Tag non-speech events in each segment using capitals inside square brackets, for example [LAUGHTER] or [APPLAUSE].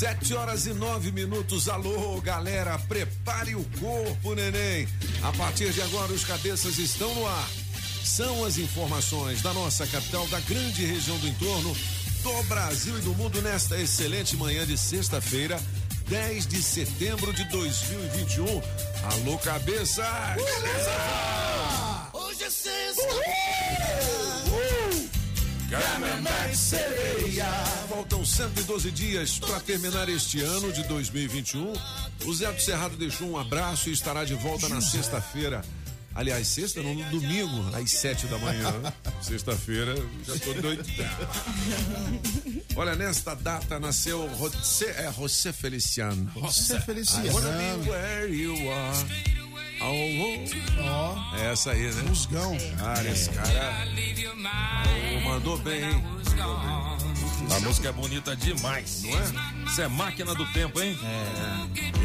Sete horas e nove minutos. Alô, galera, prepare o corpo, neném. A partir de agora, os cabeças estão no ar. São as informações da nossa capital, da grande região do entorno, do Brasil e do mundo nesta excelente manhã de sexta-feira, 10 de setembro de 2021. Alô, cabeça! Beleza? Hoje é sexta. Caminhante Sereia. Faltam 112 dias para terminar este ano de 2021. O Zé do Cerrado deixou um abraço e estará de volta na sexta-feira. Aliás, sexta, não, no domingo, às sete da manhã. [LAUGHS] Sexta-feira, já tô doido. [LAUGHS] Olha, nesta data nasceu José, é José Feliciano. Você Feliciano. I wanna be where you are. Oh, oh. Ó, É essa aí, né? Musgão. Cara, esse cara oh, mandou bem, hein? A música é bonita demais. Não é? Isso é máquina do tempo, hein?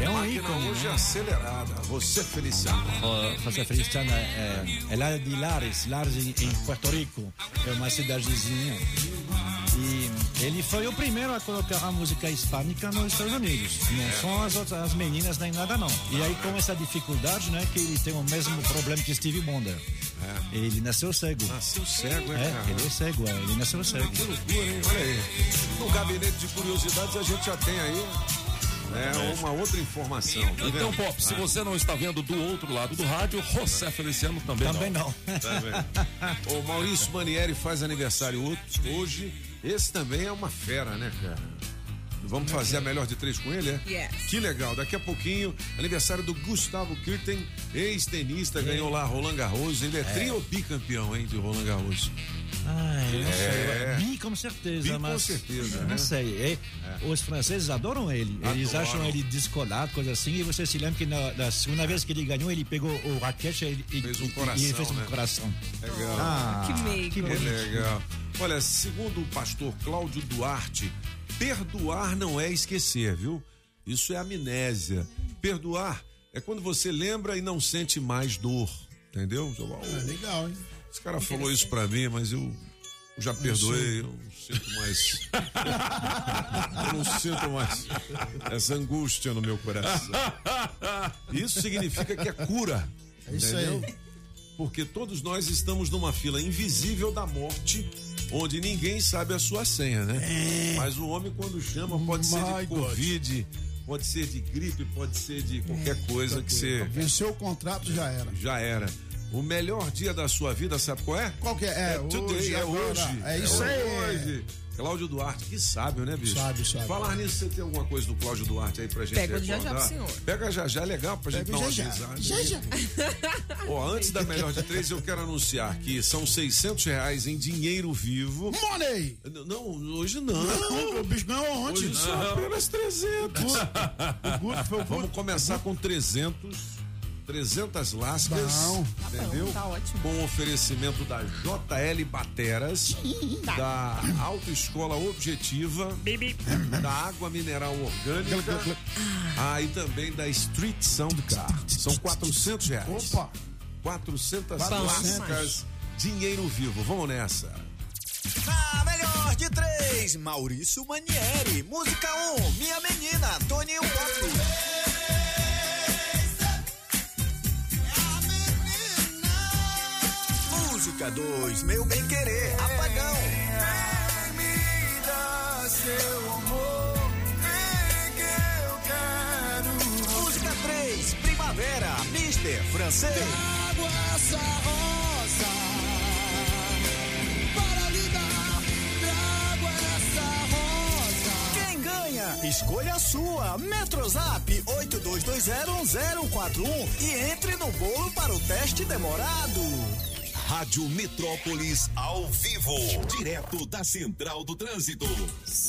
É um Máquina ícone, hoje né? acelerada. Você Feliciano. Ó, José Feliciano é, é, é lá de Lares, Lares em, em Puerto Rico, é uma cidadezinha. E ele foi o primeiro a colocar a música hispânica nos Estados Unidos. Não são as outras as meninas nem nada não. E aí com essa dificuldade, né, que ele tem o mesmo problema que Stevie Wonder. Ele nasceu cego. Nasceu cego, é, É, cara? ele é cego, é, ele nasceu cego. Que loucura, hein? Olha aí. No gabinete de curiosidades a gente já tem aí né, uma outra informação. tá Então, vendo? Pop, se você não está vendo do outro lado do rádio, José Feliciano também, Também não. Tá vendo? [LAUGHS] O Maurício Manieri faz aniversário hoje. Esse também é uma fera, né, cara? Vamos fazer a melhor de três com ele, é? Yes. Que legal. Daqui a pouquinho, aniversário do Gustavo Kirten, ex-tenista, ganhou lá Roland Garros. Ele é, tri ou bicampeão, hein, de Roland Garros. Ah, não É. sei. Bi com certeza, Bi com mas. certeza, Não né? sei. É, Os franceses adoram ele. Eles Adoram. acham ele descolado, coisa assim. E você se lembra que na, na segunda vez que ele ganhou, ele pegou o raquete e, Fez um coração, e ele fez um né? coração. Legal. Ah, Que meigo. Que Que legal. Olha, segundo o pastor Cláudio Duarte, perdoar não é esquecer, viu? Isso é amnésia. Perdoar é quando você lembra e não sente mais dor. Entendeu? É legal, hein? Esse cara falou isso pra mim, mas eu já perdoei, eu não sinto mais. eu não sinto mais essa angústia no meu coração. Isso significa que é cura. É isso entendeu? aí. Porque todos nós estamos numa fila invisível da morte, onde ninguém sabe a sua senha, né? Mas o homem, quando chama, pode ser de My God. Covid, pode ser de gripe, pode ser de qualquer coisa que você Venceu o contrato, já era. já era. O melhor dia da sua vida, sabe qual é? Qual que é? É, today, hoje, é agora. hoje. É isso aí. hoje. Cláudio Duarte, que sábio, né, bicho? Sábio, sábio. Falar nisso, você tem alguma coisa do Cláudio Duarte aí pra gente Pega já já recordar? pro senhor. Pega já já, é legal pra gente Pega dar uma já já. risada. Já já. [LAUGHS] Ó, antes da melhor de três, eu quero anunciar que são 600 reais em dinheiro vivo. Money! Não, hoje não. Não, o bicho ganhou ontem. Hoje são apenas 300. O Guto foi o Vamos Guto. começar com 300. 300 lascas. Bom. Entendeu? tá ótimo. Com oferecimento da JL Bateras, da Autoescola Objetiva, da Água Mineral Orgânica, ah, e também da Street Soundcar. São 400 reais. Opa! 400 Bom lascas, dinheiro vivo. Vamos nessa. Na melhor de três, Maurício Manieri. Música 1, um, Minha Menina, Toninho Pop. Música 2, Meu Bem Querer, Apagão. Me dá seu amor, que eu quero. Música 3, Primavera, Mister Francês. essa rosa para lhe dar, trago essa rosa. Quem ganha? Escolha a sua. Metrozap 82201041 e entre no bolo para o teste demorado. Rádio Metrópolis ao vivo, direto da Central do Trânsito.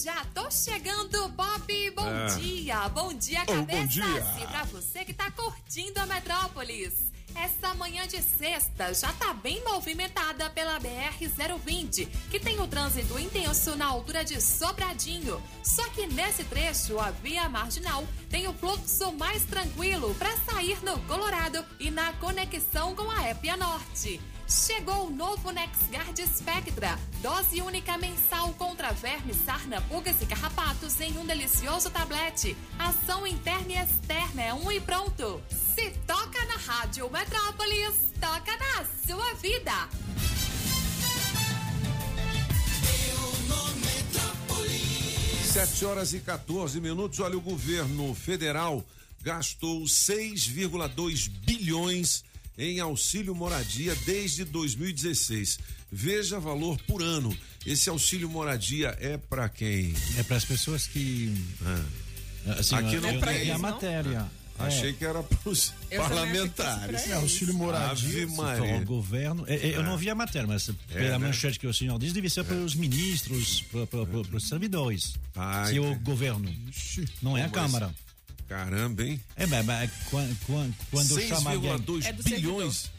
Já tô chegando, Bob. Bom É. dia, bom dia, Oh, bom dia. E pra você que tá curtindo a Metrópolis. Essa manhã de sexta já tá bem movimentada pela BR-020, que tem o trânsito intenso na altura de Sobradinho. Só que nesse trecho, a via marginal tem o fluxo mais tranquilo para sair no Colorado e na conexão com a Épia Norte. Chegou o novo NexGuard Spectra, dose única mensal contra vermes, sarna, pulgas e carrapatos em um delicioso tablete. Ação interna e externa é um e pronto. Se toca na Rádio Metrópolis, toca na sua vida. Sete horas e 14 minutos. Olha, o governo federal gastou 6,2 bilhões em auxílio moradia desde 2016. Veja valor por ano. Esse auxílio moradia é para quem? É para as pessoas que. Assim, Aqui não eu tem, a matéria. Achei É. que era para os achei parlamentares. pra É, auxílio moradia. Então, o governo. é, é, Eu não vi a matéria, mas pela né? manchete que o senhor diz, deve ser para os ministros, para os servidores. Ah, Se o governo. Não é a Mas- Câmara. Caramba, hein? É, mas, mas quando, quando, quando chama alguém. 6,2 É do bilhões.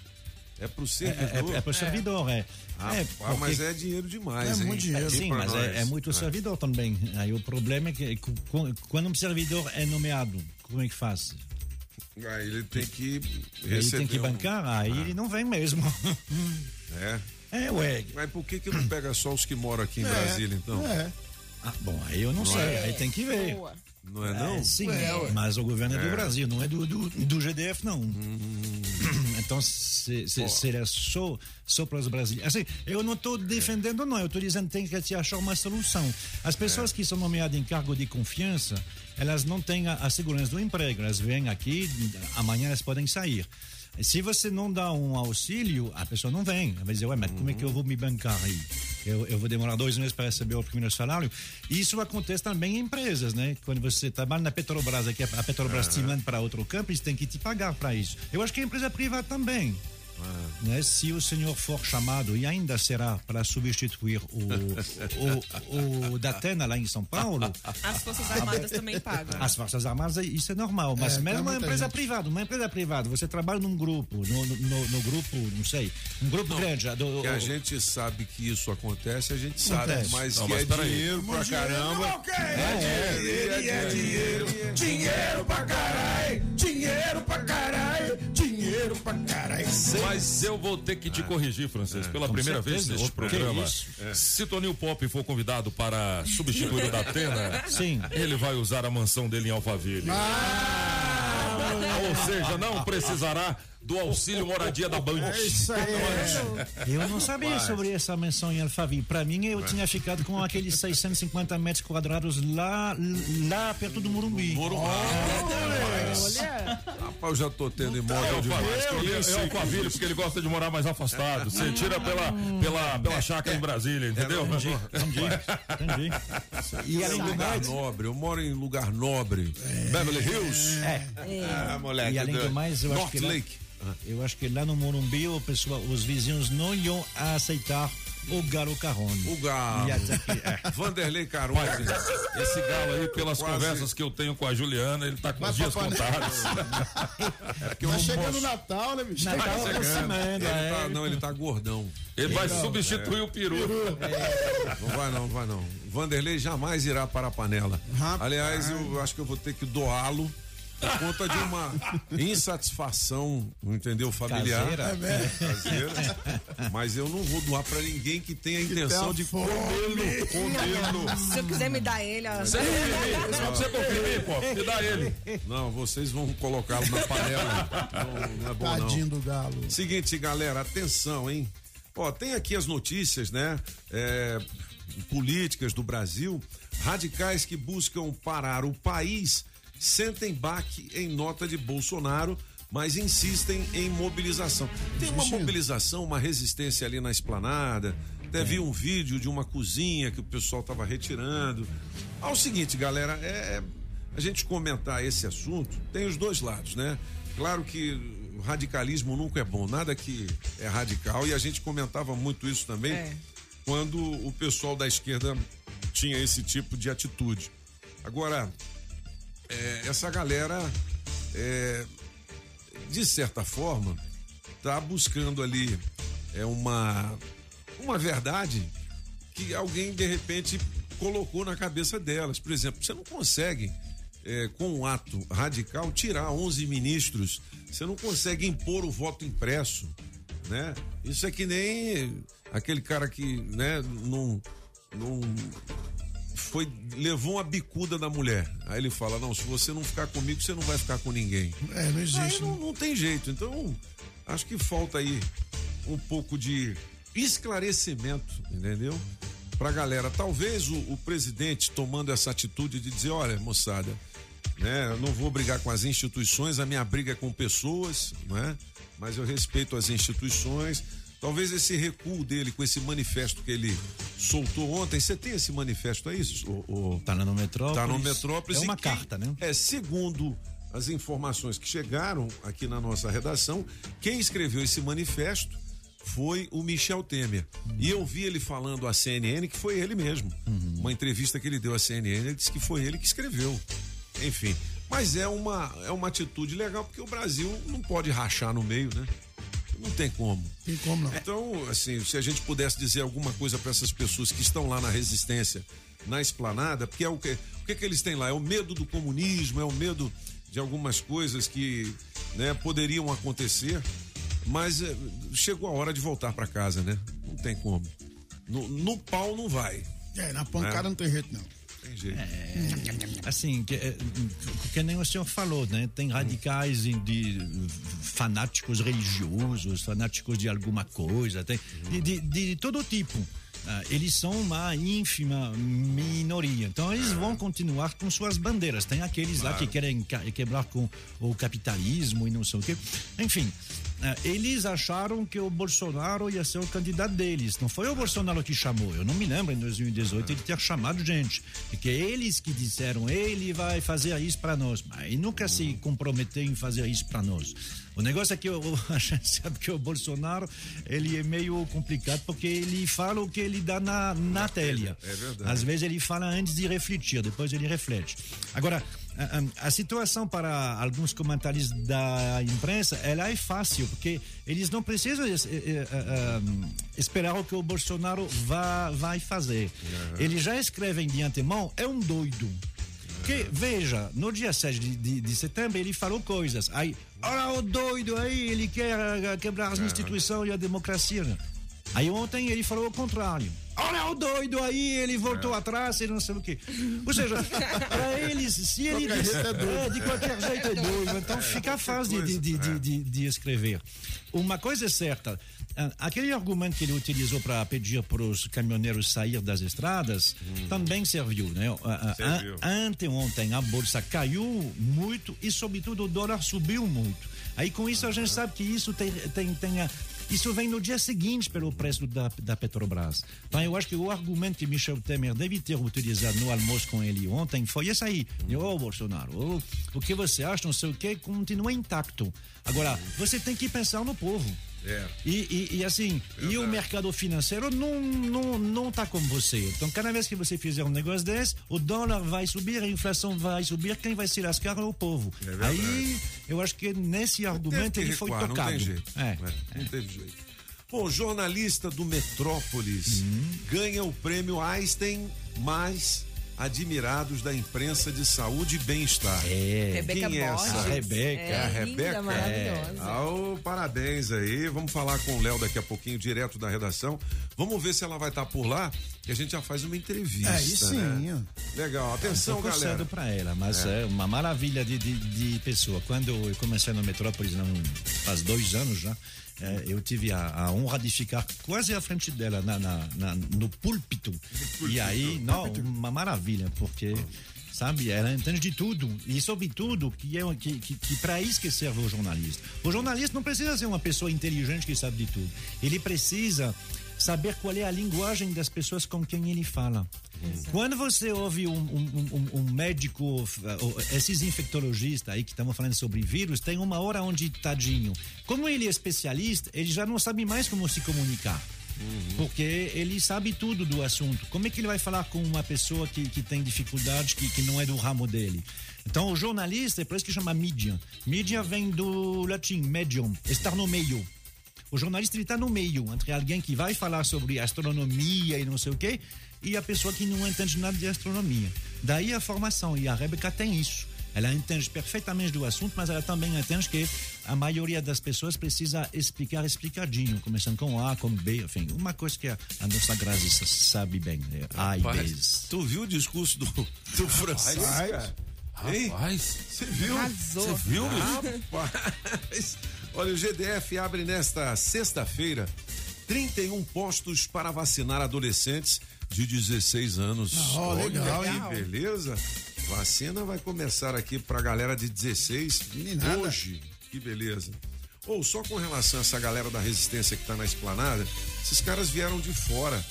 É para o É, servidor. é, é para o servidor, é. Ah, é ah, mas porque- é dinheiro demais, É hein? muito dinheiro. Sim, mas nós. é, é muito servidor também. Aí o problema é que quando um servidor é nomeado, como é que faz? Aí ele tem que Ele receber tem que um- bancar, aí ele não vem mesmo. [LAUGHS] É. É, ué. Mas por que que não pega só os que moram aqui em Brasília, então? É. Ah, bom, aí eu não, sei, aí tem que ver. Boa. Não é não? É, sim, É, mas o governo é do Brasil, não é do, do, do GDF, não. [CLEARS THROAT] Então, se, se, seria só, só para os brasileiros. Assim, eu não estou defendendo, não, eu estou dizendo que tem que se achar uma solução. As pessoas que são nomeadas em cargo de confiança, elas não têm a, a segurança do emprego, elas vêm aqui, amanhã elas podem sair. Se você não dá um auxílio, a pessoa não vem. Vai dizer, ué, mas como é que eu vou me bancar aí? Eu, eu vou demorar dois meses para receber o primeiro salário. Isso acontece também em empresas, né? Quando você trabalha na Petrobras, aqui a Petrobras te manda para outro campo, eles têm que te pagar para isso. Eu acho que a empresa privada também. Né? Se o senhor for chamado, e ainda será para substituir o, o, o Datena lá em São Paulo, As Forças Armadas também pagam. as Forças Armadas, isso é normal. Mas É, mesmo uma empresa gente. privada, uma empresa privada, você trabalha num grupo, no, no, no- no grupo, não sei, um grupo grande. Do, Que a o- gente sabe que isso acontece, a gente sabe, Acontece. mas Não, que mas é dinheiro pra caramba. É dinheiro, é dinheiro, dinheiro pra caralho, dinheiro pra caralho, dinheiro pra caralho. Mas eu vou ter que te corrigir, francês, pela Com primeira certeza. vez neste programa. isso? Se Toninho Pop for convidado para substituir o da Atena, [LAUGHS] Sim. ele vai usar a mansão dele em Alphaville. Ou seja, não precisará do auxílio moradia da Band. É isso aí. [LAUGHS] Eu não sabia sobre essa menção em Alphaville. Para mim, eu tinha ficado com aqueles 650 metros quadrados lá, lá perto do Morumbi. Olha, Rapaz, eu já tô tendo É imóvel É que Alphaville, porque ele gosta de morar mais afastado. Você tira pela, pela, pela chácara em Brasília, entendeu? Entendi, entendi. E é além um do lugar mais, nobre, eu moro em lugar nobre. Beverly Hills. é, Ah, moleque. E além do mais, eu acho North que lá- Lake. Eu acho que lá no Morumbi, o pessoal, os vizinhos não iam aceitar o Galo Carrone. O que- é. Vanderlei Caruso. Esse galo aí, pelas Quase. conversas que eu tenho com a Juliana, ele tá com Vai os dias pra panela. contados. [LAUGHS] Tá chegando o Natal, né, bicho? Natal chegando. aproximando, Ele é. tá, não, ele tá gordão. Ele vai substituir o peru. Não vai não, não vai não. Vanderlei jamais irá para a panela. Rapaz. Aliás, eu acho que eu vou ter que doá-lo por conta de uma insatisfação, entendeu, familiar. Caseira. Caseira. Mas eu não vou doar para ninguém que tenha a intenção de comê-lo, comê-lo. se eu quiser me dar ele, ó. Você pra você confirmar, pô. Me dá ele. Não, vocês vão colocá-lo na panela. Não, não é bom não. Tadinho do galo. Seguinte, galera, atenção, hein? Ó, tem aqui as notícias, né? É, políticas do Brasil. Radicais que buscam parar o país sentem baque em nota de Bolsonaro, mas insistem em mobilização. Tem uma mobilização, uma resistência ali na esplanada. Até vi um vídeo de uma cozinha que o pessoal estava retirando. Ah, o seguinte, galera, é, a gente comentar esse assunto tem os dois lados, né? Claro que o radicalismo nunca é bom, nada que é radical. E a gente comentava muito isso também É. quando o pessoal da esquerda tinha esse tipo de atitude. Agora, é, essa galera, é, de certa forma, tá buscando ali é uma, uma verdade que alguém de repente colocou na cabeça delas. Por exemplo, você não consegue, é, com um ato radical, tirar 11 ministros. Você não consegue impor o voto impresso, né? Isso é que nem aquele cara que, né, não, não foi levou uma bicuda da mulher. Aí ele fala: "Não, se você não ficar comigo, você não vai ficar com ninguém". É, não existe. Não, não tem jeito. Então, acho que falta aí um pouco de esclarecimento, entendeu? Pra galera. Talvez o, o presidente tomando essa atitude de dizer, olha, moçada, né, eu não vou brigar com as instituições, a minha briga é com pessoas, né? Mas eu respeito as instituições. Talvez esse recuo dele com esse manifesto que ele soltou ontem, você tem esse manifesto aí? O, o... Tá no Metrópolis. Tá no Metrópolis. É uma carta, né? É, segundo as informações que chegaram aqui na nossa redação, quem escreveu esse manifesto foi o Michel Temer. E eu vi ele falando à CNN que foi ele mesmo. Uma entrevista que ele deu à CNN, ele disse que foi ele que escreveu. Enfim, mas é uma é uma atitude legal porque o Brasil não pode rachar no meio, né? Não tem como. Tem como não. Então, assim, se a gente pudesse dizer alguma coisa para essas pessoas que estão lá na resistência, na esplanada, porque é o que, o que que eles têm lá? É o medo do comunismo, é o medo de algumas coisas que né, poderiam acontecer, mas eh, chegou a hora de voltar para casa, né? Não tem como. No, no pau não vai. É, na pancada É. não tem jeito, não. Tem jeito. Assim, que, é, que nem o senhor falou, né? Tem radicais de fanáticos religiosos, fanáticos de alguma coisa, tem de, de, de todo tipo. Ah, eles são uma ínfima minoria. Então eles vão continuar com suas bandeiras. Tem aqueles lá que querem quebrar com o capitalismo e não sei o quê. Enfim, eles acharam que o Bolsonaro ia ser o candidato deles. Não foi o Bolsonaro que chamou. Eu não me lembro em 2018 ele ter chamado gente. Porque eles que disseram, ele vai fazer isso para nós. Mas ele nunca se comprometeu em fazer isso para nós. O negócio é que o- o- [LAUGHS] a gente sabe que o Bolsonaro ele é meio complicado porque ele fala o que ele dá na, na telha. é verdade. Às vezes ele fala antes de refletir, depois ele reflete. Agora, a, a- a situação para alguns comentaristas da imprensa, ela é fácil, porque eles não precisam eh, eh, eh, um, esperar o que o Bolsonaro vai, vai fazer. Eles já escrevem de antemão, é um doido. Porque, veja, no dia 7 de, de, de setembro ele falou coisas. Aí, olha o doido aí, ele quer quebrar as instituições e a democracia. Aí ontem ele falou o contrário. Olha o doido aí, ele voltou atrás e não sei o quê. Ou seja, [LAUGHS] para eles, se ele Qualquer diz, é é, de qualquer jeito é doido, então fica fácil de, de, de, de, de escrever. Uma coisa é certa, ah, aquele argumento que ele utilizou para pedir para os caminhoneiros sair das estradas também serviu, né? Ah, ah, Serviu. an- Anteontem a bolsa caiu muito e, sobretudo, o dólar subiu muito. Aí, com isso, a gente sabe que isso tem, tem, tem a- isso vem no dia seguinte pelo preço da, da Petrobras. Então, eu acho que o argumento que Michel Temer deve ter utilizado no almoço com ele ontem foi esse aí. Ô, oh, Bolsonaro, ô, o que você acha, não sei o que, continua intacto. Agora, você tem que pensar no povo. É. E, e, e assim, e o mercado financeiro não, não, não tá com você. Então, cada vez que você fizer um negócio desse, o dólar vai subir, a inflação vai subir, quem vai se lascar é o povo. verdade. Aí, eu acho que nesse argumento ele foi recuar, tocado. Não tem jeito. É. É, Não teve jeito. Bom, jornalista do Metrópolis ganha o prêmio Einstein mais admirados da imprensa de saúde e bem-estar. É. Rebeca Quem é Borges. essa? A Rebeca. É, a linda, Rebeca? maravilhosa. Ah, ô, parabéns aí. Vamos falar com o Léo daqui a pouquinho, direto da redação. Vamos ver se ela vai estar por lá, que a gente já faz uma entrevista. Aí sim, né? ó. Legal. Atenção, pouco galera. cedo para ela, mas é. uma maravilha de, de, de pessoa. Quando eu comecei no Metrópolis, não, faz dois anos já, é, eu tive a, a honra de ficar quase à frente dela, na, na- na- no púlpito. E aí, não, uma maravilha, porque. Sabe, ela entende de tudo. E, sobretudo, que, é, que, que, que para isso que serve o jornalista. O jornalista não precisa ser uma pessoa inteligente que sabe de tudo. Ele precisa saber qual é a linguagem das pessoas com quem ele fala. Quando você ouve um, um- um- um médico, uh, esses infectologistas aí que estão falando sobre vírus, tem uma hora onde, tadinho, como ele é especialista, ele já não sabe mais como se comunicar. Porque ele sabe tudo do assunto. Como é que ele vai falar com uma pessoa que, que tem dificuldade, que, que não é do ramo dele? Então, o jornalista, é por isso que chama mídia. Mídia vem do latim, medium, estar no meio. O jornalista ele está no meio entre alguém que vai falar sobre astronomia e não sei o quê e a pessoa que não entende nada de astronomia. Daí a formação e a Rebeca tem isso. Ela entende perfeitamente do assunto, mas ela também entende que a maioria das pessoas precisa explicar explicadinho, começando com A, com B, enfim, uma coisa que a, a nossa Grazi sa- sabe bem, é A e B. Rapaz, tu viu o discurso do, do Francisco? cara? Hein? Rapaz, Você viu? Você viu? Rapaz, [LAUGHS] olha, o GDF abre nesta sexta-feira 31 postos para vacinar adolescentes de 16 anos. ó, Olha legal, beleza. Vacina vai começar aqui pra galera de 16 Meninada. hoje. Que beleza. Ou só com relação a essa galera da resistência que tá na esplanada, esses caras vieram de fora.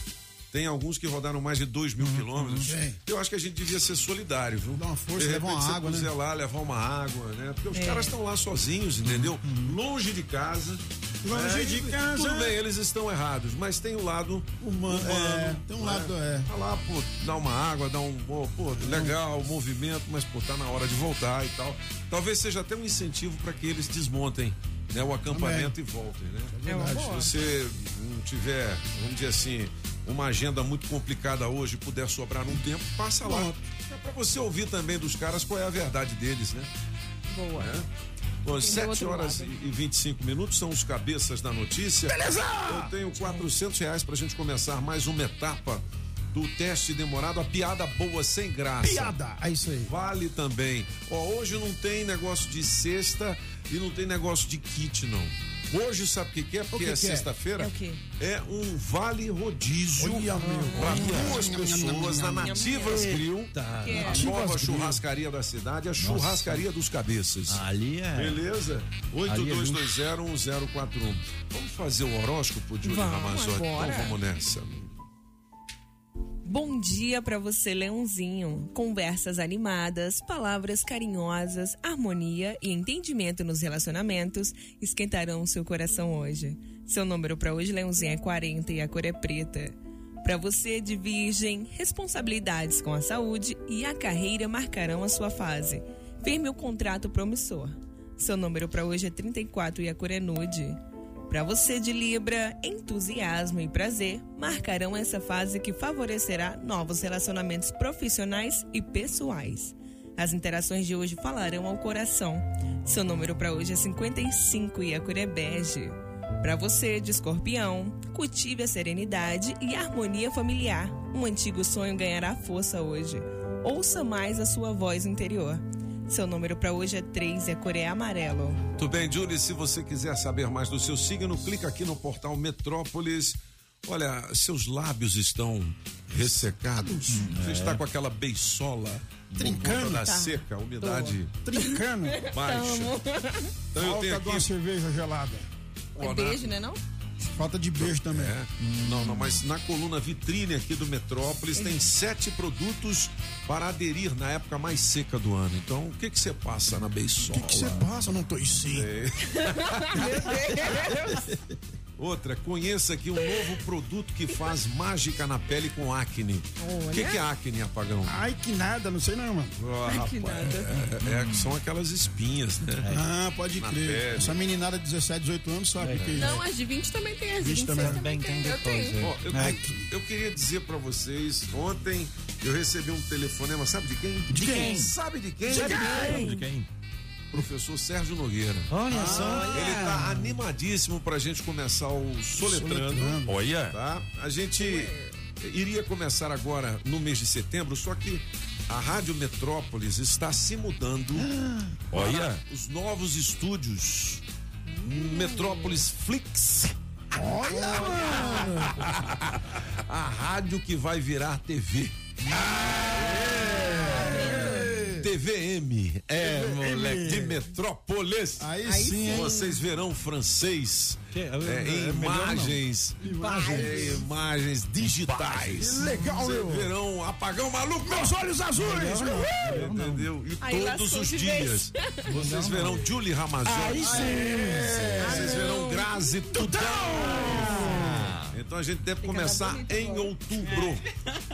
Tem alguns que rodaram mais de 2 mil quilômetros. Sim. Eu acho que a gente devia ser solidário, viu? Dar uma força, de levar uma água, né? lá, levar uma água, né? Porque os caras estão lá sozinhos, entendeu? Longe de casa. Longe É, de casa. Tudo bem, eles estão errados, mas tem o lado Humano, é, tem um né? lado, é. Tá lá, pô, dá uma água, dá um. Pô, legal, movimento, mas, pô, tá na hora de voltar e tal. Talvez seja até um incentivo para que eles desmontem né, o acampamento e voltem, né? É Se você não tiver, vamos dizer assim, uma agenda muito complicada hoje puder sobrar um tempo, passa lá. É pra você ouvir também dos caras qual é a verdade deles, né? Boa. Bom, Tem 7 outro horas lado. e 25 minutos são os cabeças da notícia. Beleza! Eu tenho 400 reais pra gente começar mais uma etapa do teste demorado, a piada boa sem graça. Piada, é isso aí. Vale também. Ó, hoje não tem negócio de sexta e não tem negócio de kit, não. Hoje sabe o que, que é? Porque que é que é? sexta-feira. É o quê? É um vale rodízio para duas pessoas na Nativas Grill, Tá. É? a nova churrascaria da cidade, a churrascaria dos cabeças. Ali é. Beleza? Ali é 82201041. Vamos fazer o horóscopo de Júlio Ramazotti? Então vamos nessa. Bom dia pra você, Leãozinho. Conversas animadas, palavras carinhosas, harmonia e entendimento nos relacionamentos esquentarão seu coração hoje. Seu número pra hoje, Leãozinho, é 40 e a cor é preta. Pra você de Virgem, responsabilidades com a saúde e a carreira marcarão a sua fase. Firme o contrato promissor. Seu número pra hoje é 34 e a cor é nude. Para você de Libra, entusiasmo e prazer marcarão essa fase que favorecerá novos relacionamentos profissionais e pessoais. As interações de hoje falarão ao coração. Seu número para hoje é 55 e a cor é bege. Para você de Escorpião, cultive a serenidade e a harmonia familiar. Um antigo sonho ganhará força hoje. Ouça mais a sua voz interior. Seu número para hoje é 3 e a cor é amarelo. Tudo bem, Julie? Se você quiser saber mais do seu signo, clica aqui no portal Metrópolis. Olha, seus lábios estão ressecados. Você está com aquela beiçola Trincando. da Tá. seca, a umidade Trincando. [LAUGHS] baixa. Então eu tenho Falta de uma aqui. cerveja gelada. É na- beijo, né não? Falta de beijo também. É. Não, não, mas na coluna vitrine aqui do Metrópolis tem sete produtos para aderir na época mais seca do ano. Então, o que que você passa na beisola? O que você passa? Eu não tô sim. [LAUGHS] Outra, conheça aqui um novo produto que faz mágica na pele com acne. O que, que é acne, apagão? Ai, que nada, não sei não, mano. Ah, que rapaz, nada. É, é são aquelas espinhas, né? Ah, pode Na crer. pele. Essa meninada de 17, 18 anos sabe o que é. Não, as de 20 também tem, as de 20 26 também. também, Também tem Eu depois. tenho. é. Eu, É. eu queria dizer pra vocês, ontem eu recebi um telefonema, sabe de quem? De quem? Sabe de quem? De quem? Professor Sérgio Nogueira. Olha só. Ele tá animadíssimo pra gente começar o Soletrando. Soletrando. Olha. Tá? A gente iria começar agora no mês de setembro, só que a Rádio Metrópolis está se mudando Olha. para os novos estúdios Metrópolis Flix. [LAUGHS] A rádio que vai virar TV. TV TVM. É, moleque, de Metrópolis. Aí, Aí sim, hein? Vocês verão francês Que- é, é melhor imagens, é, imagens digitais. Legal, Vocês meu. verão apagão maluco. Meus olhos azuis! Uhul! Entendeu? E Aí todos os dias. Vocês verão Julie Ramazotti. Aí sim! Vocês verão Grazi Tudão. Então a gente deve começar em agora. outubro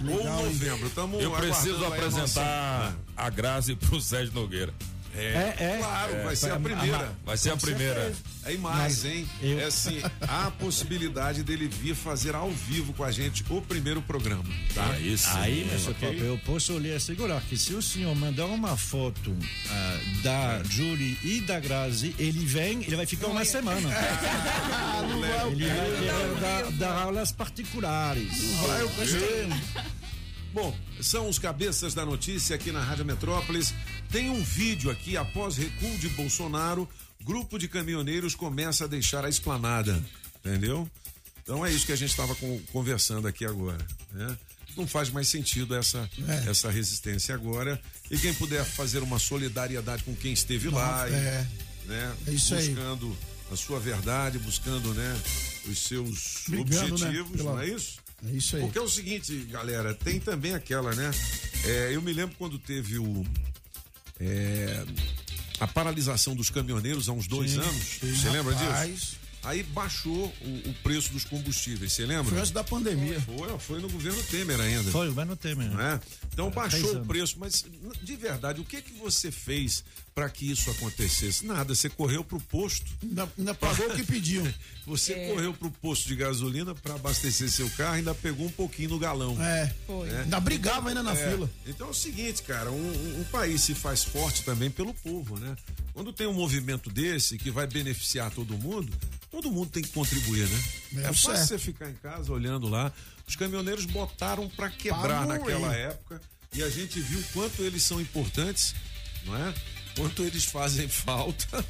ou novembro. Tamo Eu preciso apresentar a Grazi pro Sérgio Nogueira. É, é. Claro, vai ser a É, primeira. Vai ser a primeira. É mais, hein? eu- É assim, há a possibilidade dele vir fazer ao vivo com a gente o primeiro programa, tá? É isso. Aí, meu senhor Pop, eu posso lhe assegurar que se o senhor mandar uma foto ah, da Julie e da Grazi, ele vem, ele vai ficar uma semana. [LAUGHS] ele vai querer dar, dar aulas particulares. Vai, eu gostei. Bom, são os cabeças da notícia aqui na Rádio Metrópolis. Tem um vídeo aqui, após recuo de Bolsonaro, grupo de caminhoneiros começa a deixar a esplanada, entendeu? Então é isso que a gente estava conversando aqui agora, né? Não faz mais sentido essa, É. essa resistência agora. E quem puder fazer uma solidariedade com quem esteve lá, e, é. né? É isso aí. buscando a sua verdade, buscando, né, os seus Brigando, né, objetivos, pela- não é isso? É isso aí. Porque é o seguinte, galera, tem também aquela, né? É, eu me lembro quando teve o. é, a paralisação dos caminhoneiros há uns dois anos. Você lembra disso? Aí baixou o, o preço dos combustíveis, você lembra? Foi antes da pandemia. Foi, foi no governo Temer ainda. Foi, vai no Temer. Não é? Então três baixou o preço, mas de verdade, o que que você fez para que isso acontecesse? Nada, você correu pro posto. Ainda, ainda pagou o que pediam. [LAUGHS] Você correu pro posto de gasolina para abastecer seu carro, ainda pegou um pouquinho no galão. É. Foi. Ainda brigava ainda na É, fila. Então é o seguinte, cara, um, um- um país se faz forte também pelo povo, né? Quando tem um movimento desse que vai beneficiar todo mundo, todo mundo tem que contribuir, né? É É, fácil você ficar em casa olhando lá. Os caminhoneiros botaram pra quebrar Pra naquela época e a gente viu quanto eles são importantes, não é? Quanto eles fazem [LAUGHS] falta.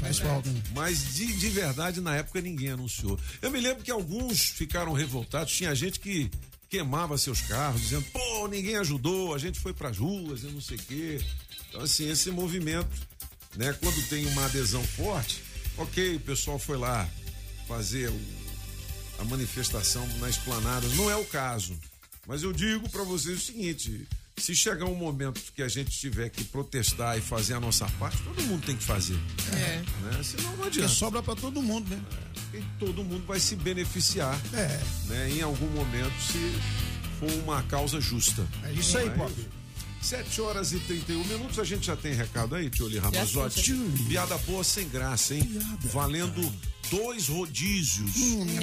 Faz falta, né? Mas de, de verdade, na época, ninguém anunciou. Eu me lembro que alguns ficaram revoltados. Tinha gente que queimava seus carros, dizendo, pô, ninguém ajudou, a gente foi pras ruas, eu não sei o quê. Então, assim, esse movimento, né, quando tem uma adesão forte, ok, o pessoal foi lá fazer o- a manifestação na esplanada. Não é o caso. Mas eu digo para vocês o seguinte: se chegar um momento que a gente tiver que protestar e fazer a nossa parte, todo mundo tem que fazer. É. Né? Senão não Porque adianta. sobra pra todo mundo, né? E todo mundo vai se beneficiar É. né, em algum momento se for uma causa justa. É isso aí, Não Pop. 7 horas e 31 minutos, a gente já tem recado aí, Tioli Ramazotti. Piada boa sem graça, hein? Valendo dois rodízios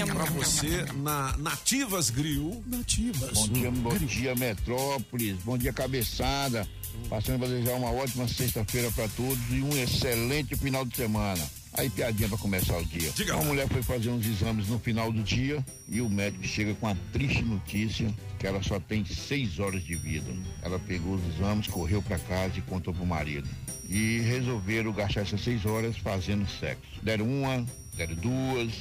pra você na Nativas Grill. Nativas. Bom dia, bom dia, Metrópolis. Bom dia, cabeçada. Passando para desejar uma ótima sexta-feira para todos e um excelente final de semana. Aí, piadinha para começar o dia. Diga uma mulher foi fazer uns exames no final do dia e o médico chega com a triste notícia que ela só tem seis horas de vida. Ela pegou os exames, correu para casa e contou pro marido. E resolveram gastar essas seis horas fazendo sexo. Deram uma, deram duas,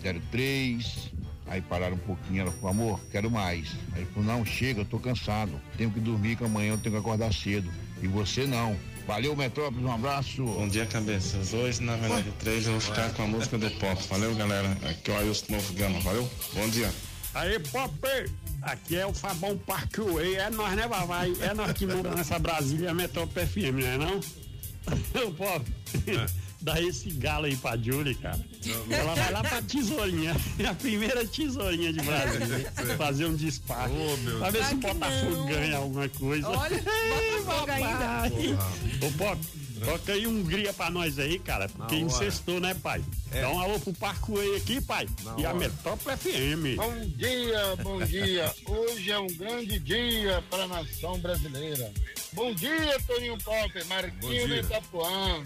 deram três, Aí pararam um pouquinho, ela falou, amor, quero mais. Aí ele falou, não, chega, eu tô cansado. Tenho que dormir, que amanhã eu tenho que acordar cedo. E você não. Valeu, Metrópolis, um abraço. Bom dia, cabeças. Hoje, na verdade, três, eu vou ficar com a música do pop. Valeu, galera. Aqui é o Ailson Novo Gama. Valeu? Bom dia. Aí, Pop, aqui é o Fabão Parkway, é nós, né, Vavai? É nós que moramos nessa Brasília Metrópole FM, não é não? Ô, [LAUGHS] Pop, dá esse galo aí pra Julie, cara. Ela vai lá pra tesourinha, é a primeira tesourinha de Brasília, fazer um despacho. Oh, meu pra ver se o Botafogo não. ganha alguma coisa. Olha, Botafogo ainda. Ô, Pop, toca aí Hungria pra nós aí, cara, porque incestou, né, pai? Dá um alô pro Parkway aqui, pai. Na e a hora. Metrópole FM. Bom dia, bom dia. Hoje é um grande dia para a nação brasileira. Bom dia, Toninho Pop, Bom Marquinho de Itapuã.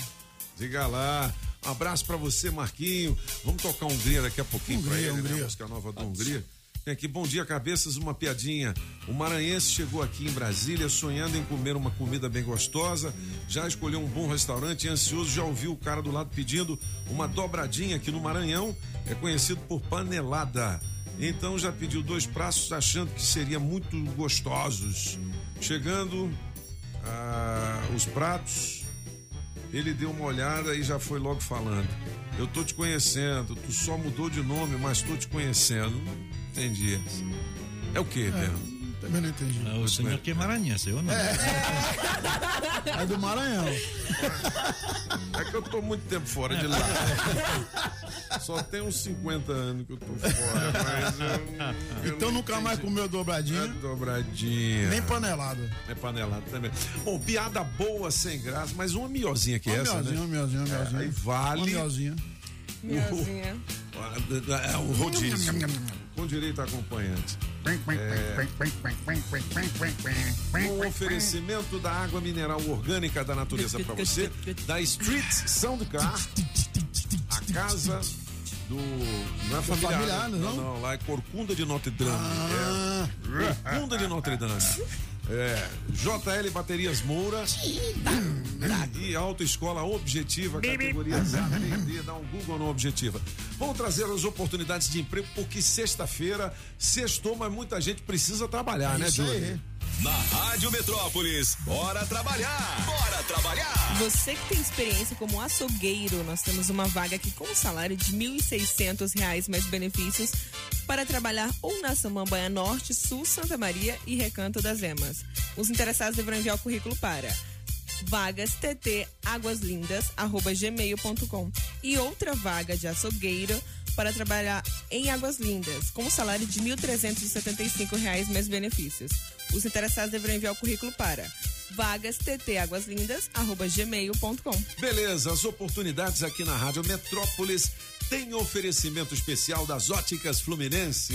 Diga lá. Um abraço pra você, Marquinho. Vamos tocar Hungria daqui a pouquinho Hungria, ele, né? Hungria. A música nova da Hungria. Tem aqui, bom dia, cabeças, uma piadinha. O maranhense chegou aqui em Brasília sonhando em comer uma comida bem gostosa, já escolheu um bom restaurante e ansioso já ouviu o cara do lado pedindo uma dobradinha que no Maranhão é conhecido por panelada. Então já pediu dois pratos achando que seria muito gostosos. Chegando, ah, os pratos. Ele deu uma olhada e já foi logo falando. Eu tô te conhecendo, tu só mudou de nome, mas tô te conhecendo. Não entendi. É o quê, Pedro? Também não entendi. Ah, o senhor que é maranhense, eu não. É do Maranhão. É que eu tô muito tempo fora de lá. Só tem uns 50 anos que eu tô fora, mas eu, eu Então não nunca mais entendi. comeu dobradinha. É dobradinha. Nem panelado. É panelado também. Bom, piada boa, sem graça, mas uma miozinha que é essa, miozinha, né? uma miozinha, uma É, miozinha. aí vale. Uma miozinha. Miozinha. É o rodízio. Com direito a acompanhante. É, um oferecimento da água mineral orgânica da natureza para você, da Street Soundcar, a casa do. Não é familiar. familiar, né? não? não, lá é Corcunda de Notre Dame. Ah. É. Corcunda de Notre Dame. É, JL Baterias Moura e Autoescola Objetiva, categorias A, B D, dá um Google no Objetiva. Vamos trazer as oportunidades de emprego, porque sexta-feira, sextou, mas muita gente precisa trabalhar, né, isso aí. Júlio? Na Rádio Metrópolis, bora trabalhar! Bora trabalhar! Você que tem experiência como açougueiro, nós temos uma vaga aqui com um salário de R$ 1.600 mais benefícios para trabalhar ou na Samambaia Norte, Sul, Santa Maria e Recanto das Emas. Os interessados deverão enviar o currículo para vagas tt gmail.com e outra vaga de açougueiro para trabalhar em Águas Lindas, com um salário de R$ 1.375 mais benefícios. Os interessados deverão enviar o currículo para vagas. Beleza, as oportunidades aqui na Rádio Metrópolis tem oferecimento especial das Óticas Fluminense.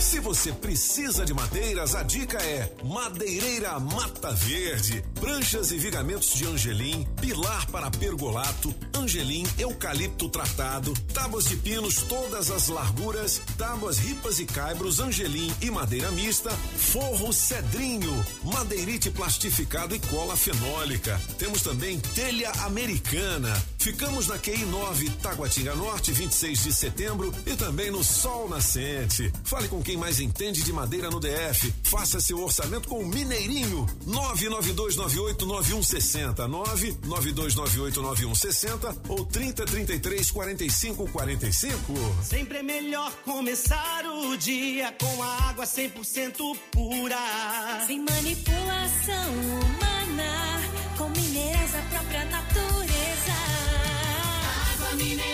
Se você precisa de madeiras, a dica é Madeireira Mata Verde. Pranchas e vigamentos de angelim, pilar para pergolato, angelim, eucalipto tratado, tábuas de pinos todas as larguras, tábuas ripas e caibros, angelim e madeira mista, forro cedrinho, madeirite plastificado e cola fenólica. Temos também telha americana. Ficamos na QI 9, Taguatinga Norte, 26 de setembro e também no Sol Nascente. Fale com quem mais entende de madeira no DF. Faça seu orçamento com o Mineirinho. 992989160. 992989160 ou 3033 4545. Sempre é melhor começar o dia com a água 100% pura. Sem manipulação humana, com minerais da própria natureza. Água mineral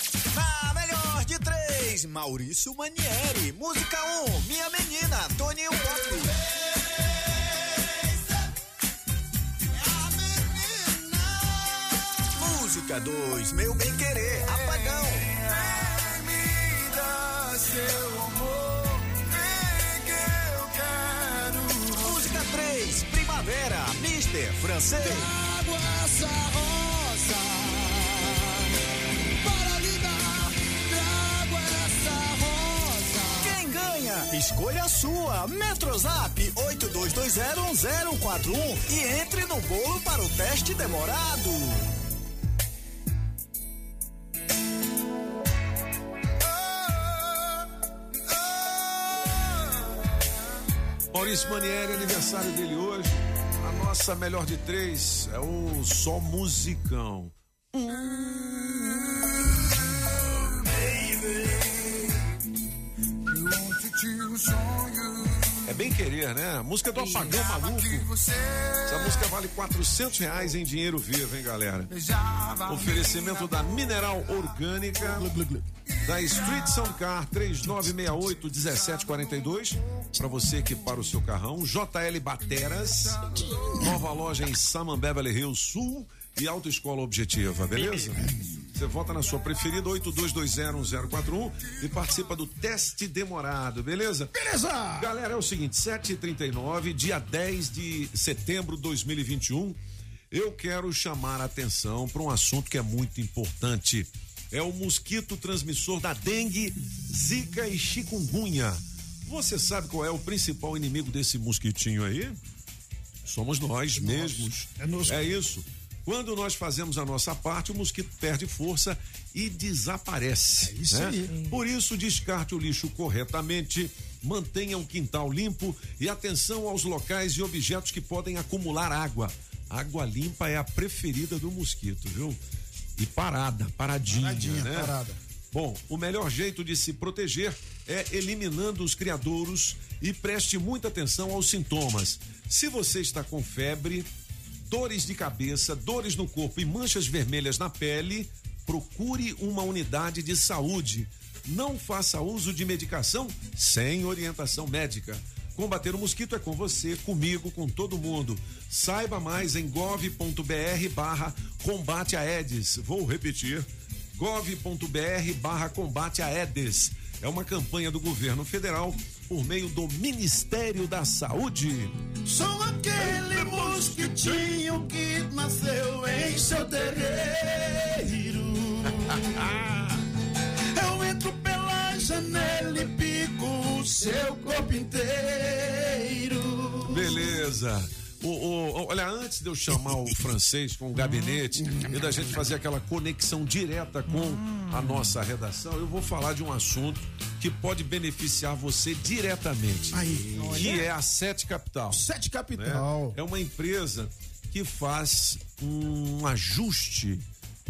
Na melhor de três, Maurício Manieri. Música 1, um, Minha Menina, Toninho Pop. música 2, Meu Bem Querer, Apagão. Dá seu amor, vem que eu quero. Música 3, Primavera, Mister Francês. Trago essa rosa Escolha sua. Metrozap 82201041 e entre no bolo para o teste demorado. Maurício Manieri, aniversário dele hoje. A nossa melhor de três é o Só Musicão. É bem querer, né? A música do Apagão Maluco. Essa música vale 400 reais em dinheiro vivo, hein, galera? Oferecimento da Mineral Orgânica, da Street Soundcar 3968-1742, para você equipar o seu carrão. JL Bateras, nova loja em Samambaia, Beverly Hills Sul e Autoescola Objetiva, beleza? Você vota na sua preferida 82201041 e participa do teste demorado, beleza? Beleza! Galera, é o seguinte, 7h39, dia 10 de setembro de 2021. Eu quero chamar a atenção para um assunto que é muito importante. É o mosquito transmissor da dengue, zika e chikungunya. Você sabe qual é o principal inimigo desse mosquitinho aí? Somos nós mesmos. É É isso. Quando nós fazemos a nossa parte, o mosquito perde força e desaparece. É isso né? aí. Por isso, descarte o lixo corretamente, mantenha o quintal limpo e atenção aos locais e objetos que podem acumular água. Água limpa é a preferida do mosquito, viu? E parada, paradinha, Paradinha, né? parada. Bom, o melhor jeito de se proteger é eliminando os criadouros e preste muita atenção aos sintomas. Se você está com febre, dores de cabeça, dores no corpo e manchas vermelhas na pele, procure uma unidade de saúde. Não faça uso de medicação sem orientação médica. Combater o mosquito é com você, comigo, com todo mundo. Saiba mais em gov.br barra combate a Aedes. Vou repetir gov.br barra combate a Aedes. É uma campanha do governo federal por meio do Ministério da Saúde. Sou aquele mosquitinho que nasceu em seu terreiro. [LAUGHS] Eu entro pela janela e pico o seu corpo inteiro. Beleza. O, o- olha, antes de eu chamar o francês com o gabinete e da gente fazer aquela conexão direta com a nossa redação, eu vou falar de um assunto que pode beneficiar você diretamente. Aí. que Olha. é a Sete Capital. Sete Capital. né? É uma empresa que faz um ajuste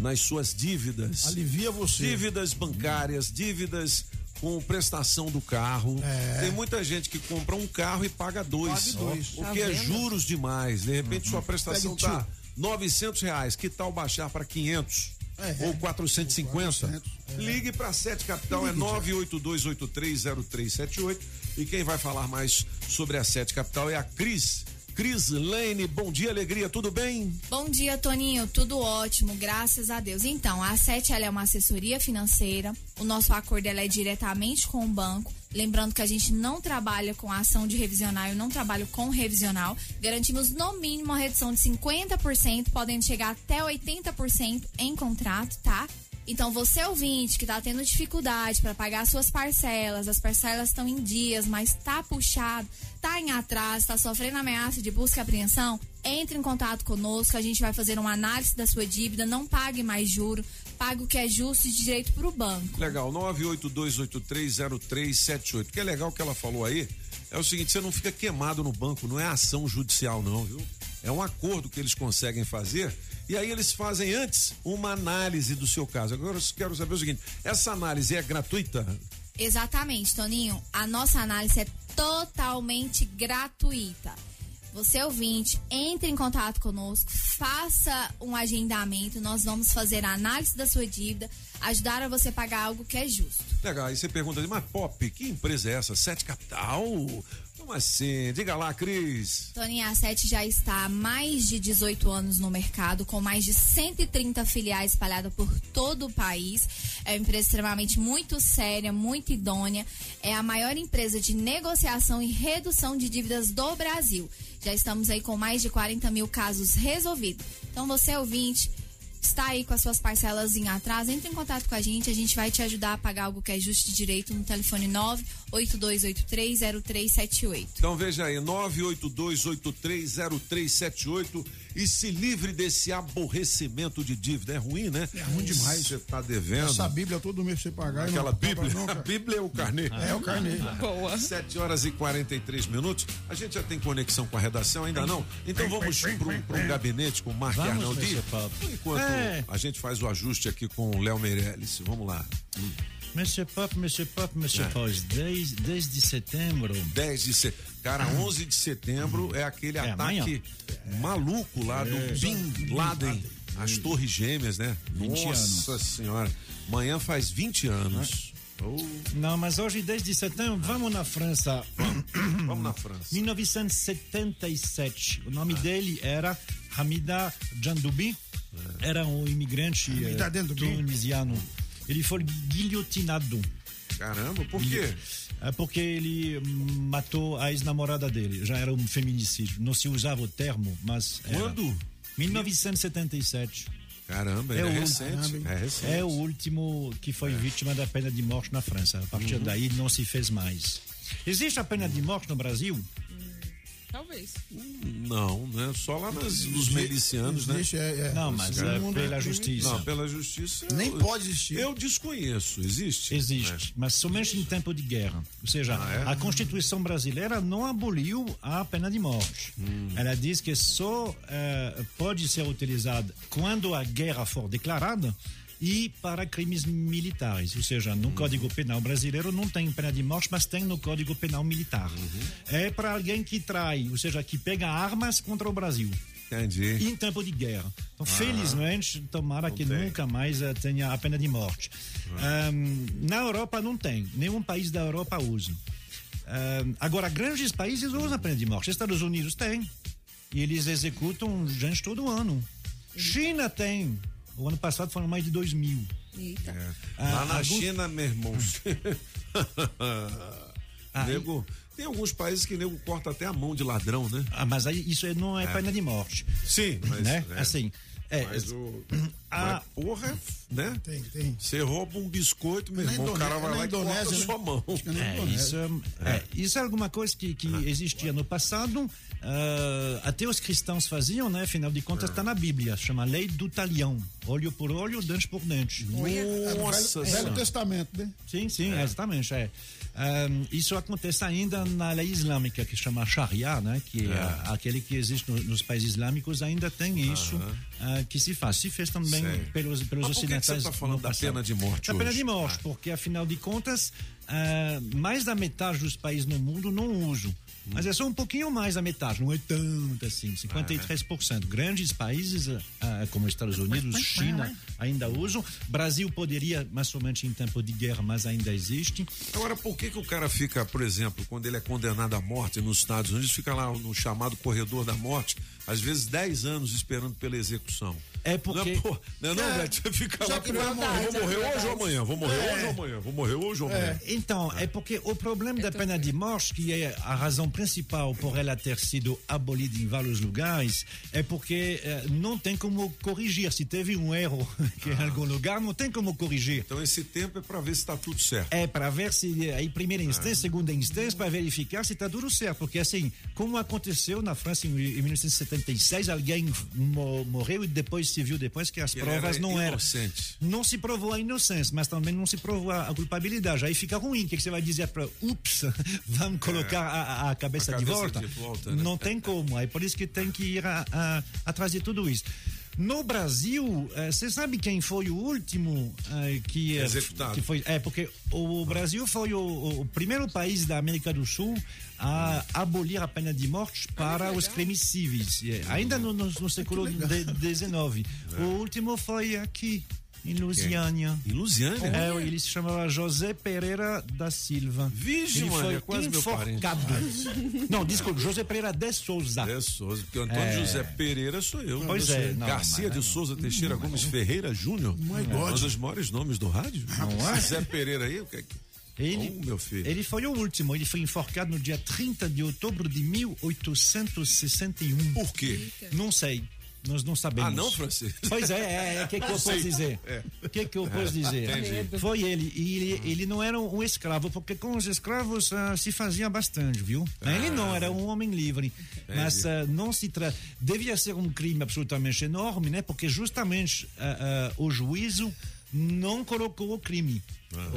nas suas dívidas. Alivia você. Dívidas bancárias, dívidas com prestação do carro. É. Tem muita gente que compra um carro e paga dois. Paga dois. Tá é vendo? juros demais. De repente sua prestação tá 900 reais. Que tal baixar para 500? É. Ou 450? 400, é. Ligue para Sete Capital, é Ligue, 982830378. E quem vai falar mais sobre a Sete Capital é a Cris. Cris Lane, bom dia, alegria, tudo bem? Bom dia, Toninho. Tudo ótimo, graças a Deus. Então, a Sete é uma assessoria financeira. O nosso acordo é diretamente com o banco. Lembrando que a gente não trabalha com ação de revisional, eu não trabalho com revisional. Garantimos no mínimo uma redução de 50%, podendo chegar até 80% em contrato, tá? Então, você ouvinte que tá tendo dificuldade para pagar suas parcelas, as parcelas estão em dias, mas tá puxado, tá em atraso, tá sofrendo ameaça de busca e apreensão, entre em contato conosco, a gente vai fazer uma análise da sua dívida, não pague mais juro, pague o que é justo e de direito pro banco. Legal, 982830378. O que é legal que ela falou aí é o seguinte: você não fica queimado no banco, não é ação judicial, não, viu? É um acordo que eles conseguem fazer e aí eles fazem antes uma análise do seu caso. Agora eu quero saber o seguinte: essa análise é gratuita? Exatamente, Toninho. A nossa análise é totalmente gratuita. Você ouvinte, entre em contato conosco, faça um agendamento, nós vamos fazer a análise da sua dívida, ajudar a você pagar algo que é justo. Legal, aí você pergunta, mas Pop, que empresa é essa? Sete Capital? Como assim? Diga lá, Cris. Toninho, a Sete já está há mais de 18 anos no mercado, com mais de 130 filiais espalhadas por todo o país. É uma empresa extremamente muito séria, muito idônea. É a maior empresa de negociação e redução de dívidas do Brasil. Já estamos aí com mais de 40 mil casos resolvidos. Então, você ouvinte, está aí com as suas parcelas em atraso, entre em contato com a gente, a gente vai te ajudar a pagar algo que é justo de direito no telefone 982830378. Então veja aí, 982830378 e se livre desse aborrecimento de dívida. É ruim, né? É ruim demais. Você tá devendo. Essa Bíblia todo mês você pagar. Aquela não Bíblia, nunca. a [LAUGHS] Bíblia é o carnê. É o carnê. [LAUGHS] Boa. 7 horas e 43 minutos. A gente já tem conexão com a redação, ainda não? Então vamos para um gabinete com o Marco Vamos, Arnaldi. Enquanto É. a gente faz o ajuste aqui com o Léo Meirelles. Vamos lá. Monsieur Pop, Monsieur Pop, Monsieur É. Pop, desde, desde setembro. 10 de setembro. Cara, 11 de setembro é aquele É, ataque amanhã. maluco lá do É. Bin Laden. As Torres Gêmeas, né? 20 Nossa senhora. Amanhã faz 20 anos. Oh, Não, mas hoje, desde setembro, vamos na França. vamos na França. 1977. O nome dele era Hamida Jandoubi. Era um imigrante Hamida eh, tunisiano. Ele foi guilhotinado. Caramba, por quê? É porque ele matou a ex-namorada dele. Já era um feminicídio. Não se usava o termo, mas. era. Quando? 1977. Caramba, É é, o- recente. É recente. É o último que foi vítima da pena de morte na França. A partir Uhum. daí não se fez mais. Existe a pena de morte no Brasil? Talvez. Não, né? Só lá nas, nos milicianos, né? Existe, é, é. Não, mas é mundo pela é justiça. Não, pela justiça. Nem eu- pode existir. Eu desconheço. Existe? Existe, mas somente em tempo de guerra. Ou seja, Ah, é? a Constituição brasileira não aboliu a pena de morte. Hum. Ela diz que só eh, pode ser utilizada quando a guerra for declarada e para crimes militares. Ou seja, no Código Penal brasileiro não tem pena de morte, mas tem no Código Penal militar. Uhum. É para alguém que trai, ou seja, que pega armas contra o Brasil. Entendi. Em tempo de guerra. Então, felizmente, tomara que Ah. tem. nunca mais eh, tenha a pena de morte. Ahm, na Europa não tem. Nenhum país da Europa usa. Ahm, agora, grandes países usam a pena de morte. Estados Unidos tem. E eles executam gente todo ano. China tem. O ano passado foram mais de 2 mil. Eita. Ah, Lá na alguns- China, meu irmão. [LAUGHS] Ah, nego, tem alguns países que nego corta até a mão de ladrão, né? Ah, mas aí isso é- não é, pena de morte. Sim, mas. né? é. Assim. É, Mas o. Ah. [CLEARS THROAT] mas, porra, né? Tem, tem. Você rouba um biscoito, meu Na irmão, o cara vai na lá e corta Indonésia, a né? sua mão. É É, isso, é, é, isso é alguma coisa que, que existia no passado. ah, até os cristãos faziam, né? Afinal de contas, está na Bíblia. Chama lei do talião. Olho por olho, dente por dente. É no Nossa Velho. Testamento, né? Sim, sim, exatamente. É. Ahm, isso acontece ainda na lei islâmica, que chama Sharia, né? Que é, aquele que existe no- nos países islâmicos, ainda tem isso ah, que se faz. Se fez também Sei. pelos, pelos Mas por que que ocidentais. você tá falando da passado. pena de morte Da pena hoje? de morte, porque afinal de contas, ah, mais da metade dos países no mundo não usam. Mas é só um pouquinho mais da metade, não é tanto assim, 53%. Grandes países, ah, como Estados Unidos, China, ainda usam. Brasil poderia, mas somente em tempo de guerra, mas ainda existe. Agora, por que, que o cara fica, por exemplo, quando ele é condenado à morte nos Estados Unidos, fica lá no chamado corredor da morte, às vezes 10 anos esperando pela execução? É porque. Não, pô, não, é não, É, velho? Você fica lá, que pô, vai morrer, vou morrer hoje ou amanhã, vou morrer É. hoje ou amanhã, vou morrer hoje ou amanhã. Então, é porque o problema da pena de morte, que é a razão principal por ela ter sido abolida em vários lugares, é porque eh, não tem como corrigir. Se teve um erro [LAUGHS] que em algum lugar, não tem como corrigir. Então esse tempo é para ver se está tudo certo. É para ver se aí primeira instância, segunda instância, para verificar se está tudo certo. Porque assim, como aconteceu na França em, em 1976, alguém mo- morreu e depois se viu depois que as Ele provas era não eram. Não se provou a inocência, mas também não se provou a, a culpabilidade. Aí fica ruim. O que, que você vai dizer para ups, [LAUGHS] vamos colocar a, a- a cabeça, É. A de, cabeça volta? de volta, né? Não tem como. É por isso que tem que ir a- a- atrás de tudo isso. No Brasil, eh, você sabe quem foi o último eh, que, eh, Executado. que foi? É porque o Brasil foi o, o primeiro país da América do Sul a abolir a pena de morte para os crimes civis. Ainda no, no- no século XIX. [LAUGHS] O último foi aqui. Em Lusiânia. Em Lusiânia? É, ele se chamava José Pereira da Silva. Vixe, ele mano, foi é quase enforcado. [LAUGHS] Não, desculpa, José Pereira de Souza. De Souza, porque o Antônio É. José Pereira sou eu. Pois é, não, Garcia mas- de Souza Teixeira Gomes Ferreira Júnior. My Um God. dos maiores nomes do rádio. Não é? Zé Pereira aí, o que é que. Ele, Oh, meu filho. ele foi o último, ele foi enforcado no dia 30 de outubro de 1861. Por quê? Não sei. Nós não sabemos. Ah, não, Francisco? Pois é, é, é. O que, que eu posso dizer? É. O que, que eu posso dizer? Entendi. Foi ele. E ele, ele não era um escravo, porque com os escravos ah, se fazia bastante, viu? Ele não era um homem livre. Mas ah, não se tra... devia ser um crime absolutamente enorme, né? Porque justamente ah, ah, o juízo não colocou o crime.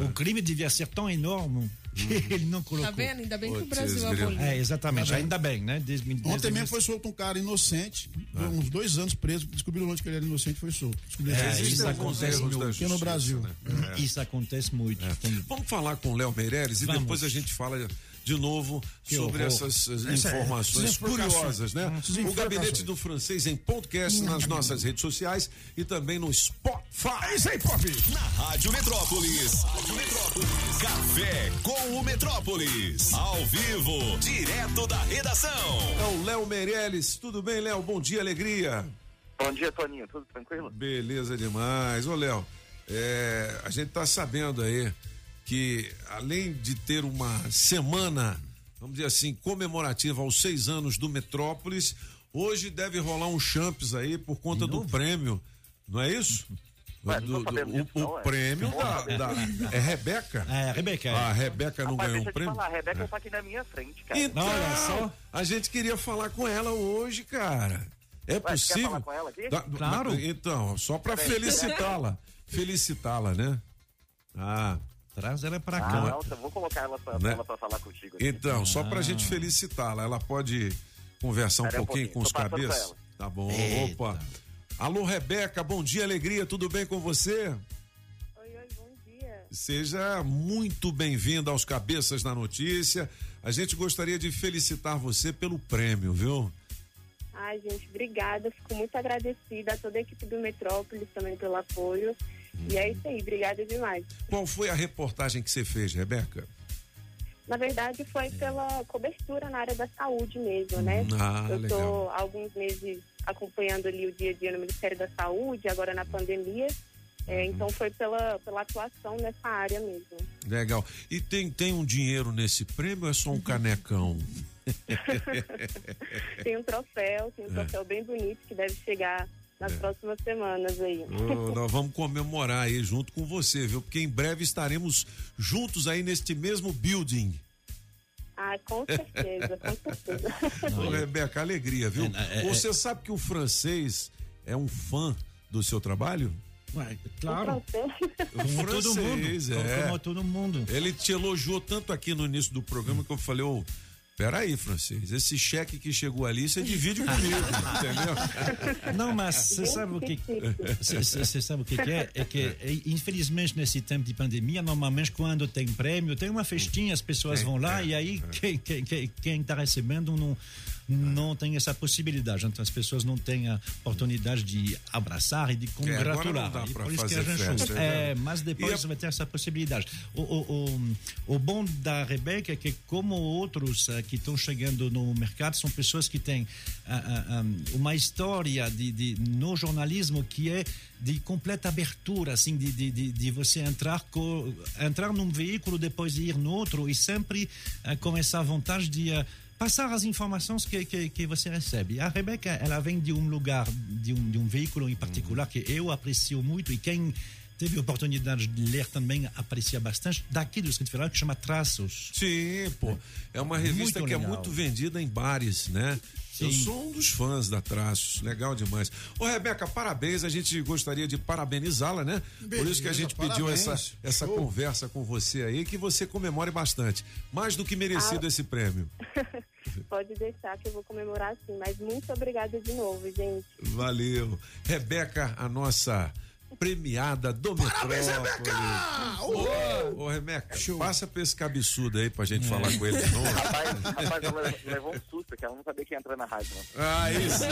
O crime devia ser tão enorme [LAUGHS] ele não colocou. Tá vendo? Ainda bem que o Brasil aboliu. É, exatamente. Tá. Ainda bem, né? Desde, desde Ontem mesmo foi solto um cara inocente, deu uns dois anos preso, descobriram onde que ele era inocente e foi solto. É, isso acontece no- Aqui no Brasil. É. Isso acontece muito. Vamos falar com o Léo Meireles e Vamos. depois a gente fala de novo Que sobre horror. essas eh, Essa- informações curiosas, né? O. Gabinete do Francês em podcast nas nossas redes sociais e também no Spotify. É isso aí, Pop! Na Rádio Metrópolis. Rádio Metrópolis. Café com o Metrópolis. Ao vivo, direto da redação. É o Léo Meireles. Tudo bem, Léo? Bom dia, alegria. Bom dia, Toninho. Tudo tranquilo? Beleza demais. Ô, Léo, é, a gente tá sabendo aí que além de ter uma semana, vamos dizer assim, comemorativa aos seis anos do Metrópolis, hoje deve rolar um champs aí por conta do prêmio, não é isso? Ué, não Do- do- sabendo o, disso, o não, é. prêmio Não da, da-. É Rebeca? É, Rebeca. A Rebeca não Rapaz, ganhou um prêmio? falar, a Rebeca É. tá aqui na minha frente, cara. Então, a gente queria falar com ela hoje, cara. É Ué, possível? falar com ela aqui? Dá- Claro. Então, só pra Peraí. felicitá-la. Felicitá-la, né? Ah. Traz ela pra Ah, cá. não, eu vou colocar ela pra, Né? ela pra falar contigo. aqui. Então, só pra Ah. gente felicitá-la. Ela pode conversar um Espera um pouquinho com os pouquinho, cabeças? pra Tá bom, Eita. opa. Alô, Rebeca, bom dia, alegria, tudo bem com você? Oi, oi, bom dia. Seja muito bem-vinda aos Cabeças na Notícia. A gente gostaria de felicitar você pelo prêmio, viu? Ai, gente, obrigada. Fico muito agradecida a toda a equipe do Metrópolis também pelo apoio. E é isso aí, obrigada demais. Qual foi a reportagem que você fez, Rebeca? Na verdade, foi pela cobertura na área da saúde mesmo, né? Ah, Eu estou há alguns meses acompanhando ali o dia a dia no Ministério da Saúde, agora na pandemia. É, Uhum. Então foi pela, pela atuação nessa área mesmo. Legal. E tem, tem um dinheiro nesse prêmio ou é só um canecão? [LAUGHS] Tem um troféu, tem um É. troféu bem bonito que deve chegar nas próximas semanas aí. Ô, nós vamos comemorar aí junto com você, viu? Porque em breve estaremos juntos aí neste mesmo building. Ah, com certeza, com certeza. [LAUGHS] Ô, Rebeca, alegria, viu? É, é, Você sabe que o francês é um fã do seu trabalho? Ué, claro. O Como todo mundo. é. como todo mundo. Ele te elogiou tanto aqui no início do programa que eu falei, ô, peraí, francês, esse cheque que chegou ali, você divide comigo, entendeu? Não, mas você sabe o que você sabe o que, que é? É que é, infelizmente nesse tempo de pandemia, normalmente quando tem prêmio, tem uma festinha, as pessoas vão lá é, e aí quem- quem está recebendo não não tem essa possibilidade. Então as pessoas não têm a oportunidade de abraçar e de É, congratular. pra por isso que festa, é, né? mas depois a- vai ter essa possibilidade. O, o, o, o bom da Rebeca é que, como outros ah, que estão chegando no mercado, são pessoas que têm ah, ah, uma história de, de- no jornalismo que é de completa abertura, assim, de, de, de, de você entrar, co, entrar num veículo, depois ir no outro e sempre ah, com essa vontade de. Passar as informações que, que, que você recebe. A Rebeca, ela vem de um lugar, de um, de um veículo em particular que eu aprecio muito e quem teve a oportunidade de ler também aprecia bastante, daqui do Distrito Federal, que chama Traços. Sim, pô. É uma revista Muito que é legal. muito vendida em bares, né? Eu Sim. sou um dos fãs da Traços, legal demais. Ô, Rebeca, parabéns, a gente gostaria de parabenizá-la, né? Por isso que a Beleza, gente pediu parabéns. essa, essa Show. conversa com você aí, que você comemore bastante. Mais do que merecido Ah. esse prêmio. [LAUGHS] Pode deixar que eu vou comemorar sim. Mas muito obrigada de novo, gente. Valeu. Rebeca, a nossa premiada do Parabéns. Rebeca! Ô, ô, Rebeca, passa pra esse cabeçudo aí pra gente falar com ele de novo. Rapaz, [LAUGHS] rapaz, ela levou um susto, que ela não sabia que ia entrar na rádio, não. Ah, isso.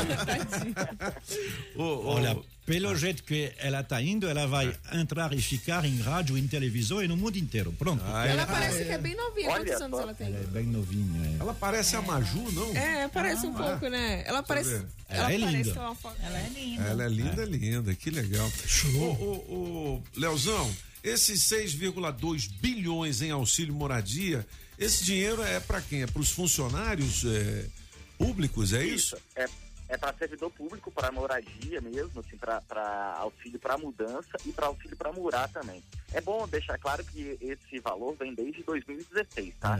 [LAUGHS] Olha, pelo jeito que ela está indo, ela vai entrar e ficar em rádio, em televisão e no mundo inteiro. Pronto. Ela parece que é bem novinha. Olha Quantos anos ela tem? Ela é bem novinha. é. Ela parece a Maju, não? É, parece um pouco, né? Ela parece. ver. Ela é parece linda. uma foto. Ela é linda. Ela é linda, linda, que legal. Ô, ô, ô, Leozão, esses 6,2 bilhões em auxílio moradia, esse dinheiro é pra quem? É pros funcionários é, públicos, é isso? É, é para servidor público, para moradia mesmo, assim, para auxílio para mudança e para auxílio para murar também. É bom deixar claro que esse valor vem desde 2016, tá?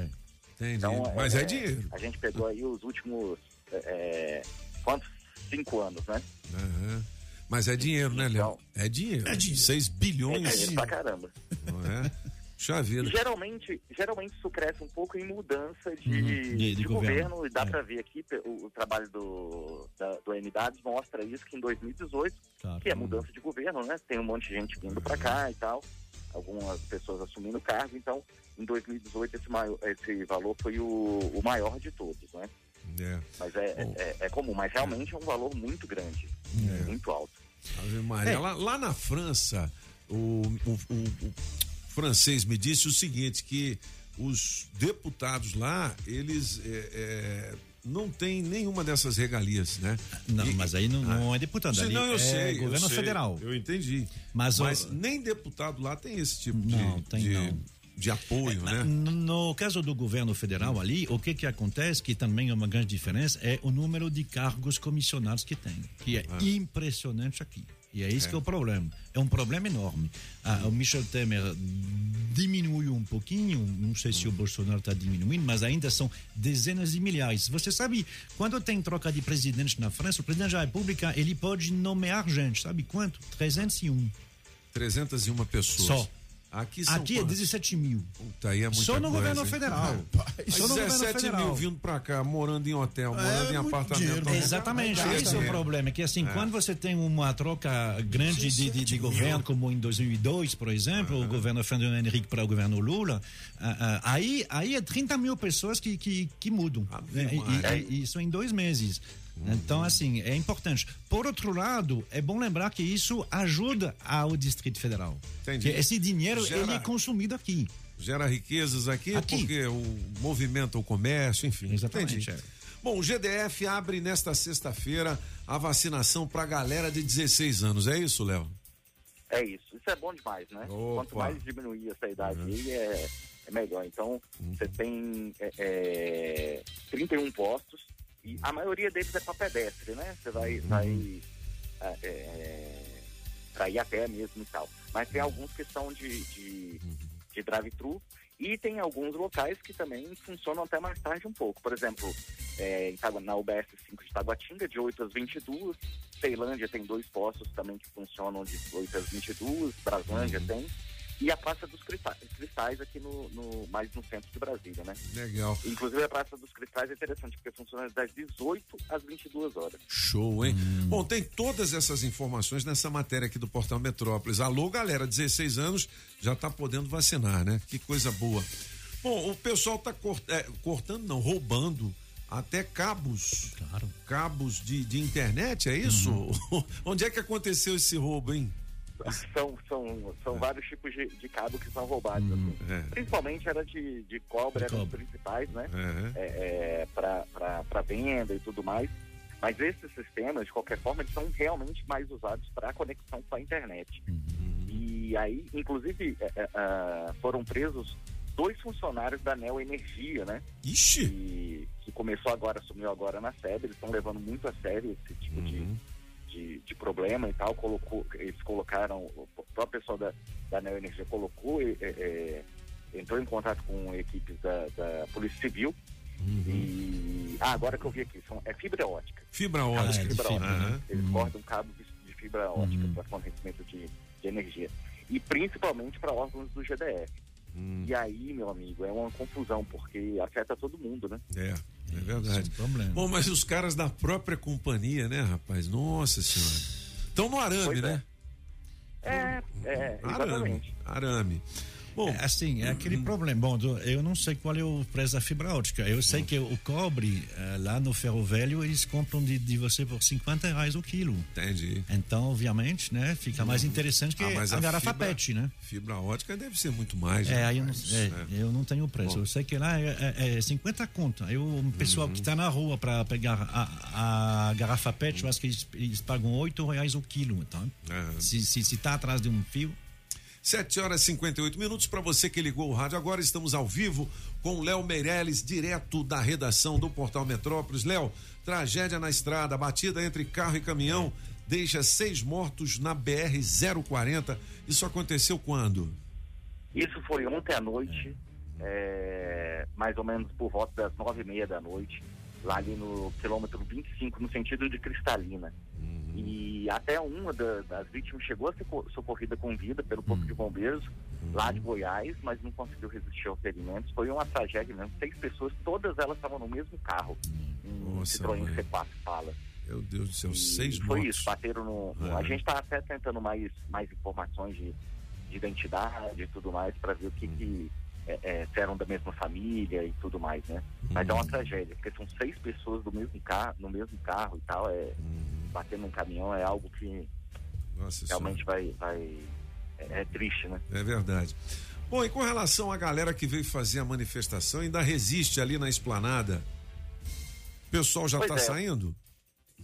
Entendi. Então, Mas é, dinheiro. A gente pegou aí os últimos, é, é, quantos? Cinco anos, né? Aham. Mas é dinheiro, né, Léo? É dinheiro. É dinheiro. 6 É bilhões. dinheiro pra caramba. Não é? Puxa vida. Geralmente, geralmente isso cresce um pouco em mudança de, Uhum, de- de de governo. governo, e dá É. pra ver aqui o, o trabalho do, da, do MDADS mostra isso que em 2018, Claro. que é mudança de governo, né? Tem um monte de gente vindo pra cá e tal, algumas pessoas assumindo cargo, então em 2018 esse, maior, esse valor foi o, o maior de todos, né? É. Mas é, é, é comum, mas realmente é um valor muito grande, É. muito alto. Ave Maria. É. Lá, lá na França, o, o- o- o francês me disse o seguinte, que os deputados lá, eles é, é, não têm nenhuma dessas regalias, né? Não, mas aí não, não é deputado, Sim, ali não, eu é sei, eu governo sei, federal. Eu entendi. Mas Mas, o- nem deputado lá tem esse tipo de, Não, tem de, não. de apoio, né? No, no caso do governo federal ali, o que que acontece, que também é uma grande diferença, é o número de cargos comissionados que tem, que é impressionante aqui. E é isso É. que é o problema. É um problema enorme. Ah, o Michel Temer diminuiu um pouquinho, não sei se o Bolsonaro está diminuindo, mas ainda são dezenas de milhares. Você sabe, quando tem troca de presidente na França, o presidente da República, ele pode nomear gente, sabe quanto? 301. 301 pessoas. Só. Aqui são Aqui é quantos? 17 mil. Puta, aí é muita Só no coisa, governo hein? federal. Mas Só no governo 17 federal. mil vindo pra cá, morando em hotel, morando em apartamento. Exatamente, É esse é o problema. Que assim, É. quando você tem uma troca grande de, de, de governo, como em 2002, por exemplo, o governo Fernando Henrique para o governo Lula, ah, ah, aí, aí é 30 mil pessoas que, que, que mudam. né? E- Maria. e- e isso em dois meses. Então, assim, é importante. Por outro lado, é bom lembrar que isso ajuda ao Distrito Federal. Entendi. Que esse dinheiro Gera- ele é consumido aqui. Gera riquezas aqui, Aqui. porque o movimenta o comércio, enfim. Exatamente, é. Bom, o GDF abre nesta sexta-feira a vacinação pra galera de 16 anos. É isso, Léo? É isso. Isso é bom demais, né? Quanto mais diminuir essa idade aí, é, é melhor. Então, você tem é, é, 31 postos e a maioria deles é para pedestre, né? Você vai, vai é, é, pra ir a pé mesmo e tal. Mas tem alguns que são de, de, de drive-thru e tem alguns locais que também funcionam até mais tarde um pouco. Por exemplo, é, na UBS 5 de Taguatinga, de 8 às 22. Ceilândia tem dois postos também que funcionam de 8 às 22. Braslândia tem. E a Praça dos Cristais, aqui no, no- mais no centro de Brasília, né? Legal. Inclusive a Praça dos Cristais é interessante, porque funciona das 18 às 22 horas. Show, hein? Bom, tem todas essas informações nessa matéria aqui do Portal Metrópolis. Alô, galera, 16 anos já tá podendo vacinar, né? Que coisa boa. Bom, o pessoal tá cort- é, cortando, não, roubando até cabos. Claro. Cabos de, de internet, é isso? Uhum. [LAUGHS] Onde é que aconteceu esse roubo, hein? São, são, são vários tipos de, de cabo que são roubados. assim. é. Principalmente era de, de cobre, eram os principais, né? É. É, é, para venda e tudo mais. Mas esses sistemas, de qualquer forma, eles são realmente mais usados para conexão com a internet. E aí, inclusive, é, é, ah, foram presos dois funcionários da Neo Energia, né? Ixi! Que, que começou agora, assumiu agora na SEB, eles estão levando muito a sério esse tipo de, de, de problema e tal. Colocou, eles colocaram, o próprio pessoal da, da Neo Energia colocou, é, é, entrou em contato com equipes da, da Polícia Civil. E ah, agora que eu vi aqui, são, é fibra ótica. Fibra ótica. Fibra Fibra, ótica. né? Eles Uhum. cortam cabo de, de fibra ótica para fornecimento de, de energia. E principalmente para órgãos do GDF. Hum. E aí, meu amigo, é uma confusão, porque afeta todo mundo, né? É, é verdade. Bom, mas os caras da própria companhia, né, rapaz? Nossa senhora. Estão no arame, Pois é. né? É, É, Arame. exatamente. Arame. Bom, É, assim, é aquele problema. Bom, eu não sei qual é o preço da fibra ótica. Eu sei que o cobre, eh, lá no ferro velho, eles compram de, de você por 50 reais o quilo. Entendi. Então, obviamente, né, fica mais interessante que Ah, mas a, garrafa fibra- PET, né? Fibra ótica deve ser muito mais. É, né? aí eu não, é, né? eu não tenho preço. Bom. Eu sei que lá é, é, é 50 conto. Aí o pessoal Uhum. que está na rua para pegar a, a garrafa PET, eu acho que eles, eles pagam 8 reais o quilo. Então, se, se, se tá atrás de um fio, 7 horas e 58 minutos para você que ligou o rádio. Agora estamos ao vivo com Léo Meirelles, direto da redação do Portal Metrópolis. Léo, tragédia na estrada, batida entre carro e caminhão, deixa seis mortos na BR 040. Isso aconteceu quando? Isso foi ontem à noite, é, mais ou menos por volta das nove e meia da noite, lá ali no quilômetro 25, no sentido de Cristalina. E até uma da- das vítimas chegou a ser co- socorrida com vida pelo Corpo de Bombeiros, lá de Goiás, mas não conseguiu resistir aos ferimentos. Foi uma tragédia mesmo. Seis pessoas, todas elas estavam no mesmo carro. Um Nossa, Citroën mãe. C4 fala. Meu Deus do céu, seis Foi mortos. isso, bateram no. Ah. A gente está até tentando mais, mais informações de, de identidade e tudo mais para ver o que, que é, é, se eram da mesma família e tudo mais, né? Mas é uma tragédia, porque são seis pessoas do mesmo carro, no mesmo carro e tal, é bater num caminhão é algo que Nossa realmente vai, vai é, é triste, né? É verdade. Bom, e com relação à galera que veio fazer a manifestação, ainda resiste ali na esplanada? O pessoal já está é. saindo?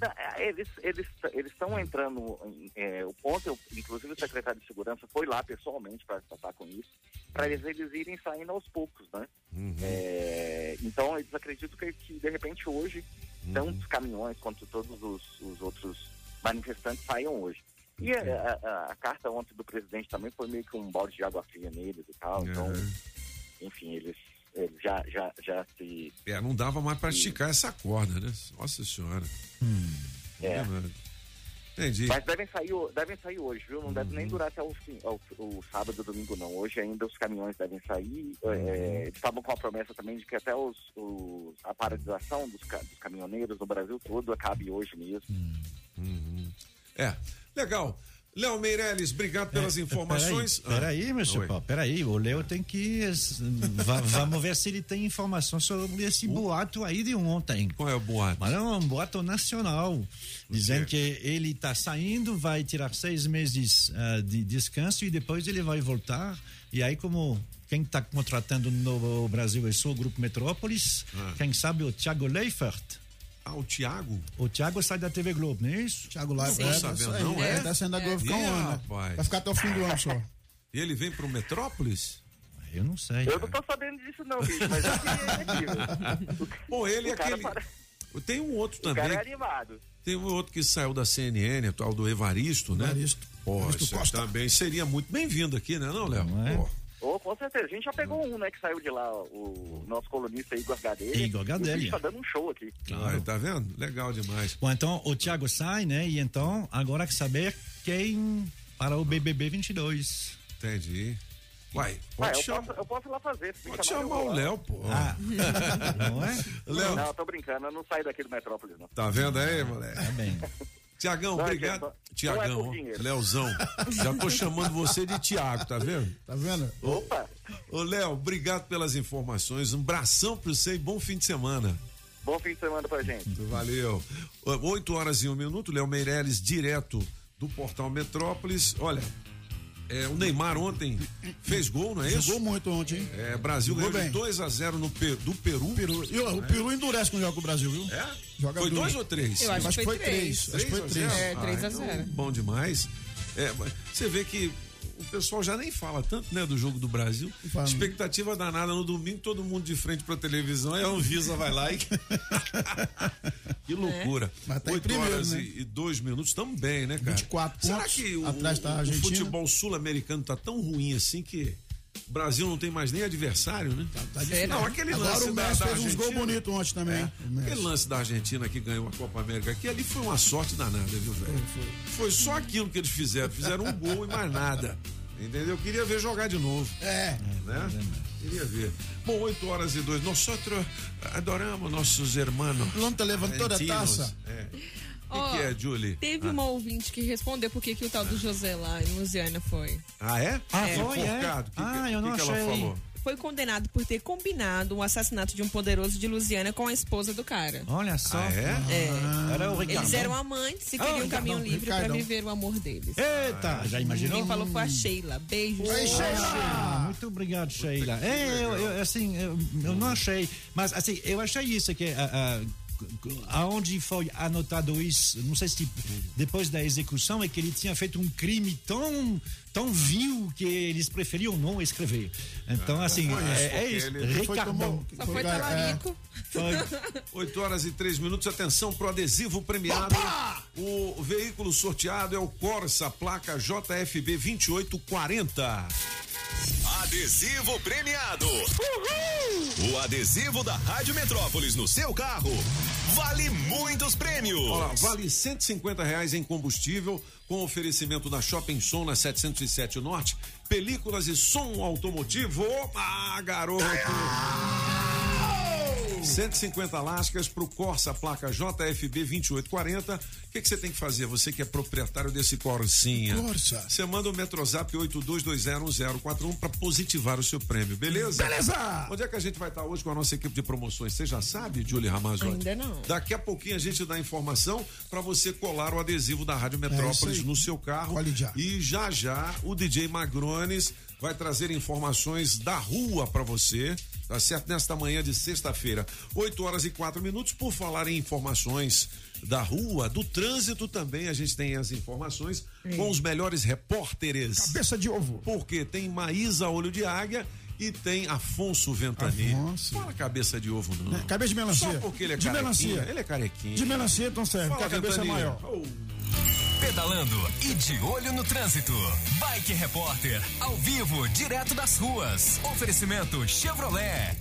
É, Eles eles eles estão entrando. é, o ponto, inclusive o secretário de segurança foi lá pessoalmente para tratar com isso, para eles, eles irem saindo aos poucos, né? É, então eles acreditam que, que, de repente hoje tanto os caminhões quanto todos os, os outros manifestantes saiam hoje. E a, a- a carta ontem do presidente também foi meio que um balde de água fria neles e tal. Então, enfim, eles, eles já, já, já se. É, não dava mais para esticar essa corda, né? Nossa senhora. É. mano. Entendi. Mas devem sair, devem sair hoje, viu? Não deve nem durar até o, fim, ao- o sábado domingo, não. Hoje ainda os caminhões devem sair. É, eles estavam com a promessa também de que até os, os- a paralisação dos, dos caminhoneiros no Brasil todo acabe hoje mesmo. Uhum. É, legal. Léo Meirelles, obrigado pelas informações. Peraí, peraí, meu Oi. senhor peraí. O Léo tem que. va- vamos ver se ele tem informação sobre esse boato aí de ontem. Qual é o boato? Mas é um boato nacional. Dizendo que ele está saindo, vai tirar seis meses ah, de descanso e depois ele vai voltar. E aí, como quem está contratando no Brasil é só o Grupo Metrópolis, Ah. quem sabe o Thiago Leifert. Ah, o Thiago? O Thiago sai da TV Globo, não é isso? Thiago Leifert. Não É, tô sabendo, aí, não, é, é? tá saindo da Globo ficar um ano, né? rapaz. Vai ficar até o fim do ano só. E ele vem pro Metrópolis? Eu não sei. Eu não tô sabendo disso, não, bicho, mas eu aqui, viu? Bom, ele é cara aquele. para- Tem um outro O também. cara é animado. Tem um outro que saiu da CNN, o tal do Evaristo, né? Evaristo. Pô, Evaristo Costa. também seria muito bem-vindo aqui, né, não, Léo? Pô, Oh, com certeza. A gente já pegou um, né, que saiu de lá, o nosso colunista Igor Gadelha. Igor Gadelha. O bicho tá dando um show aqui. Claro. tá vendo? Legal demais. Bom, então o Thiago sai, né? E então agora que saber quem para o BBB 22. Entendi. Uai, Ah, pode eu, chamar. posso, eu posso ir lá fazer. Pode chamar, eu chamar o. Léo, pô. Ah, [LAUGHS] não é? Léo, Não, eu tô brincando, eu não saio daqui do Metrópolis, não. tá vendo aí, moleque? Tá bem. Tiagão, Não, obrigado. não é Tiagão. Léozão. Já tô chamando você de Tiago, tá vendo? Tá vendo? Opa! Ô, Léo, obrigado pelas informações. Um bração pra você e bom fim de semana. Bom fim de semana pra gente. Valeu. 8 horas e um minuto, Léo Meirelles, direto do portal Metrópolis. Olha, é, o Neymar ontem fez gol, não é isso? Jogou muito ontem, hein? É, Brasil Jogou ganhou de bem. 2 a 0 no do Peru. Peru. E ó, o Peru endurece quando joga com o Brasil, viu? É? Joga Foi duro. dois ou três? Eu acho que foi três. Acho que foi a três. zero? É, três a então, zero. bom demais. É, você vê que o pessoal já nem fala tanto, né, do jogo do Brasil. Fala. Expectativa danada no domingo, todo mundo de frente pra televisão, aí a Anvisa vai lá e. [LAUGHS] que loucura. Mas tá 8 primeiro, horas né? e 2 minutos, estamos bem, né, cara? 24 Será que o, atrás o futebol sul-americano tá tão ruim assim que o Brasil não tem mais nem adversário, né? Tá difícil. Não, aquele Agora lance o da, Messi da fez uns gols bonitos ontem também. É, aquele lance da Argentina que ganhou a Copa América aqui, ali foi uma sorte danada, viu, velho? Foi só aquilo que eles fizeram. Fizeram um gol e mais nada. Entendeu? Eu queria ver jogar de novo. É. Né? Queria ver. Bom, 8 horas e 2. Nós adoramos nossos irmãos. Planta levantou da argentinos. taça. É. O que, que é, Julie? Teve Ah. uma ouvinte que respondeu por que que o tal do José lá em Lusiana foi. Ah, é? Ah, É. foi, é? Que, Ah, que, eu não que, que achei. ela falou? Foi condenado por ter combinado o assassinato de um poderoso de Lusiana com a esposa do cara. Olha só. Ah, é? É. Era o Ricardo. Eles eram amantes e Ah, queriam um Ricardão, caminho livre pra Ricardão. viver o amor deles. Eita, já imaginou? Quem falou foi a Sheila. Beijo. Ah, muito obrigado, Sheila. É, eu, eu, assim, eu, eu não achei, mas assim, eu achei isso que ah, ah, aonde foi anotado isso, não sei se depois da execução é que ele tinha feito um crime tão tão vil que eles preferiam não escrever. Então, assim, foi isso, é, é isso. ele- Foi Ricardão. tomar- Só foi talarico. Foi. 8 horas e 3 minutos, atenção pro adesivo premiado. O veículo sorteado é o Corsa, placa JFB 2840. Adesivo premiado. O adesivo da Rádio Metrópolis no seu carro vale muitos prêmios. Olha vale 150 reais em combustível, com oferecimento da Shopping Som na 707 Norte, películas e som automotivo. Opa, garoto! 150 lascas para o Corsa, placa JFB 2840. O que que você tem que fazer? Você que é proprietário desse Corsinha. Corsa. Você manda o Metrozap 82201041 para positivar o seu prêmio, beleza? Beleza! Onde é que a gente vai estar hoje com a nossa equipe de promoções? Você já sabe, Julie Ramazotti? Ainda não. Daqui a pouquinho a gente dá informação para você colar o adesivo da Rádio Metrópolis É no seu carro. Colhe já. E já já o DJ Magrones vai trazer informações da rua para você, tá certo? Nesta manhã de sexta-feira, 8 horas e 4 minutos. Por falar em informações da rua, do trânsito também, a gente tem as informações com os melhores repórteres. Cabeça de ovo. Porque tem Maísa Olho de Águia e tem Afonso Ventania. Afonso. Fala cabeça de ovo, não. É, cabeça de melancia. Só porque ele é De carequinha. melancia. Ele é carequinha. De melancia, então serve, porque Fala, a cabeça é maior. Oh. Pedalando e de olho no trânsito. Bike Repórter, ao vivo, direto das ruas. Oferecimento Chevrolet.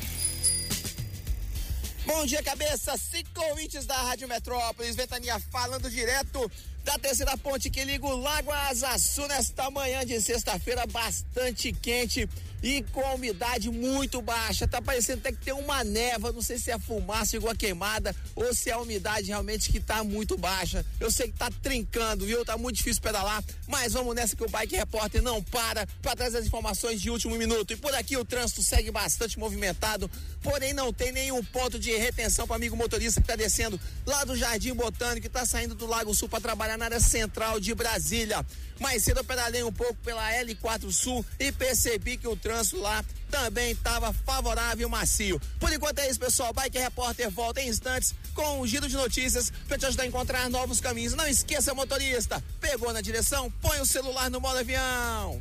Bom dia, cabeça. Cinco ouvintes da Rádio Metrópolis. Ventania falando direto da terceira ponte que liga o Lago Azaçu nesta manhã de sexta-feira, bastante quente e com umidade muito baixa. Tá parecendo até que tem uma neva. Não sei se é fumaça igual a queimada ou se é a umidade realmente que tá muito baixa. Eu sei que tá trincando, viu? Tá muito difícil pedalar, mas vamos nessa que o Bike Repórter não para para trazer as informações de último minuto. E por aqui o trânsito segue bastante movimentado, porém não tem nenhum ponto de retenção para amigo motorista que tá descendo lá do Jardim Botânico e tá saindo do Lago Sul para trabalhar na área central de Brasília. Mais cedo eu pedalei um pouco pela L4 Sul e percebi que o trânsito lá também estava favorável e macio. Por enquanto é isso, pessoal. Bike Repórter volta em instantes com um giro de notícias para te ajudar a encontrar novos caminhos. Não esqueça, motorista, pegou na direção, põe o celular no modo avião.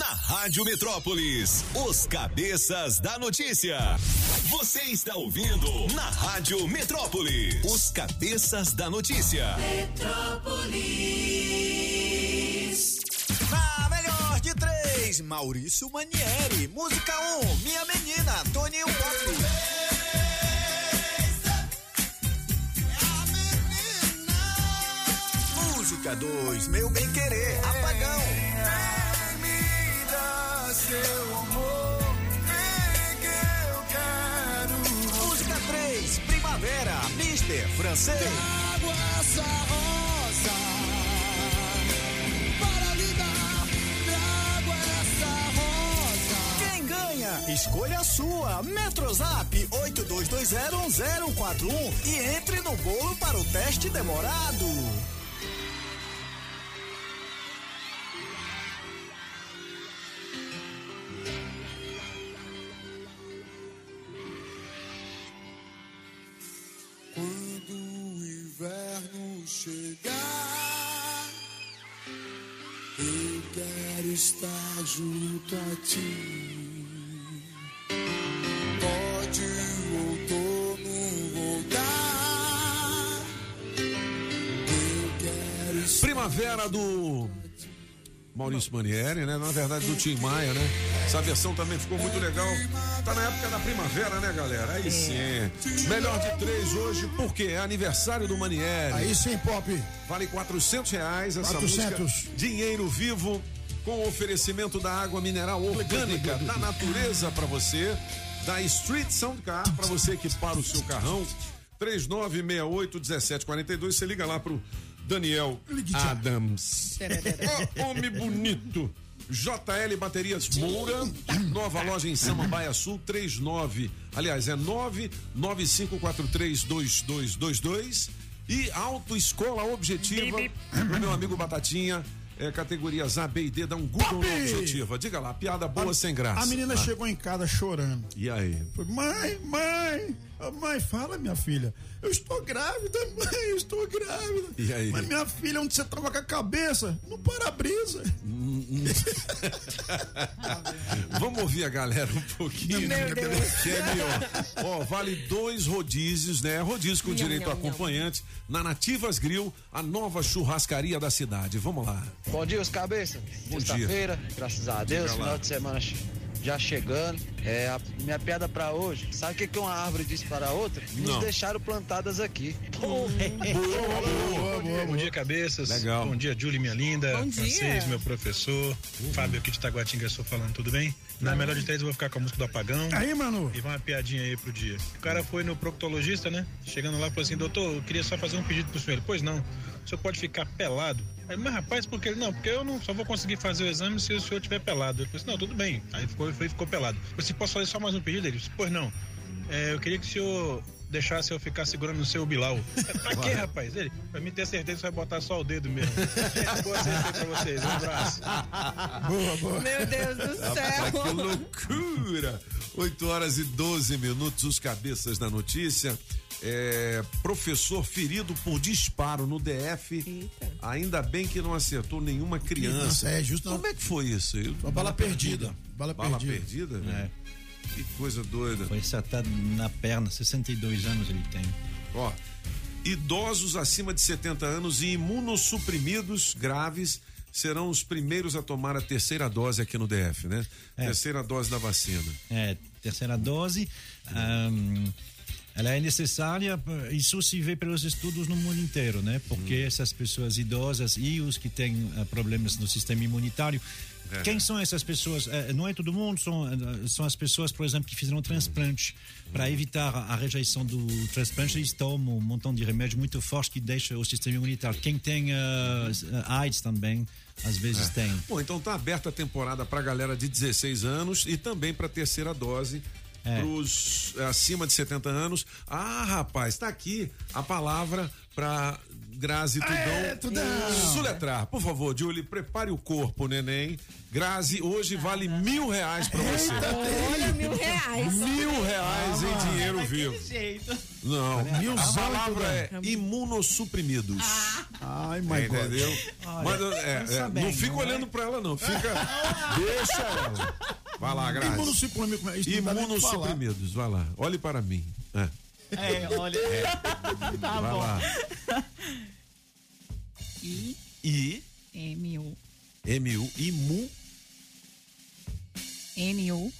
Na Rádio Metrópolis, os cabeças da notícia. Você está ouvindo na Rádio Metrópolis, os cabeças da notícia. Metrópolis. Na melhor de três, Maurício Manieri. Música 1, um, Minha Menina, Toninho Pop. Música 2, Meu Bem Querer, seu amor, vem que eu quero. Música 3, Primavera, Mister Francês. Trago essa rosa para lhe dar. Trago essa rosa. Quem ganha? Escolha a sua. Metrozap 82201041 e entre no bolo para o teste demorado. Chegar, eu quero estar junto a ti. Pode o outono voltar, Primavera do Maurício Manieri, né? Na verdade, do Tim Maia, né? Essa versão também ficou muito legal. Tá na época da primavera, né, galera? Aí sim. Melhor de três hoje, porque é aniversário do Manieri. Aí sim, Pop. Vale 400 reais essa 400. música. Dinheiro vivo com oferecimento da água mineral orgânica da natureza para você, da Street Sound Car para você equipar o seu carrão. 3968 1742, você liga lá pro Daniel Adams. [LAUGHS] Ó, homem bonito. JL Baterias Moura, nova loja em Samambaia Sul, 39, aliás, é 995432222 e Autoescola Objetiva, do meu amigo Batatinha, é, categorias A, B e D, dá um Google no Objetiva. Diga lá, piada boa sem graça. A menina Ah, chegou em casa chorando. E aí? Foi, mãe, mãe, mãe, fala, minha filha. Eu estou grávida, mãe, eu estou grávida. E aí? Mas minha filha, onde você tava com a cabeça? No para-brisa. [LAUGHS] Vamos ouvir a galera um pouquinho. Meu Deus. Que é melhor. Ó, vale dois rodízios, né? Rodízio com direito a acompanhante na Nativas Grill, a nova churrascaria da cidade. Vamos lá. Bom dia, os cabeças. Bom dia. Sexta-feira, graças a Deus, final de semana já chegando. É, a minha piada pra hoje. Sabe o que, que uma árvore disse para a outra? Não. Nos deixaram plantadas aqui. Bom dia, cabeças. Legal. Bom dia, Julie, minha linda. Bom dia. Francês, meu professor. Fábio aqui de Taguatinga, estou falando, tudo bem? Na melhor de três, eu vou ficar com a música do apagão. Aí, mano. E vai uma piadinha aí pro dia. O cara foi no proctologista, né? Chegando lá, falou assim: doutor, eu queria só fazer um pedido pro senhor. Ele, pois não, o senhor pode ficar pelado. Aí, mas rapaz, por que? Não, porque eu não só vou conseguir fazer o exame se o senhor estiver pelado. Ele falou assim: não, tudo bem. Aí ficou, foi, ficou pelado. Eu falei assim: posso fazer só mais um pedido? Ele disse: pois não. É, eu queria que o senhor deixasse eu ficar segurando no seu bilau. [LAUGHS] Pra quê, rapaz? Ele, pra mim ter certeza que você vai botar só o dedo mesmo. Gente, [LAUGHS] boa sexta pra vocês. Um abraço. [LAUGHS] Boa, boa. Meu Deus do céu. que loucura! 8 horas e 12 minutos, os cabeças da notícia. É, professor ferido por disparo no DF. Ainda bem que não acertou nenhuma criança. É justo. Como é que foi isso? Eu- Uma bala perdida. Bala perdida. perdida. né? Que coisa doida. Foi acertado na perna, 62 anos ele tem. Ó, idosos acima de 70 anos e imunossuprimidos graves serão os primeiros a tomar a terceira dose aqui no DF, né? Terceira dose da vacina. É, terceira dose. Ela é necessária, isso se vê pelos estudos no mundo inteiro, né? Porque essas pessoas idosas e os que têm ah, problemas no sistema imunitário, É. quem são essas pessoas? Eh, não é todo mundo, são, eh, são as pessoas, por exemplo, que fizeram transplante. Para evitar a rejeição do transplante, eles tomam um montão de remédio muito forte que deixa o sistema imunitário. Quem tem ah, AIDS também, às vezes É. tem. Bom, então tá aberta a temporada pra galera de 16 anos e também pra terceira dose É. pros eh, acima de 70 anos. Ah, rapaz, tá aqui a palavra pra Grazi Tudão. É, Tudão. Suletrar, por favor, Julie, prepare o corpo, neném. Grazi, hoje vale mil reais pra você. Olha, mil reais. Mil reais em dinheiro vivo. Não, a Milzão, palavra é imunossuprimidos. Ai, my É, God. entendeu? Olha, Mas é, pensa é, bem, não fica não é? olhando pra ela, não. Fica. [LAUGHS] deixa ela. Vai lá, Grazi. Pra falar. Imunossuprimidos, vai lá. Olhe para mim. É. É, olha. [LAUGHS] Tá vai bom. lá. I, I, M, U, M, U, imu. N, U.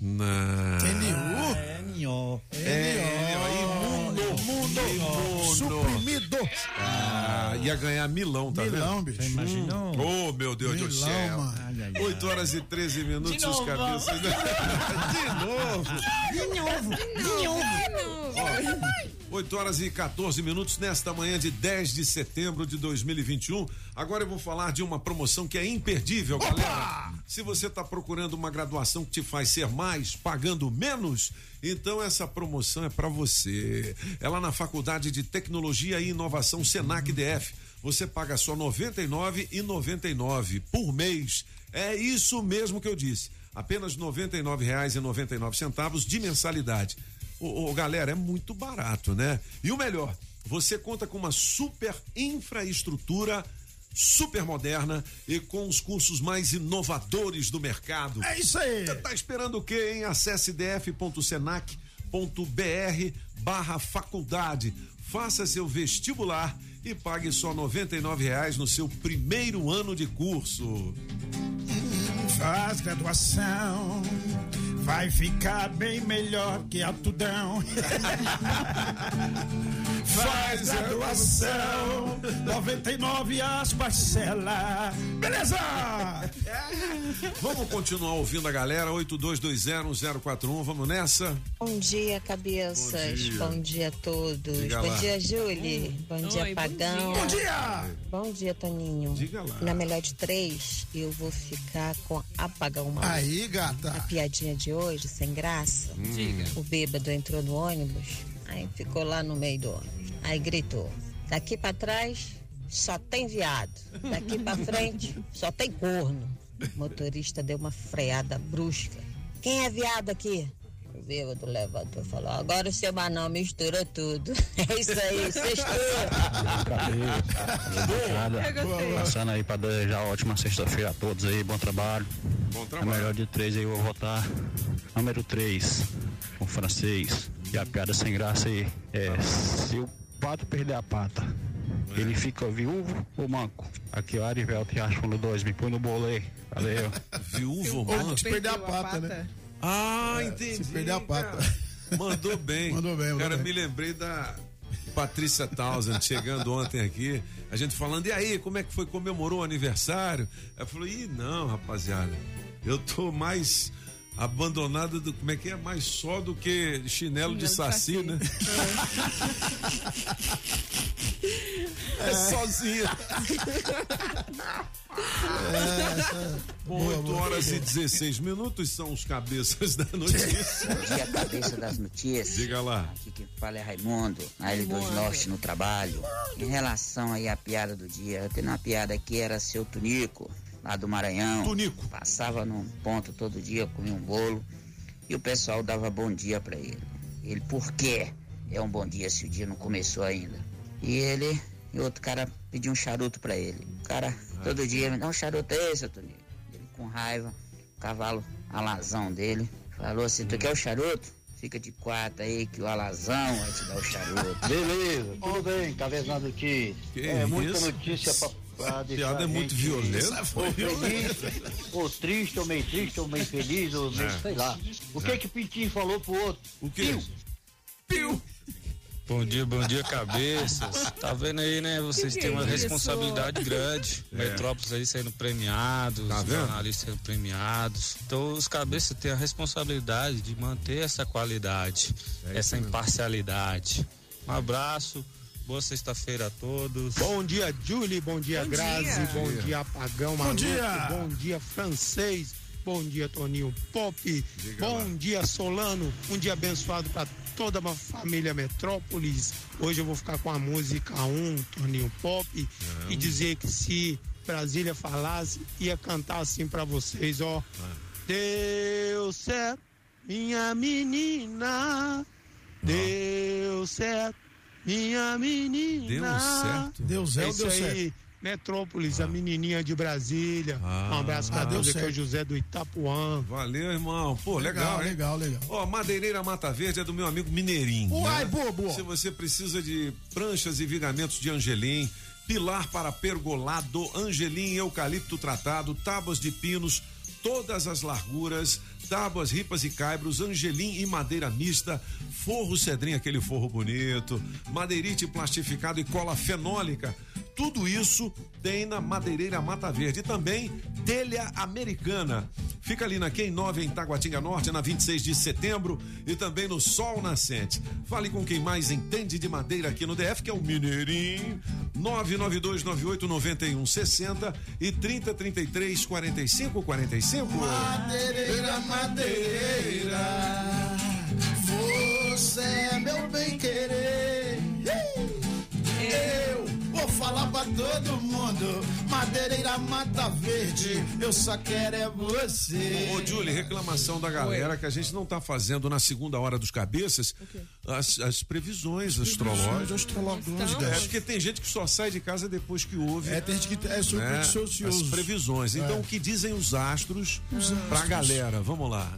Na... N-O. É, imuno, mundo, imuno. Suprimido. Ah, ia ganhar milão, tá Milão, vendo? bicho. Você imaginou? Oh, meu Deus do Milão, céu. mano. Ai, ai, ai. 8 horas e 13 minutos, De os novo, cabeças. [LAUGHS] De novo. De novo. De novo. 8 horas e 14 minutos nesta manhã de 10 de setembro de 2021. Agora eu vou falar de uma promoção que é imperdível, galera. Se você está procurando uma graduação que te faz ser mais pagando menos, então essa promoção é para você. É lá na Faculdade de Tecnologia e Inovação Senac DF. Você paga só R$ 99,99 por mês. É isso mesmo que eu disse. Apenas R$ 99,99 de mensalidade. Ô, galera, é muito barato, né? E o melhor, você conta com uma super infraestrutura super moderna e com os cursos mais inovadores do mercado. É isso aí. Você tá esperando o quê, hein? Acesse df.senac.br barra faculdade. Faça seu vestibular e pague só 99 reais no seu primeiro ano de curso. Faz graduação, vai ficar bem melhor que a Tudão. [LAUGHS] Faz graduação, 99 as parcelas. Beleza? Vamos continuar ouvindo a galera, 82201041, vamos nessa? Bom dia, cabeças. Bom dia. a todos. Diga bom lá. dia, Julie. Bom dia, Oi, bom Pagão. dia. Bom dia. Bom dia, Toninho. Diga lá. Na melhor de três, eu vou ficar com Apagão Maluco. Aí, gata. A piadinha de hoje, sem graça. Diga. O bêbado entrou no ônibus, aí ficou lá no meio do ônibus. Aí gritou: daqui pra trás só tem viado. Daqui pra [LAUGHS] frente só tem corno. O motorista deu uma freada brusca. Quem é viado aqui? Bêbado levantou e falou: agora o seu Manão mistura tudo. [LAUGHS] É isso aí, [LAUGHS] sextou. Passando aí pra desejar uma ótima sexta-feira a todos aí, bom trabalho. Bom A melhor de três aí eu vou votar número 3, o francês. E a piada sem graça aí é se o pato perder a pata, ele fica viúvo ou manco? Aqui é o Arivelto e acho no 2, me põe no bolo aí. Valeu. [LAUGHS] Viúvo, Ou mano? se perder a pata, né? Ah, entendi. Se perder a pata. Mandou bem. [LAUGHS] Mandou bem, mandou Cara, bem. me lembrei da Patrícia Townsend chegando [LAUGHS] ontem aqui, a gente falando, e aí, como é que foi? Comemorou o aniversário? Ela falou, ih, não, rapaziada, eu tô mais abandonado do. Como é que é? Mais só do que chinelo, de saci, né? [LAUGHS] É sozinha. Bom, 8 horas e 16 minutos são os cabeças da notícia. Bom dia, cabeça das notícias. Diga lá. Aqui quem fala é Raimundo, na Ilha dos Norte, no trabalho. Em relação aí à piada do dia, eu tenho uma piada aqui, era seu Tunico, lá do Maranhão. Tunico. Passava num ponto todo dia, comia um bolo, e o pessoal dava bom dia pra ele. Ele, por quê? É um bom dia se o dia não começou ainda. E ele, e outro cara pediu um charuto pra ele. O cara, todo dia, me dá um charuto aí, seu Tunico. Ele com raiva, o cavalo alazão dele, falou assim, tu quer o charuto? Fica de quatro aí que o alazão vai te dar o charuto. Beleza, tudo bem, cabeça das notícias. Que é muita isso? notícia pra, pra piada é muito violenta. Ou feliz, ou triste, ou meio triste, ou meio feliz, ou meio, É. sei lá. O que É. que o Pintinho falou pro outro? O quê? Piu! Bom dia, bom dia, cabeças. Tá vendo aí, né? Vocês Que têm uma que é isso? responsabilidade grande. É. Metrópolis aí sendo premiados, Tá jornalistas sendo premiados. Então, os cabeças têm a responsabilidade de manter essa qualidade, É essa imparcialidade. Um abraço, boa sexta-feira a todos. Bom dia, Julie. Bom dia, Bom Grazi. dia. Bom Bom dia. dia, Pagão Bom Maluco. dia. Bom dia, Francês. Bom dia, Toninho Pop. Diga Bom lá. dia, Solano. Um dia abençoado para toda a família Metrópolis. Hoje eu vou ficar com a música 1, Toninho Pop, e dizer que se Brasília falasse, ia cantar assim para vocês, ó. Deu certo, minha menina. Deu certo, minha menina. Deu certo? Deu certo, É isso deu aí, certo. Metrópolis, a menininha de Brasília. um abraço pra ah, todos deu aqui, é o certo. José do Itapuã. Valeu, irmão. Pô, legal, Legal, hein? legal, legal. Ó, Madeireira Mata Verde é do meu amigo Mineirinho. Uai, né? boa, boa. Se você precisa de pranchas e vigamentos de Angelim, pilar para pergolado, Angelim eucalipto tratado, tábuas de pinos, todas as larguras, tábuas, ripas e caibros, Angelim e madeira mista, forro cedrinho, aquele forro bonito, madeirite plastificado e cola fenólica. Tudo isso tem na Madeireira Mata Verde. E também telha americana. Fica ali na Quem 9 em Taguatinga Norte, na 26 de setembro e também no Sol Nascente. Fale com quem mais entende de madeira aqui no DF, que é o Mineirinho. 992989160 e 3033 4545. Madeireira, madeireira, você é meu bem querer. Falar pra todo mundo, madeireira mata verde, eu só quero é você. Ô, Julie, reclamação da galera que a gente não tá fazendo na segunda hora dos cabeças as, as previsões astrológicas. astrológicas. É, porque tem gente que só sai de casa depois que ouve. É, tem gente que é supersticioso. As previsões. Então, É. o que dizem os astros Os pra galera? Vamos lá.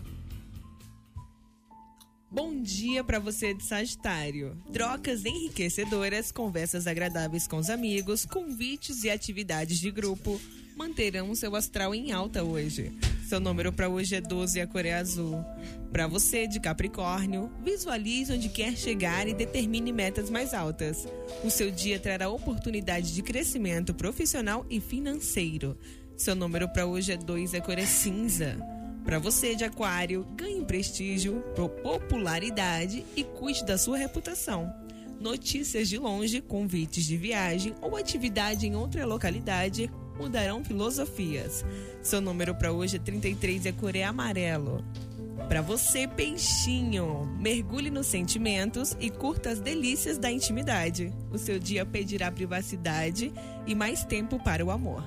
Bom dia para você de Sagitário. Trocas enriquecedoras, conversas agradáveis com os amigos, convites e atividades de grupo manterão seu astral em alta hoje. Seu número para hoje é 12 e a cor é azul. Para você de Capricórnio, visualize onde quer chegar e determine metas mais altas. O seu dia trará oportunidade de crescimento profissional e financeiro. Seu número para hoje é 2 e a cor é cinza. Para você de Aquário, ganhe prestígio, popularidade e cuide da sua reputação. Notícias de longe, convites de viagem ou atividade em outra localidade mudarão filosofias. Seu número para hoje é 33 e a cor é amarelo. Para você, peixinho, mergulhe nos sentimentos e curta as delícias da intimidade. O seu dia pedirá privacidade e mais tempo para o amor.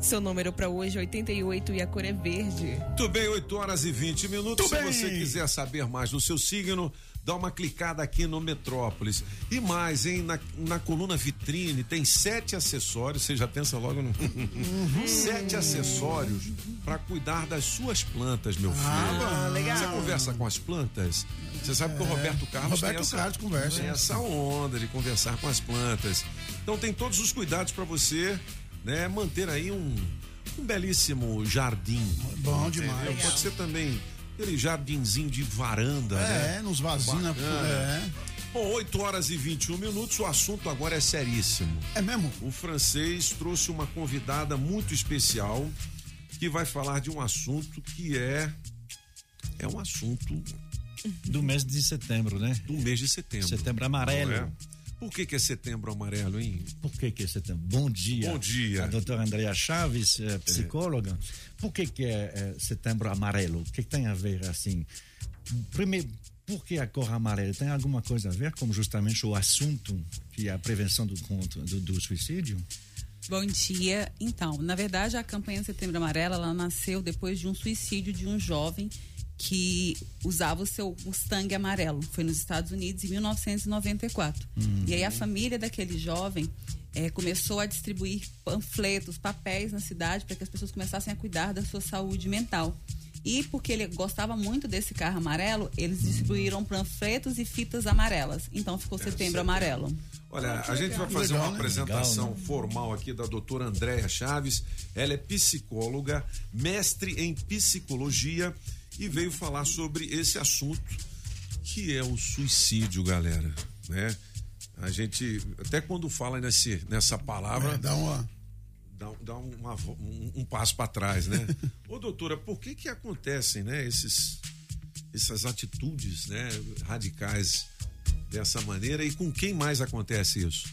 Seu número para hoje é 88 e a cor é verde. Tudo bem, 8 horas e 20 minutos. Tudo Se bem. você quiser saber mais do seu signo, dá uma clicada aqui no Metrópolis. E mais, hein? Na, na coluna vitrine tem sete acessórios. Você já pensa logo no. [LAUGHS] sete acessórios para cuidar das suas plantas, meu filho. Ah, legal. Você conversa com as plantas? Você sabe que o Roberto Carlos Roberto tem essa, Carlos conversa. tem essa onda de conversar com as plantas. Então tem todos os cuidados para você, né, manter aí um, um belíssimo jardim. Bom Entendeu? demais. Pode ser também aquele jardinzinho de varanda, né? É, nos vasinhos. na- Bacana. É. Bom, 8 horas e 21 minutos, o assunto agora é seríssimo. É mesmo? O francês trouxe uma convidada muito especial que vai falar de um assunto que é é um assunto do mês de setembro, né? Do mês de setembro. Setembro amarelo. Não é? Por que, que é setembro amarelo, hein? Por que, que é setembro? Bom dia. Bom dia. A doutora Andrea Chaves, eh, psicóloga. Por que, que é, eh, setembro amarelo? O que, que tem a ver assim? Primeiro, por que a cor amarela? Tem alguma coisa a ver com justamente o assunto que é a prevenção do, do, do suicídio? Bom dia. Então, na verdade, a campanha Setembro Amarelo, ela nasceu depois de um suicídio de um jovem que usava o seu Mustang amarelo. Foi nos Estados Unidos em 1994. Uhum. E aí a família daquele jovem eh, começou a distribuir panfletos, papéis na cidade para que as pessoas começassem a cuidar da sua saúde mental. E porque ele gostava muito desse carro amarelo, eles distribuíram panfletos e fitas amarelas. Então ficou Setembro setembro. Amarelo. Olha, a gente vai fazer Legal, uma né? apresentação Legal, né? formal aqui da doutora Andréa Chaves. Ela é psicóloga, mestre em psicologia e veio falar sobre esse assunto que é o suicídio, galera, né? A gente, até quando fala nesse, nessa palavra, É, dá uma dá, dá uma um, um passo para trás, né? [LAUGHS] Ô, doutora, por que que acontecem, né, esses, essas atitudes, né, radicais dessa maneira e com quem mais acontece isso?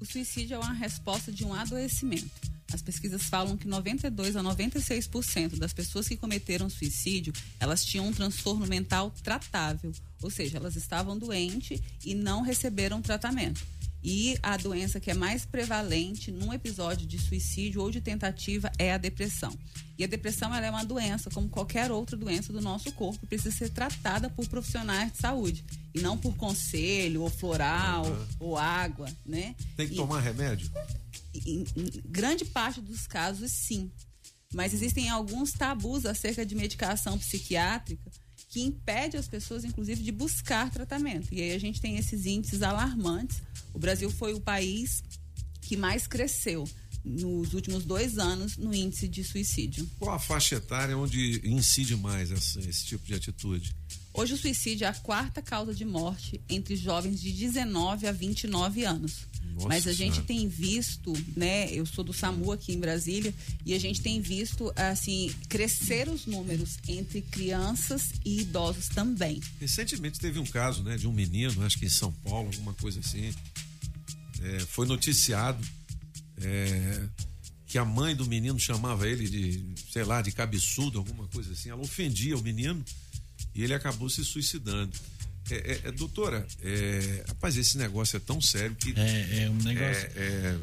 O suicídio é uma resposta de um adoecimento. As pesquisas falam que 92 a 96% das pessoas que cometeram suicídio, elas tinham um transtorno mental tratável, ou seja, elas estavam doentes e não receberam tratamento. E a doença que é mais prevalente num episódio de suicídio ou de tentativa é a depressão. E a depressão ela é uma doença, como qualquer outra doença do nosso corpo, precisa ser tratada por profissionais de saúde e não por conselho ou floral Uhum. ou água, né? Tem que E- tomar remédio? Em, grande parte dos casos, sim. Mas existem alguns tabus acerca de medicação psiquiátrica que impede as pessoas, inclusive, de buscar tratamento. E aí a gente tem esses índices alarmantes. O Brasil foi o país que mais cresceu nos últimos dois anos no índice de suicídio. Qual a faixa etária onde incide mais essa- esse tipo de atitude? Hoje o suicídio é a quarta causa de morte entre jovens de 19 a 29 anos. Nossa Mas a gente Senhora. tem visto, né? Eu sou do SAMU aqui em Brasília e a gente tem visto assim crescer os números entre crianças e idosos também. Recentemente teve um caso, né, de um menino, acho que em São Paulo, alguma coisa assim. É, foi noticiado é, que a mãe do menino chamava ele de, sei lá, de cabeçudo, alguma coisa assim. Ela ofendia o menino e ele acabou se suicidando. É, é, é, doutora, é, rapaz, esse negócio é tão sério que. É, é um negócio- É, é,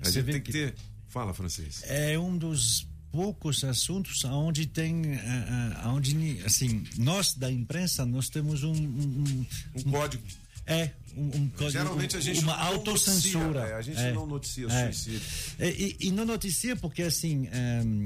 a Você gente tem que que- ter. Fala, francês. É um dos poucos assuntos onde tem, onde ni- assim, nós da imprensa nós temos um um, um código. É, um, um. Geralmente a gente uma não autocensura. noticia, é, a gente não noticia é. suicídio. É, E, e não noticia porque assim. ehm,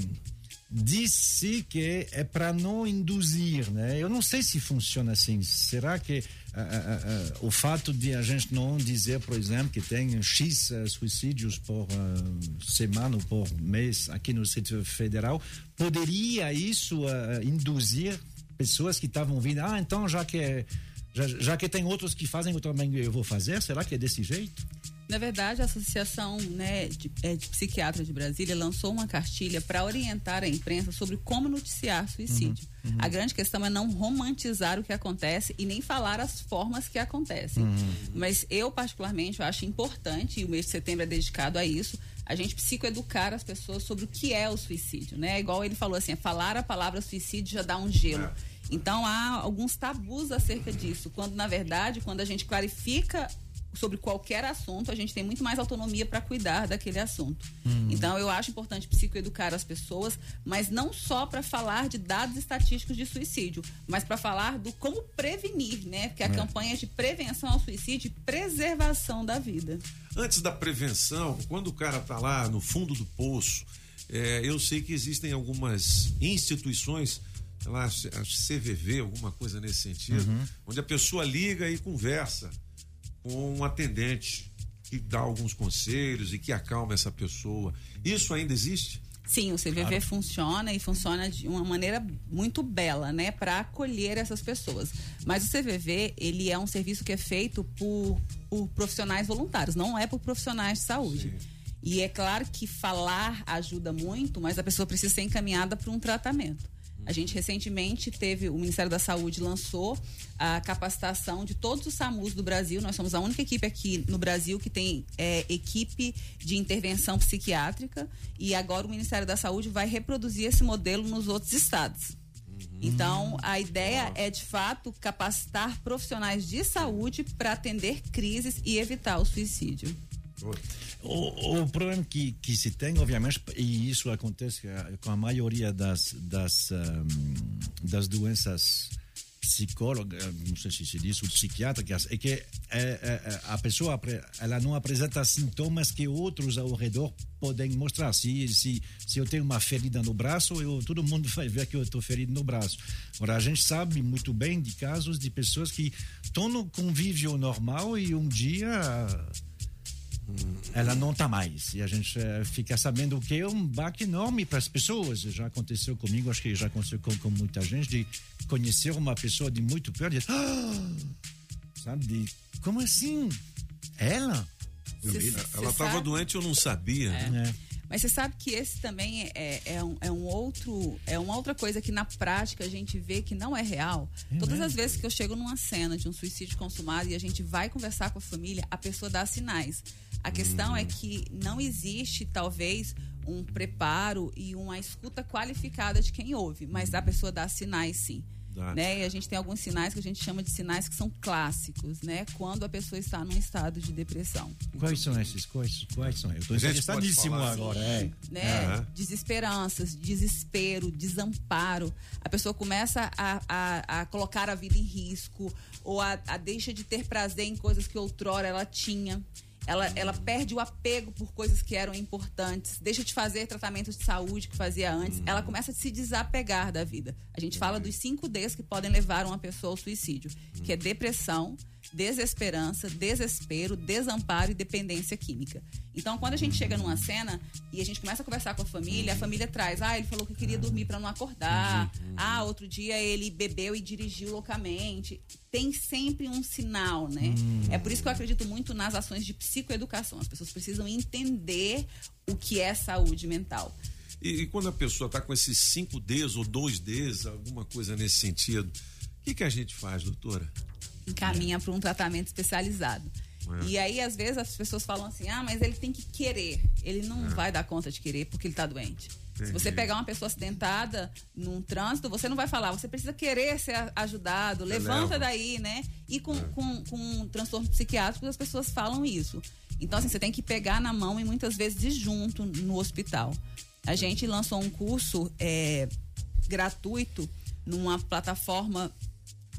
disse que é para não induzir, né? Eu não sei se funciona assim. Será que ah, ah, ah, o fato de a gente não dizer, por exemplo, que tem X eh, suicídios por ah, semana ou por mês aqui no Distrito Federal, poderia isso ah, induzir pessoas que estavam vindo, ah, então já que é- já, já que tem outros que fazem, eu também eu vou fazer. Será que é desse jeito? Na verdade, a Associação né, de, é, de Psiquiatras de Brasília lançou uma cartilha para orientar a imprensa sobre como noticiar suicídio. Uhum, uhum. A grande questão é não romantizar o que acontece e nem falar as formas que acontecem. Uhum. Mas eu, particularmente, eu acho importante, e o mês de setembro é dedicado a isso, a gente psicoeducar as pessoas sobre o que é o suicídio, né? Igual ele falou assim, é falar a palavra suicídio já dá um gelo. Então há alguns tabus acerca disso, quando na verdade, quando a gente clarifica sobre qualquer assunto, a gente tem muito mais autonomia para cuidar daquele assunto. Hum. Então eu acho importante psicoeducar as pessoas, mas não só para falar de dados estatísticos de suicídio, mas para falar do como prevenir, né? Porque a É. campanha de prevenção ao suicídio e preservação da vida. Antes da prevenção, quando o cara tá lá no fundo do poço, é, eu sei que existem algumas instituições, lá, acho CVV, alguma coisa nesse sentido, Uhum. onde a pessoa liga e conversa com um atendente que dá alguns conselhos e que acalma essa pessoa. Isso ainda existe? Sim, o CVV Claro. funciona e funciona de uma maneira muito bela, né, para acolher essas pessoas. Mas o CVV, ele é um serviço que é feito por, por profissionais voluntários, não é por profissionais de saúde. E é claro que falar ajuda muito, mas a pessoa precisa ser encaminhada para um tratamento. A gente recentemente teve, o Ministério da Saúde lançou a capacitação de todos os SAMUs do Brasil. Nós somos a única equipe aqui no Brasil que tem é, equipe de intervenção psiquiátrica e agora o Ministério da Saúde vai reproduzir esse modelo nos outros estados. Então, a ideia é de fato capacitar profissionais de saúde para atender crises e evitar o suicídio. O, o problema que, que se tem, obviamente, e isso acontece com a maioria das, das, ahm, das doenças psicólogas, não sei se se diz, ou psiquiátricas, é que eh, eh, a pessoa ela não apresenta sintomas que outros ao redor podem mostrar. Se, se, se eu tenho uma ferida no braço, eu, todo mundo vai ver que eu estou ferido no braço. Agora, a gente sabe muito bem de casos de pessoas que estão no convívio normal e um dia ela não está mais. E a gente eh, fica sabendo que é um baque enorme para as pessoas. Já aconteceu comigo, acho que já aconteceu com, com muita gente, de conhecer uma pessoa de muito perto e dizer, ah! sabe, de, como assim? Ela? Ela estava doente, eu não sabia. É. Mas você sabe que esse também é, é, um, é um outro, é uma outra coisa que na prática a gente vê que não é real. É Todas mesmo? as vezes que eu chego numa cena de um suicídio consumado e a gente vai conversar com a família, a pessoa dá sinais. A questão é que não existe, talvez, um preparo e uma escuta qualificada de quem ouve, mas a pessoa dá sinais sim. Né? E a gente tem alguns sinais que a gente chama de sinais que são clássicos, né? Quando a pessoa está num estado de depressão. Quais são esses? Quais, quais são? Eu estou falar agora. É. né? Aham. Desesperanças, desespero, desamparo. A pessoa começa a, a, a colocar a vida em risco ou a, a deixa de ter prazer em coisas que outrora ela tinha. Ela, ela perde o apego por coisas que eram importantes, deixa de fazer tratamentos de saúde que fazia antes, ela começa a se desapegar da vida. A gente fala dos cinco Ds que podem levar uma pessoa ao suicídio, que é depressão, desesperança, desespero, desamparo e dependência química. Então, quando a gente chega numa cena e a gente começa a conversar com a família, a família traz: ah, ele falou que queria dormir para não acordar. Ah, outro dia ele bebeu e dirigiu loucamente. Tem sempre um sinal, né? É por isso que eu acredito muito nas ações de psicoeducação. As pessoas precisam entender o que é saúde mental. E, e quando a pessoa está com esses cinco Ds ou dois Ds, alguma coisa nesse sentido, o que, que a gente faz, doutora? Encaminha para um tratamento especializado. É. E aí, às vezes, as pessoas falam assim: ah, mas ele tem que querer. Ele não É. vai dar conta de querer porque ele está doente. Se você Entendi. pegar uma pessoa acidentada num trânsito, você não vai falar, você precisa querer ser ajudado, levanta leva. daí, né? E É. com, com, com um transtorno psiquiátrico, as pessoas falam isso. Então, assim, você tem que pegar na mão e muitas vezes ir junto no hospital. A gente lançou um curso é, gratuito numa plataforma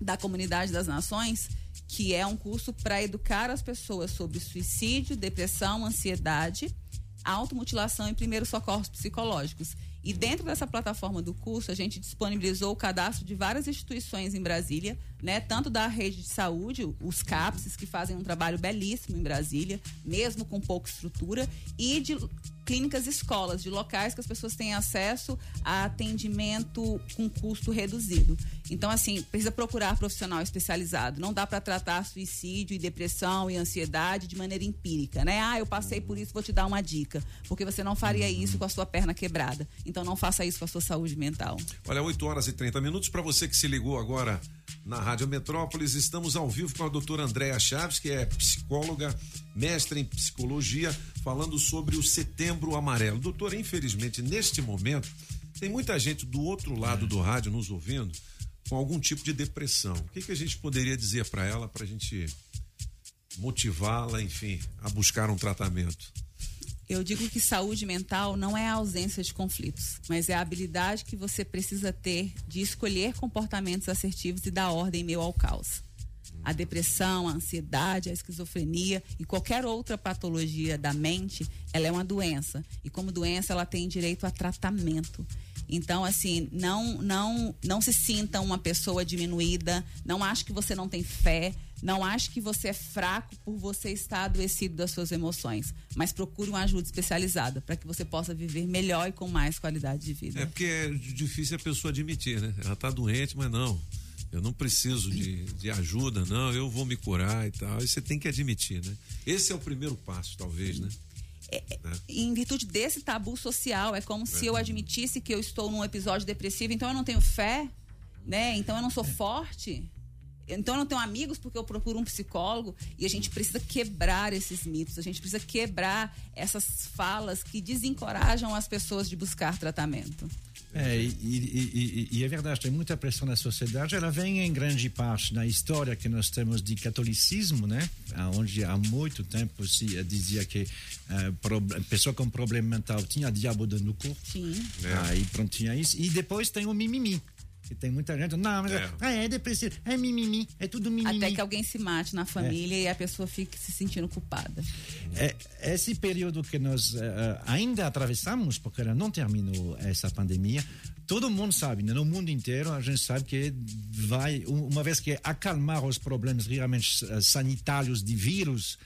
da Comunidade das Nações, que é um curso para educar as pessoas sobre suicídio, depressão, ansiedade, automutilação e primeiros socorros psicológicos. E dentro dessa plataforma do curso, a gente disponibilizou o cadastro de várias instituições em Brasília, né? Tanto da rede de saúde, os CAPS, que fazem um trabalho belíssimo em Brasília, mesmo com pouca estrutura, e de clínicas escolas, de locais que as pessoas têm acesso a atendimento com custo reduzido. Então, assim, precisa procurar profissional especializado. Não dá para tratar suicídio e depressão e ansiedade de maneira empírica, né? Ah, eu passei por isso, vou te dar uma dica. Porque você não faria isso com a sua perna quebrada. Então, não faça isso com a sua saúde mental. Olha, 8 horas e 30 minutos. Para você que se ligou agora na Rádio Metrópolis, estamos ao vivo com a doutora Andréa Chaves, que é psicóloga, mestre em psicologia, falando sobre o setembro amarelo. Doutora, infelizmente, neste momento, tem muita gente do outro lado do rádio nos ouvindo com algum tipo de depressão. O que, que a gente poderia dizer para ela para a gente motivá-la, enfim, a buscar um tratamento? Eu digo que saúde mental não é a ausência de conflitos, mas é a habilidade que você precisa ter de escolher comportamentos assertivos e dar ordem em meio ao caos. A depressão, a ansiedade, a esquizofrenia e qualquer outra patologia da mente, ela é uma doença. E como doença, ela tem direito a tratamento. Então, assim, não, não, não se sinta uma pessoa diminuída, não ache que você não tem fé, não ache que você é fraco por você estar adoecido das suas emoções, mas procure uma ajuda especializada para que você possa viver melhor e com mais qualidade de vida. É porque é difícil a pessoa admitir, né? Ela está doente, mas não. Eu não preciso de, de ajuda, não, eu vou me curar e tal. E você tem que admitir, né? Esse é o primeiro passo, talvez, né? É, é, em virtude desse tabu social, é como se eu admitisse que eu estou num episódio depressivo, então eu não tenho fé, né? Então eu não sou forte. Então eu não tenho amigos porque eu procuro um psicólogo e a gente precisa quebrar esses mitos, a gente precisa quebrar essas falas que desencorajam as pessoas de buscar tratamento. É, e, e, e, e, é verdade, tem muita pressão na sociedade. Ela vem em grande parte na história que nós temos de catolicismo, né? Onde há muito tempo se dizia que uh, pessoa com problema mental tinha diabo do corpo. Sim. É. Aí pronto, tinha isso. E depois tem o mimimi. Que tem muita gente, não, mas é, ah, é depressivo, é mimimi, é tudo mimimi. Até que alguém se mate na família é. e a pessoa fique se sentindo culpada. É, esse período que nós uh, ainda atravessamos, porque ela não terminou essa pandemia, todo mundo sabe, né? no mundo inteiro a gente sabe que vai, uma vez que acalmar os problemas realmente sanitários de vírus,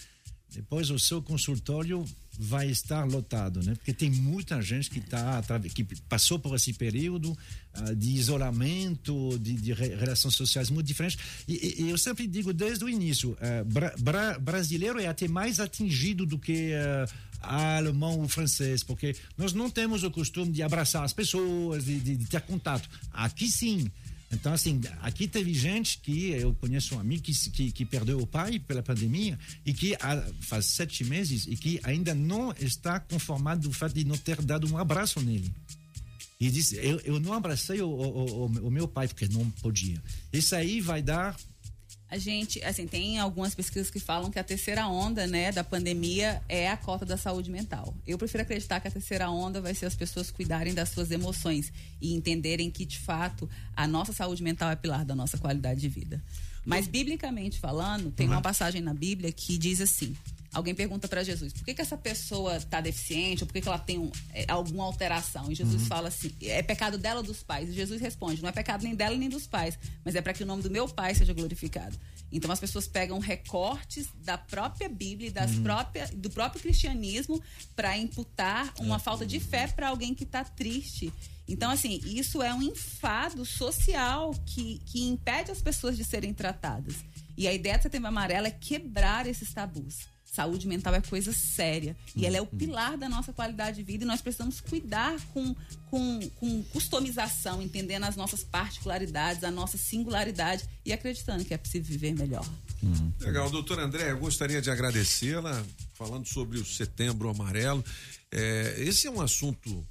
depois o seu consultório vai estar lotado, né? Porque tem muita gente que tá que passou por esse período uh, de isolamento, de, de, relações sociais muito diferentes. E, e, eu sempre digo desde o início, uh, bra, bra, brasileiro é até mais atingido do que uh, alemão ou francês, porque nós não temos o costume de abraçar as pessoas, de, de, de ter contato. Aqui sim. Então, assim, aqui teve gente que eu conheço um amigo que, que, que perdeu o pai pela pandemia e que há, faz sete meses e que ainda não está conformado do fato de não ter dado um abraço nele. E disse: Eu, eu não abracei o, o, o, o meu pai porque não podia. Isso aí vai dar a gente, assim, tem algumas pesquisas que falam que a terceira onda, né, da pandemia é a cota da saúde mental. Eu prefiro acreditar que a terceira onda vai ser as pessoas cuidarem das suas emoções e entenderem que, de fato, a nossa saúde mental é pilar da nossa qualidade de vida. Mas, biblicamente falando, tem uma uhum. passagem na Bíblia que diz assim: Alguém pergunta para Jesus, por que, que essa pessoa está deficiente, ou por que, que ela tem um, é, alguma alteração? E Jesus uhum. fala assim: é pecado dela ou dos pais? E Jesus responde: não é pecado nem dela nem dos pais, mas é para que o nome do meu pai seja glorificado. Então as pessoas pegam recortes da própria Bíblia, das uhum. própria, do próprio cristianismo, para imputar uma é. falta de fé para alguém que está triste. Então, assim, isso é um enfado social que, que impede as pessoas de serem tratadas. E a ideia do Setembro Amarelo é quebrar esses tabus. Saúde mental é coisa séria. E ela é o uhum. pilar da nossa qualidade de vida e nós precisamos cuidar com, com, com customização, entendendo as nossas particularidades, a nossa singularidade e acreditando que é possível viver melhor. Uhum. Legal, doutora André, eu gostaria de agradecê-la falando sobre o Setembro Amarelo. É, esse é um assunto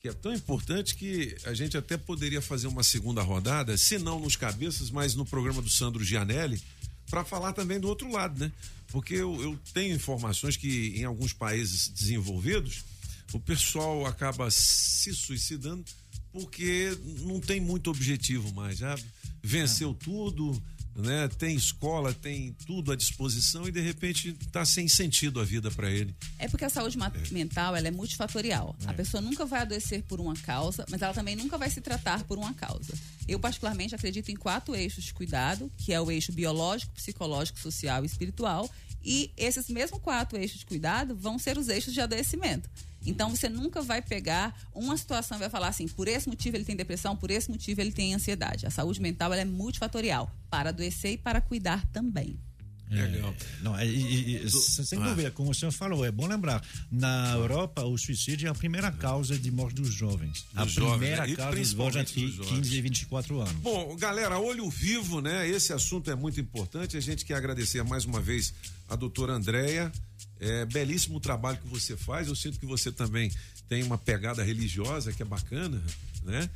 que é tão importante que a gente até poderia fazer uma segunda rodada, se não nos cabeças, mas no programa do Sandro Gianelli, para falar também do outro lado, né? Porque eu, eu tenho informações que em alguns países desenvolvidos o pessoal acaba se suicidando porque não tem muito objetivo mais, sabe? Venceu é. tudo, né? Tem escola, tem tudo à disposição e de repente está sem sentido a vida para ele. É porque a saúde ma- mental ela é multifatorial. A É. pessoa nunca vai adoecer por uma causa, mas ela também nunca vai se tratar por uma causa. Eu, particularmente, acredito em quatro eixos de cuidado, que é o eixo biológico, psicológico, social e espiritual. E esses mesmos quatro eixos de cuidado vão ser os eixos de adoecimento. Então, você nunca vai pegar uma situação e vai falar assim, por esse motivo ele tem depressão, por esse motivo ele tem ansiedade. A saúde mental é multifatorial, para adoecer e para cuidar também. Legal. Não, e, sem Ah. dúvida, como o senhor falou, é bom lembrar, na Europa o suicídio é a primeira causa de morte dos jovens. a Dos jovens, primeira né? Causa jovens principalmente entre dos jovens. 15 e 24 anos. Bom, galera, olho vivo, né? Esse assunto é muito importante. A gente quer agradecer mais uma vez a doutora Andréia. É belíssimo o trabalho que você faz. Eu sinto que você também tem uma pegada religiosa que é bacana, né?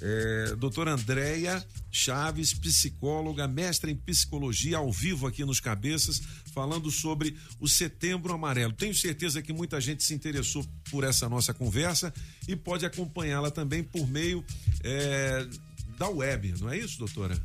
É, doutora Andréia Chaves, psicóloga, mestra em psicologia, ao vivo aqui nos Cabeças, falando sobre o Setembro Amarelo. Tenho certeza que muita gente se interessou por essa nossa conversa e pode acompanhá-la também por meio é, da web, não é isso, doutora?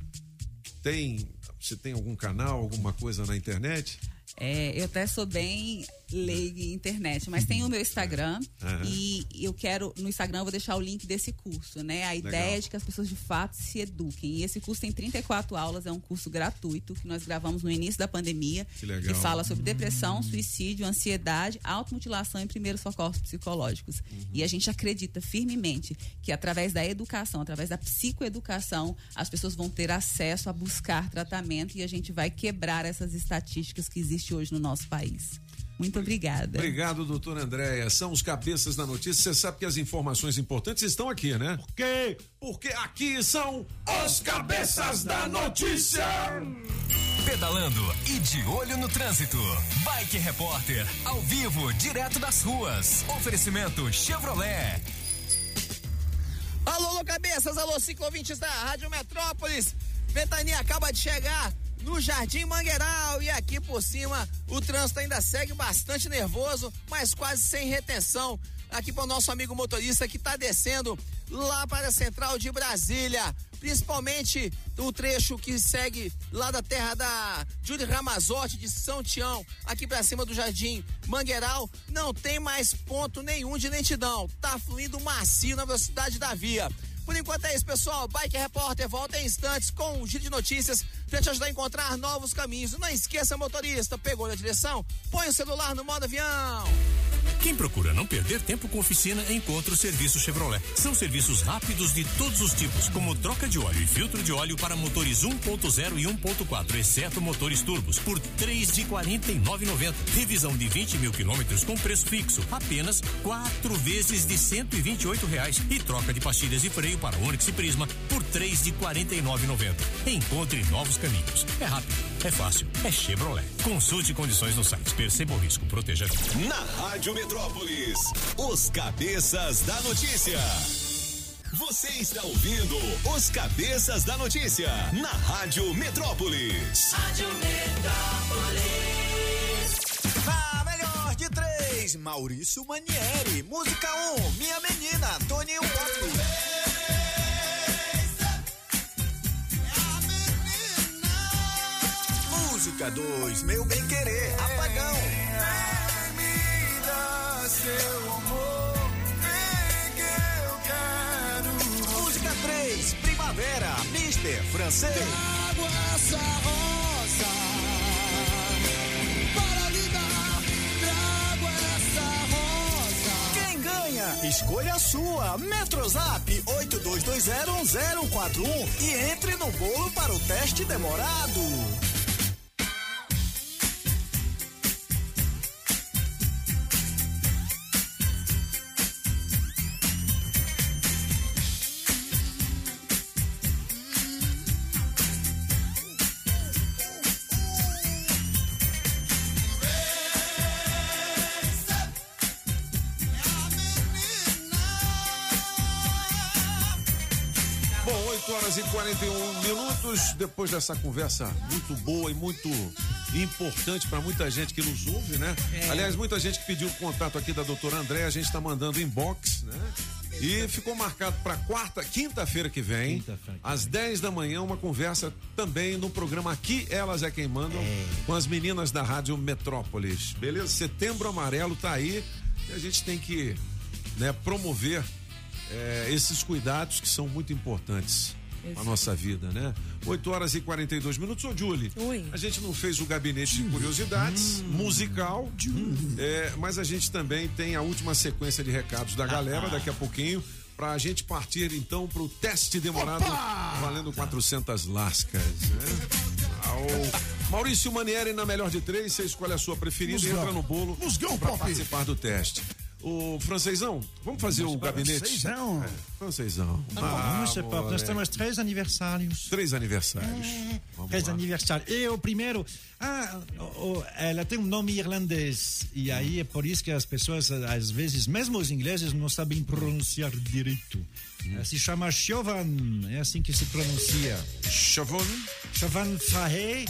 Tem. Você tem algum canal, alguma coisa na internet? É, eu até sou bem leiga em internet, mas tem o meu Instagram Aham. e eu quero, no Instagram eu vou deixar o link desse curso, né? A ideia Legal. é de que as pessoas de fato se eduquem. E esse curso tem 34 aulas, é um curso gratuito que nós gravamos no início da pandemia, Que legal. fala sobre depressão, suicídio, ansiedade, automutilação e primeiros socorros psicológicos. E a gente acredita firmemente que através da educação, através da psicoeducação, as pessoas vão ter acesso a buscar tratamento e a gente vai quebrar essas estatísticas que existem hoje no nosso país. Muito obrigada. Obrigado, doutora Andréia. São os cabeças da notícia. Você sabe que as informações importantes estão aqui, né? Por quê? Porque aqui são os cabeças da notícia. Pedalando e de olho no trânsito. Bike Repórter, ao vivo, direto das ruas. Oferecimento Chevrolet. Alô, alô, cabeças, alô, ciclovintes da Rádio Metrópolis. Ventania acaba de chegar no Jardim Mangueiral e aqui por cima o trânsito ainda segue bastante nervoso, mas quase sem retenção. Aqui para o nosso amigo motorista que está descendo lá para a central de Brasília, principalmente o trecho que segue lá da terra da Júlio Ramazotti de São Tião, aqui para cima do Jardim Mangueiral, não tem mais ponto nenhum de lentidão. Tá fluindo macio na velocidade da via. Por enquanto é isso, pessoal. Bike Repórter volta em instantes com um giro de notícias pra te ajudar a encontrar novos caminhos. Não esqueça, motorista, pegou na direção? Põe o celular no modo avião. Quem procura não perder tempo com oficina, encontra o serviço Chevrolet. São serviços rápidos de todos os tipos, como troca de óleo e filtro de óleo para motores 1.0 e 1.4, exceto motores turbos, por três de 49,90. Revisão de 20 mil quilômetros com preço fixo, apenas quatro vezes de 128 reais. E troca de pastilhas de freio para Onix e Prisma por três de 49,90. Encontre novos caminhos. É rápido, é fácil, é Chevrolet. Consulte condições no site. Perceba o risco, proteja a. Na Rádio Metrópolis, os cabeças da notícia. Você está ouvindo os cabeças da notícia na Rádio Metrópolis. Rádio Metrópolis. Na melhor de três, Maurício Manieri. Música 1, um, Minha Menina, Toninho Pop. Música 2, Meu Bem Querer, Apagão. Me dá seu amor, vem que eu quero. Música 3, Primavera, Mister Francês. Trago essa rosa para lhe dar. Trago essa rosa. Quem ganha? Escolha a sua. Metrozap 82201041 e entre no bolo para o teste demorado. 41 minutos. Depois dessa conversa muito boa e muito importante para muita gente que nos ouve, né? É. Aliás, muita gente que pediu o contato aqui da doutora André, a gente está mandando inbox, né? E ficou marcado para quarta, quinta-feira que vem, às 10 da manhã, uma conversa também no programa Aqui Elas é Quem Mandam, com as meninas da Rádio Metrópolis. Beleza? Setembro Amarelo tá aí e a gente tem que né, promover eh, esses cuidados que são muito importantes a nossa vida, né? 8 horas e 42 minutos. Ô, Julie, Oi. a gente não fez o gabinete de curiosidades musical, é, mas a gente também tem a última sequência de recados da galera daqui a pouquinho. Pra gente partir então pro teste demorado valendo 400 lascas. Né? Ao Maurício Manieri na melhor de três, você escolhe a sua preferida e entra no bolo Pop. participar do teste. O francesão, vamos fazer o gabinete? Francesão. É, francesão. Vamos, Sr. Pop, nós temos três aniversários. Três aniversários. Vamos Três lá. aniversários. E o primeiro, ah, ela tem um nome irlandês. E aí é por isso que as pessoas, às vezes, mesmo os ingleses, não sabem pronunciar direito. Ela Se chama Chauvin, é assim que se pronuncia. Chauvin? Chauvin Fahey.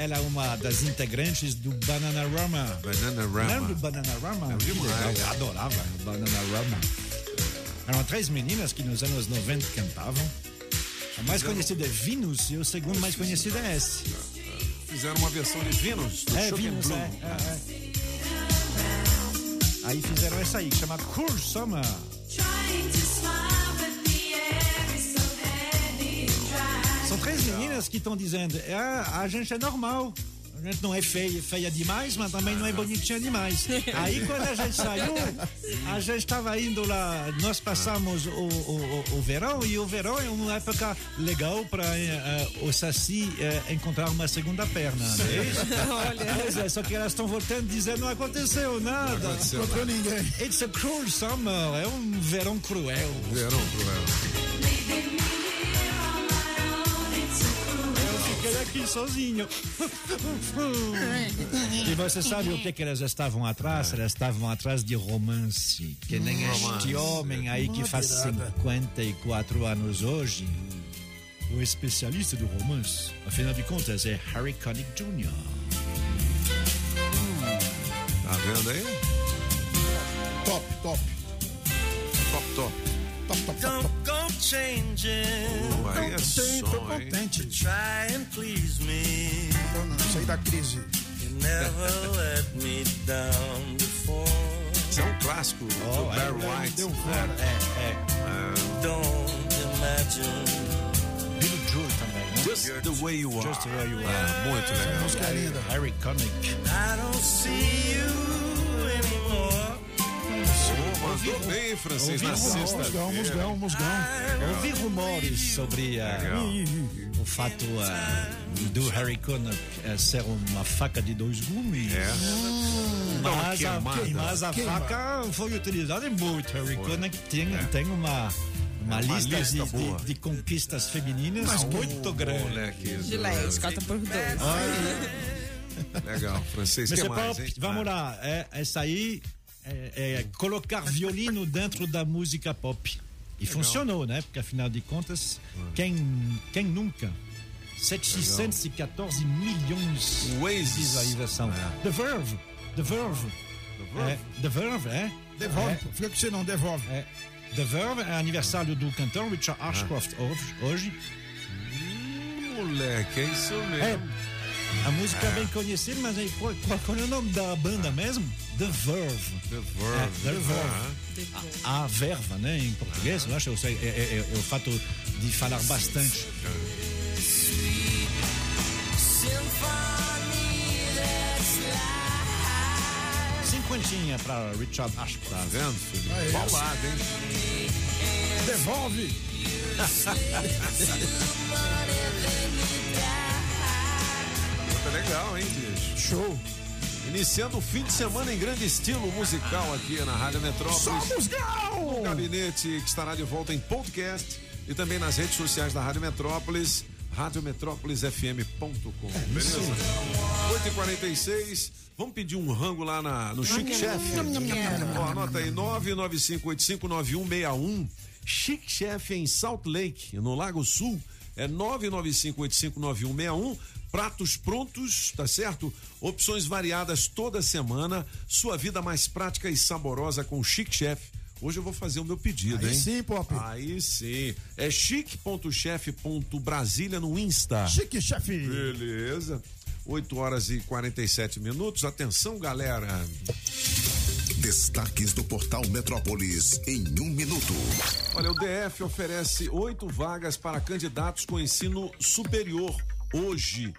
Ela é uma das integrantes do Bananarama. Bananarama. Lembra do Bananarama? É Que demais. legal, Eu adorava o Bananarama. Eram três meninas que nos anos 90 cantavam. A mais conhecida é Venus e o segundo mais conhecido é esse. Fizeram uma versão de Venus, do É, Venus, Blue. é, é, é. Aí fizeram essa aí, que chama Cool Summer. São três meninas que estão dizendo: ah, a gente é normal. A gente não é feia, feia demais, mas também não é bonitinha demais. [LAUGHS] Aí quando a gente saiu, a gente estava indo lá, nós passamos o, o, o- verão e o verão é uma época legal para o Saci eh, encontrar uma segunda perna. Não é isso? Olha. Pois é, só que elas estão voltando dizendo não aconteceu nada. Não aconteceu nada. ninguém. It's a cruel summer, é um verão cruel. Verão cruel. Eu fiquei aqui sozinho. [LAUGHS] E você sabe o que, que elas estavam atrás? Elas estavam atrás de romance. Que nem Romance. este homem aí que faz Madeirada. 54 anos hoje. O especialista do romance, afinal de contas, é Harry Connick Jr. Tá vendo aí? Top, top. Top, top. Don't go changing. Uh, aí é som, tô hein? Try and please me. Não, não, saí da crise. You never let me down before. Isso é um clássico do Barry White. Deu fora. É, é. Don't imagine. Billy Joel também, né? Just the way you are. Just the way you are. É, muito legal. Música é linda. Harry Connick. I don't see you anymore. Mandou bem, francês, na Ouvi um sexta. Musgão, musgão, musgão. Ouvi rumores sobre ah, Legal. o fato ah, do Harry Connick eh, ser uma faca de dois gumes. É. Uma Mas a, mas a Queima. faca foi utilizada muito. Harry Connick tem, tem uma, uma, É uma lista, lista de, de- de conquistas femininas muito grande. Moleque. Gilete, cota por dois. Legal, francês. que Mr. mais, Pop, hein? vamos Ah, lá. É, essa aí é, é colocar violino dentro da música pop. E funcionou, né? Porque afinal de contas, quem, quem nunca? 714 milhões Oasis. de visualização. The Verve. The Verve. É, The Verve, é? Devolve. É, Fica que você não devolve. é. The Verve é aniversário do cantor Richard Ashcroft hoje- hoje. Moleque, é isso É, mesmo. A música é bem conhecida, mas aí, qual, qual, é o nome da banda mesmo? The Verve. The É, Verve. The Verve. A, a verva, né, em português, eu acho, eu sei, é, é- é o fato de falar bastante. Cinquentinha para Richard Ashcroft. Tá vendo, Paulado, hein? Devolve. [LAUGHS] Tá legal, hein, bicho? Show. Iniciando o fim de semana em grande estilo musical aqui na Rádio Metrópolis. Só musgão. O gabinete que estará de volta em podcast e também nas redes sociais da Rádio Metrópolis, radiometrópolisfm.com. Beleza? 8h46. Vamos pedir um rango lá na, no Chic Chef. Ó, anota aí, 995859161. Chic Chef em Salt Lake, no Lago Sul. É 995859161. Pratos prontos, tá certo? Opções variadas toda semana. Sua vida mais prática e saborosa com Chic Chef Hoje eu vou fazer o meu pedido, Aí hein? sim, Pop. Aí sim. É chique.chefe.brasília no Insta. Chique, chefe. Beleza. 8 horas e 47 minutos. Atenção, galera. Destaques do portal Metrópolis em um minuto. Olha, o DF oferece oito vagas para candidatos com ensino superior hoje.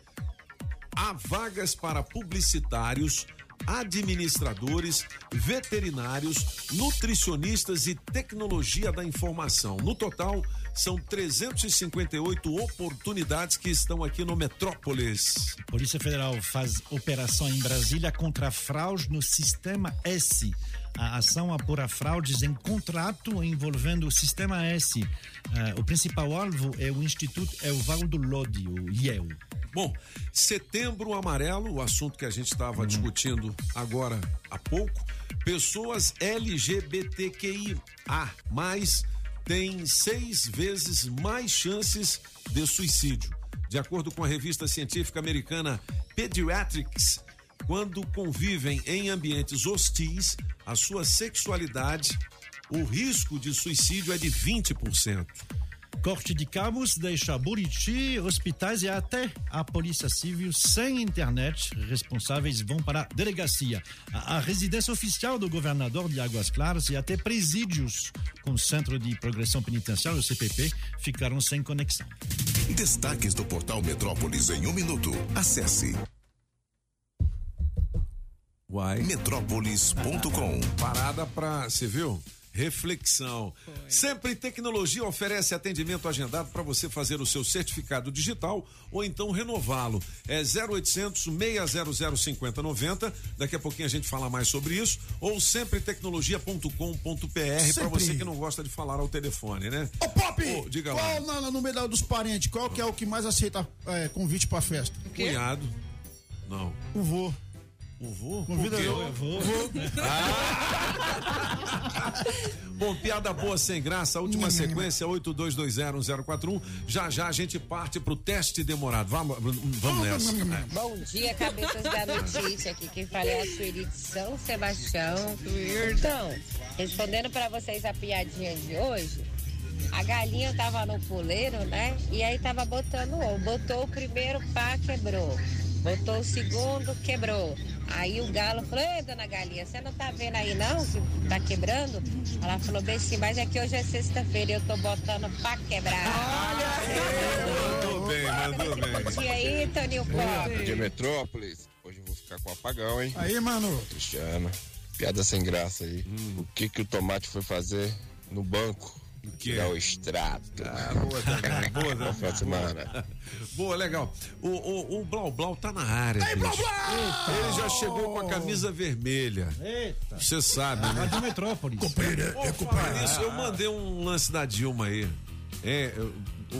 Há vagas para publicitários, administradores, veterinários, nutricionistas e tecnologia da informação. No total, são 358 oportunidades que estão aqui no Metrópolis. Polícia Federal faz operação em Brasília contra fraude no Sistema S. A ação apura fraudes em contrato envolvendo o Sistema S. Ah, o principal alvo é o Instituto Evaldo Lodi, o IEL. Bom, setembro amarelo, o assunto que a gente estava discutindo agora há pouco. Pessoas LGBTQIA mais têm seis vezes mais chances de suicídio. De acordo com a revista científica americana Pediatrics, quando convivem em ambientes hostis, a sua sexualidade, o risco de suicídio é de 20%. Corte de cabos deixa Buriti, hospitais e até a Polícia Civil sem internet. Responsáveis vão para a delegacia. A, a residência oficial do governador de Águas Claras e até presídios com Centro de Progressão Penitenciária, o CPP, ficaram sem conexão. Destaques do portal Metrópolis em um minuto. Acesse Uai. metrópolis.com. Parada pra, você viu? Reflexão. Sempre Tecnologia oferece atendimento agendado para você fazer o seu certificado digital ou então renová-lo. É 0800 600 5090. Daqui a pouquinho a gente fala mais sobre isso. Ou sempretecnologia.com.br para você que não gosta de falar ao telefone, né? Ô, Pop! Ô, diga lá. qual na- no meio dos parentes, qual que é o que mais aceita é, convite pra festa? Cunhado. Não. O vô. O vô? Convida quê? eu. Vô. [LAUGHS] Bom, piada boa sem graça, a última sequência 82201041. Já já a gente parte pro teste demorado. Vamos, vamos nessa. Bom dia, cabeças da notícia. Aqui quem fala é a Sueli de São Sebastião. Então, respondendo para vocês a piadinha de hoje, a galinha tava no puleiro, né? E aí tava botando ovo. Botou o primeiro pá, quebrou. Botou o segundo, quebrou. Aí o galo falou, ei, dona galinha, você não tá vendo aí não que tá quebrando? Ela falou, bem sim, mas é que hoje é sexta-feira e eu tô botando pra quebrar. Mandou bem, mandou bem. Bom dia aí, Toninho Pop. Bom dia, Metrópolis. Hoje eu vou ficar com apagão, hein? Aí, mano. Cristiano, piada sem graça aí. O que que o tomate foi fazer no banco? Quê? Tirar o extrato. Ah, boa também, boa Boa final de semana. [LAUGHS] Boa, legal. O, o, o Blau Blau tá na área. Ei. Blau Blau! Ele já chegou com a camisa vermelha. Eita. Você sabe, né? Rádio Metrópolis. Pô, falar nisso, eu mandei um lance da Dilma aí. É, eu-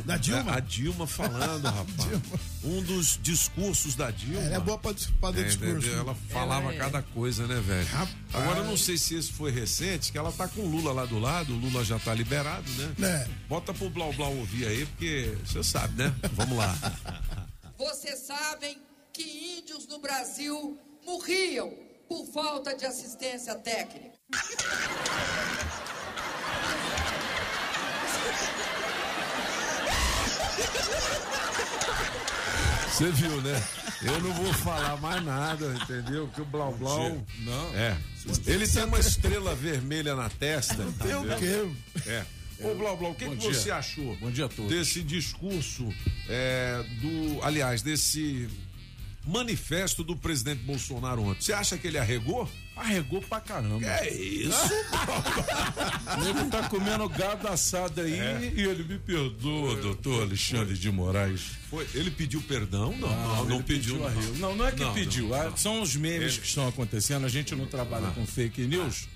Da Dilma? A Dilma falando, [LAUGHS] rapaz. Um dos discursos da Dilma. Ela é boa pra, pra É, discurso. entendeu? Ela falava Ela é. cada coisa, né, velho? Rapaz. Agora eu não sei se esse foi recente, que ela tá com o Lula lá do lado, o Lula já tá liberado, né? É. Bota pro Blau Blau ouvir aí, porque você sabe, né? Vamos lá. [LAUGHS] Vocês sabem que índios no Brasil morriam por falta de assistência técnica. Você viu, né? Eu não vou falar mais nada, entendeu? Que o Blau Blau. Não. É. Ele tem uma estrela vermelha na testa. Tem o entendeu? É. Ô, Blau Blau, o que, que você achou Bom dia a todos. desse discurso é, do. Aliás, desse manifesto do presidente Bolsonaro ontem? Você acha que ele arregou? Arregou pra caramba. É isso? [LAUGHS] Nego tá comendo gado assado aí É. e ele me perdoa, doutor Alexandre de Moraes. Foi, ele pediu perdão? Não, Não, não, não ele pediu. arrego. Não, não é que Não, pediu. não, ah, não. São os memes Ele- que estão acontecendo. A gente não trabalha Ah. com fake news.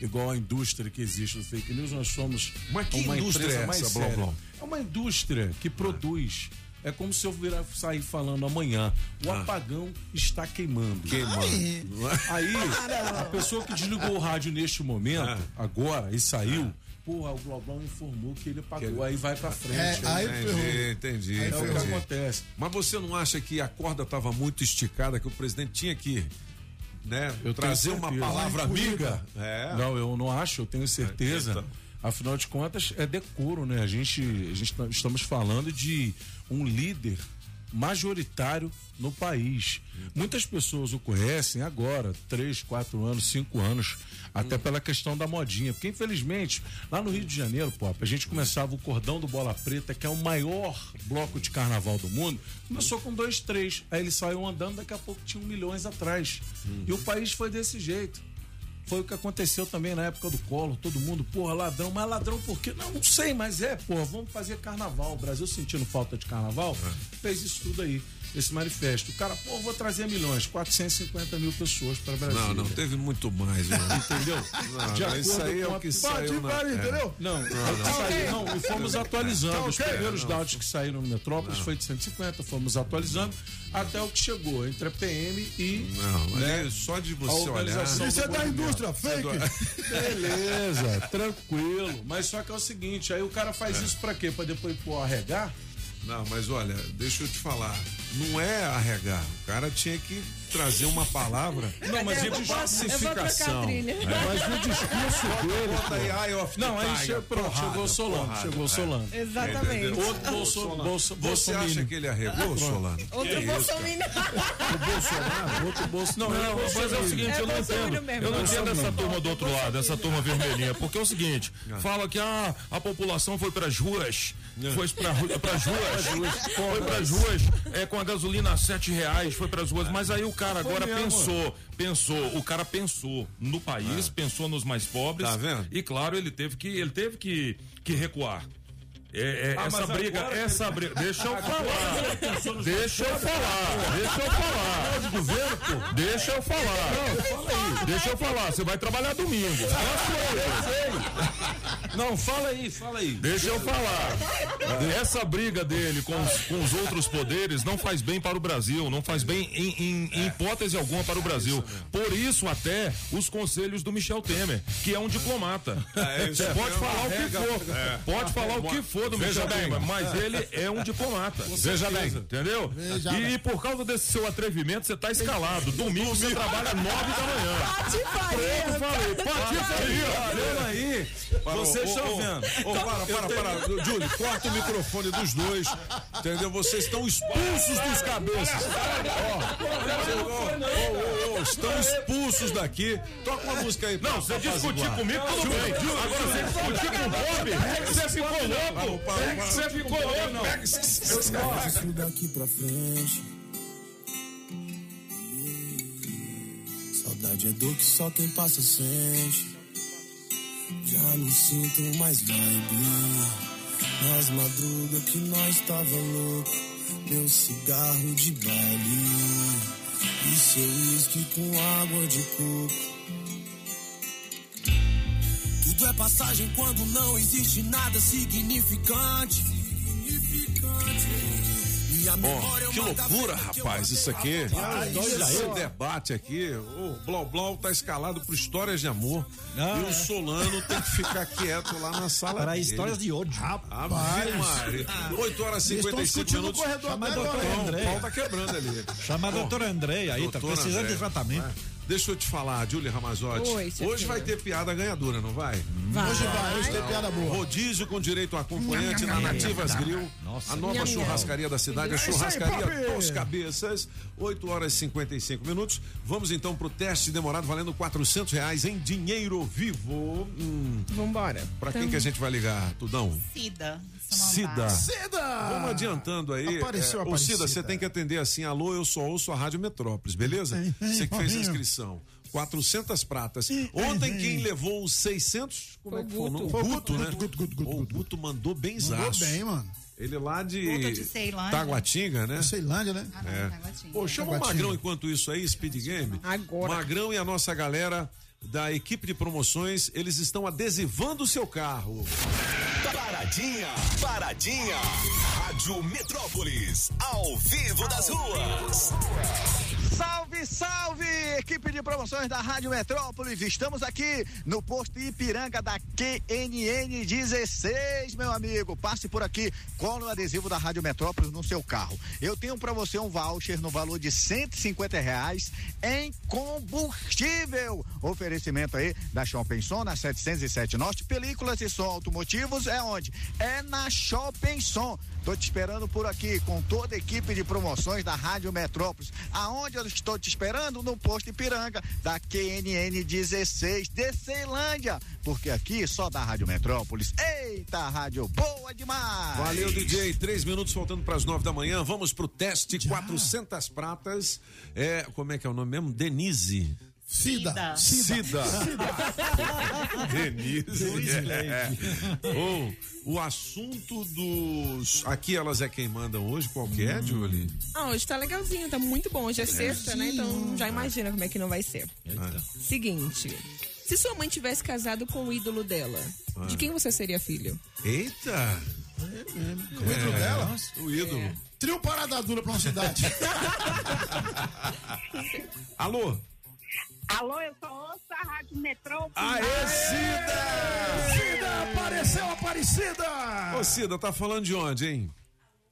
Igual a indústria que existe do fake news, nós somos Mas que uma indústria empresa é mais essa, Blá, séria. É uma indústria que produz. É como se eu virar, sair falando amanhã. O Ah. apagão está queimando. Queimando. Aí, a pessoa que desligou o rádio neste momento, Ah. agora, e saiu, porra, o Global informou que ele apagou. Aí vai pra frente. É, aí ferrou. Entendi, entendi. É o que entendi. acontece. Mas você não acha que a corda estava muito esticada, que o presidente tinha que né, Eu trazer uma palavra amiga. É. Não, eu não acho, eu tenho certeza. então. Afinal de contas, é decoro, né? A gente, a gente tá- estamos falando de um líder majoritário no país. Muitas pessoas o conhecem agora, três, quatro anos, cinco anos, até pela questão da modinha. Porque, infelizmente, lá no Rio de Janeiro, Pop, a gente começava o Cordão do Bola Preta, que é o maior bloco de carnaval do mundo, começou com dois, três. Aí ele saiu andando, daqui a pouco tinha um milhões atrás. E o país foi desse jeito. Foi o que aconteceu também na época do Collor. Todo mundo, porra, ladrão. Mas ladrão por quê? Não, não sei, mas é, porra, vamos fazer carnaval. O Brasil sentindo falta de carnaval, fez isso tudo aí, esse manifesto. O cara, pô, vou trazer milhões, 450 mil pessoas para Brasília. Não, não, teve muito mais. né? [LAUGHS] Entendeu? Não, De não, isso acordo aí é com o a- que saiu. na- é. Não, Não, não. que saiu, não, e fomos atualizando. Tá Os ok. primeiros Não. dados que saíram no Metrópolis foi de 150, fomos atualizando até o que chegou entre a PM e. Não, né, é só de a você olhar. organização Isso é da indústria, fake. [LAUGHS] Beleza, tranquilo. Mas só que é o seguinte, aí o cara faz É. isso pra quê? Pra depois pôr arregar? Não, mas olha, deixa eu te falar. Não é arregar. O cara tinha que trazer uma palavra. Não, mas de pacificação. a. É, mas o discurso dele. Bota aí, Eye of the Não, aí Tiger, che- pronto, porrada, chegou o Solano, porrada, chegou o é. Solano. Exatamente. Outro Bolso- Bolso- Você acha que ele arregou, Solano? Outro bolsominion. O Bolsonaro, outro bolso. Não, Não, é mas é o seguinte, eu não entendo. Eu não entendo essa turma do outro lado, essa turma vermelhinha, porque é o seguinte, fala que ah, a população foi pras ruas, foi pra, ru- pras [LAUGHS] ruas, foi pras ruas, é, com a gasolina a sete reais, foi pras ruas, mas aí o cara agora pensou, pensou, o cara pensou no país, pensou nos mais pobres, Tá vendo? e claro, ele teve que, ele teve que, que recuar. É, é, Ah, essa briga, agora essa briga, [LAUGHS] deixa eu falar, deixa eu falar, deixa eu falar. de governo, pô. Deixa eu falar. Não. Deixa eu falar. Você vai trabalhar domingo. Não, fala aí, fala aí. Deixa eu falar. Essa briga dele com os, com os outros poderes não faz bem para o Brasil, não faz bem em, em- em hipótese alguma para o Brasil. Por isso, até os conselhos do Michel Temer, que é um diplomata. É, isso Você é pode falar o que for. É. Pode falar o que for do Michel. Temer, mas ele é um diplomata. Veja bem. Entendeu? E, por causa desse seu atrevimento, você tá escalado. Domingo você trabalha nove da manhã. Pronto, falei. Patifaria. Vendo aí? Vocês Ô, estão vendo. ô, para, para, para. Júlio, corta o microfone dos dois. Entendeu? Vocês estão expulsos dos cabeças. Ó, estão expulsos daqui. Toca uma música aí. Não, pra- você discutir comigo, tudo Júlio, bem. Agora você discutir com o Bob, você ficou louco. Você ficou louco, não. Isso daqui pra frente. Saudade é dor que só quem passa sente. Já não sinto mais vibe. Nas madrugas que nós tava louco. Meu cigarro de baile. E seu uísque com água de coco. Tudo é passagem quando não existe nada significante. Minha Bom, que loucura, rapaz, isso aqui. Esse debate aqui, o Blau Blau tá escalado por histórias de amor. Não, e o é. Solano tem que ficar quieto lá na sala. Para histórias de ódio. Ave Maria. 8 horas e Eles estão 55 discutindo minutos. no corredor Chama a doutora Andréia. o pau tá quebrando ali. Chama a doutora Andréia aí, tá precisando de tratamento. Deixa eu te falar, Júlia Ramazotti. Oi, Hoje vai ter piada ganhadora, não vai? Vai. Hoje vai, hoje tem piada boa. Rodízio com direito a acompanhante na Nativas Grill. Nossa. A nova churrascaria da cidade, a churrascaria dos cabeças. 8 horas e 55 minutos. Vamos então pro teste demorado valendo 400 reais em dinheiro vivo. Hum, Vambora. pra quem que a gente vai ligar, Tudão? Cida. Cida. Cida! Vamos adiantando aí. Apareceu É, a Ô, Cida, você tem que atender assim, alô, eu só ouço a Rádio Metrópolis, beleza? Você que fez a inscrição. 400 pratas. Ontem quem levou os 600, como Foi é que o foi? Guto. O Foi o Guto, né? Guto, Guto, Guto, O Guto. Mandou bem Mandou bem, mano. Ele lá de, Guto de Ceilândia. Taguatinga, né? Ceilândia, né? Ah, não, É. Taguatinga. Pô, chama o Taguatinga. Magrão enquanto isso aí, Speed Game. Agora. Magrão e a nossa galera da equipe de promoções, eles estão adesivando o seu carro. Paradinha, paradinha. Rádio Metrópolis, ao vivo das ruas. Salve, salve, equipe de promoções da Rádio Metrópolis. Estamos aqui no posto Ipiranga da QNN 16, meu amigo. Passe por aqui, cola o adesivo da Rádio Metrópolis no seu carro. Eu tenho para você um voucher no valor de 150 reais em combustível. Oferecimento aí da Shopping Som na 707 Norte. Películas e som automotivos é onde? É na Shopping Som. Tô te esperando por aqui com toda a equipe de promoções da Rádio Metrópolis. Aonde eu estou te esperando? No posto Ipiranga, da QNN 16 de Ceilândia. Porque aqui só da Rádio Metrópolis. Eita, rádio boa demais! Valeu, DJ. Três minutos faltando para as nove da manhã. Vamos pro teste 400 pratas. É, como é que é o nome mesmo? Denise. Cida. Cida. [LAUGHS] Denise. Luiz É. Leite. Oh, o assunto dos. Aqui elas é quem mandam hoje, qual que é, Julie? Ah, hoje tá legalzinho, tá muito bom. Hoje é sexta, né? Então já imagina como é que não vai ser. Ah. Seguinte. Se sua mãe tivesse casado com o ídolo dela, Ah. de quem você seria filho? Eita! O ídolo dela? O ídolo. Trio Parada Dura pra uma cidade. [LAUGHS] Alô? Alô, eu sou ouço a Rádio Metrópole. Aê, Cida! Cida, apareceu Aparecida! Ô, Cida, tá falando de onde, hein?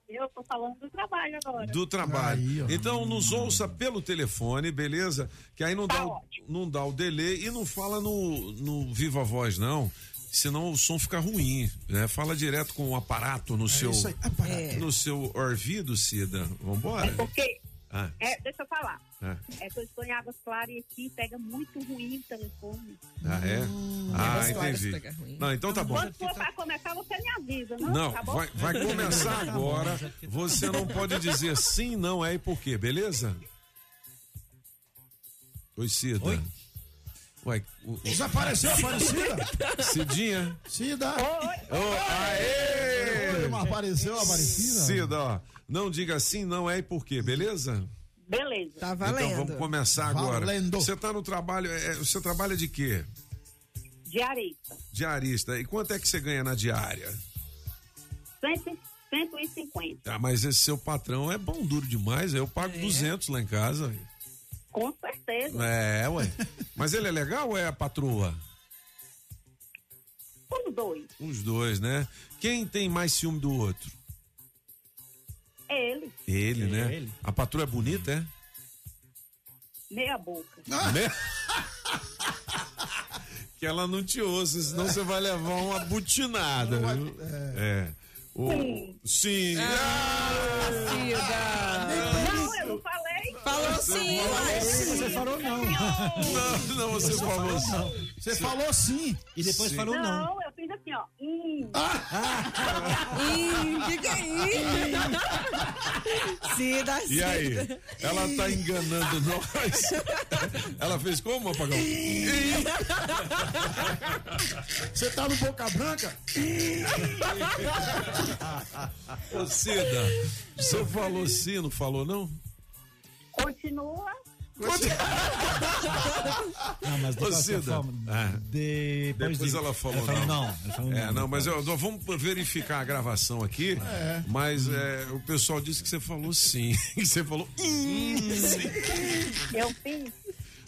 Eu tô falando do trabalho agora. Do trabalho. então nos ouça pelo telefone, beleza? Que aí não Tá dá, o, não dá o delay e não fala no, no Viva Voz, não. Senão o som fica ruim, né? Fala direto com o aparato no seu isso aí, aparato. no seu ouvido, Cida. Vambora? É porque, Ah, é, deixa eu falar. ah, É que eu estou em Águas Claras e aqui pega muito ruim o telefone. ah, é? Ah, Águas Claras entendi. pega ruim. Não, então tá bom. Quando for pra começar, você me avisa, não? Não, tá bom? vai, vai começar agora. Você não pode dizer sim, não é e por quê, beleza? Oi, Cida. Oi. Ué, o, o... Desapareceu a Aparecida? Cidinha. Cida. Aê! Oi, mas apareceu a Aparecida? Cida, ó, não diga sim, não é e por quê, beleza? Beleza. Tá Então vamos começar agora. Valendo. Você tá no trabalho, é, você trabalha de quê? Diarista. Diarista. E quanto é que você ganha na diária? 100, 150. Ah, mas esse seu patrão é bom duro demais, eu pago 200 lá em casa. Com certeza. É, ué. Mas ele é legal ou é a patroa? Os dois. Os dois, né? Quem tem mais ciúme do outro? Ele. Ele, né? Ele. A patroa é bonita, é? Meia boca. [LAUGHS] Né? que ela não te ouça, senão você vai levar uma butinada. viu? É. O... Sim. Não, eu não falei. Falou sim, mas- Você falou não. Não, não, você falou não. Você falou sim. E depois Sim. falou não. Não, eu fiz assim, ó. Hum. [LAUGHS] Ih, que que é isso? Cida, E aí? Ela tá enganando nós? [LAUGHS] Ela fez como, apagão? Você tá no Boca Branca? Ô, Cida, você falou sim, não falou não? Continua. Não, mas de Ô, qualquer Cida. forma, Ah. depois, Depois de- ela falou, falou não. não. Ela falou É, não. não, mas eu, nós vamos verificar a gravação aqui. É. Mas é, o pessoal disse que você falou sim. [LAUGHS] Que você falou. "Hum, sim." Eu fiz.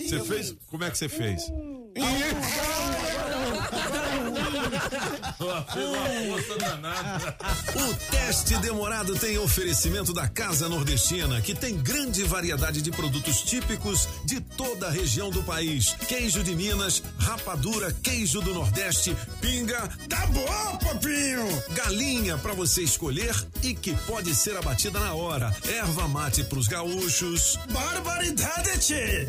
Você fez? Como é que você fez? O teste demorado tem oferecimento da Casa Nordestina, que tem grande variedade de produtos típicos de toda a região do país. Queijo de Minas, rapadura, queijo do Nordeste, pinga. Tá bom, papinho! Galinha para você escolher e que pode ser abatida na hora. Erva mate pros gaúchos. Barbaridade, tchê!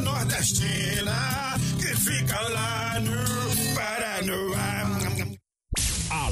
Nordestina que fica lá no Paranoá.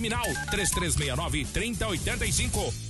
3369 3085.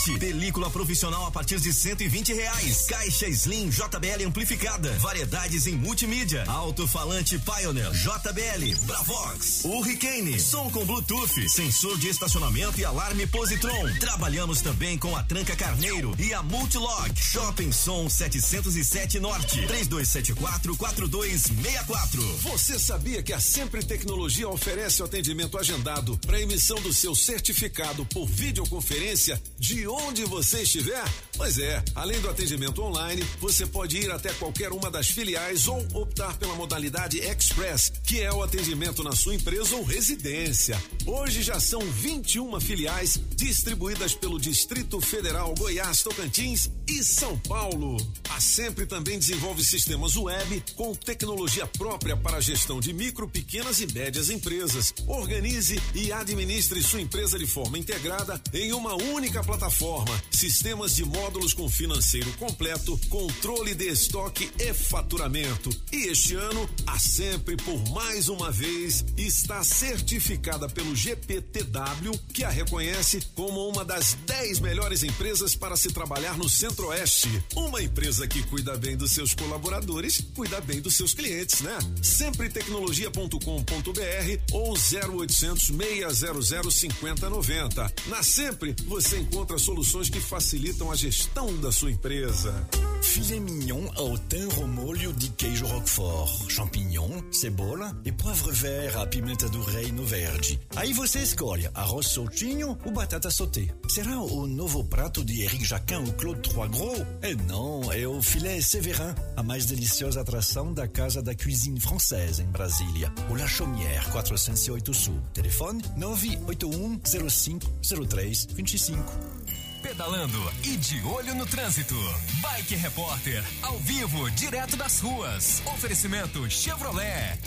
Película profissional a partir de 120 reais. Caixa Slim JBL amplificada. Variedades em multimídia. Alto-falante Pioneer JBL. Bravox. Hurricane. Som com Bluetooth. Sensor de estacionamento e alarme Positron. Trabalhamos também com a Tranca Carneiro e a Multilock. Shopping Som 707 Norte. 3274 4264. Você sabia que a Sempre Tecnologia oferece o atendimento agendado para emissão do seu certificado por videoconferência de onde você estiver? Pois é, além do atendimento online, você pode ir até qualquer uma das filiais ou optar pela modalidade Express, que é o atendimento na sua empresa ou residência. Hoje já são 21 filiais distribuídas pelo Distrito Federal, Goiás, Tocantins e São Paulo. A Sempre também desenvolve sistemas web com tecnologia própria para a gestão de micro, pequenas e médias empresas. Organize e administre sua empresa de forma integrada em uma única plataforma. Sistemas de módulos com financeiro completo, controle de estoque e faturamento. E este ano, a Sempre, por mais uma vez, está certificada pelo GPTW, que a reconhece como uma das 10 melhores empresas para se trabalhar no Centro-Oeste. Uma empresa que cuida bem dos seus colaboradores, cuida bem dos seus clientes, né? Sempretecnologia.com.br ou 0800 600 5090. Na Sempre, você encontra soluções que facilitam a gestão da sua empresa. Filet mignon ao ao molho de queijo roquefort, champignon, cebola e poivre vert à pimenta do reino verde. Aí você escolhe arroz soltinho ou batata sauté. Será o novo prato de Eric Jacquin ou Claude Trois Gros? É não, é o filé Séverin, a mais deliciosa atração da Casa da Cuisine Française em Brasília. O La Chaumière, 408 Sul. Telefone 981 05 03 25. Pedalando e de olho no trânsito. Bike Repórter, ao vivo, direto das ruas. Oferecimento Chevrolet.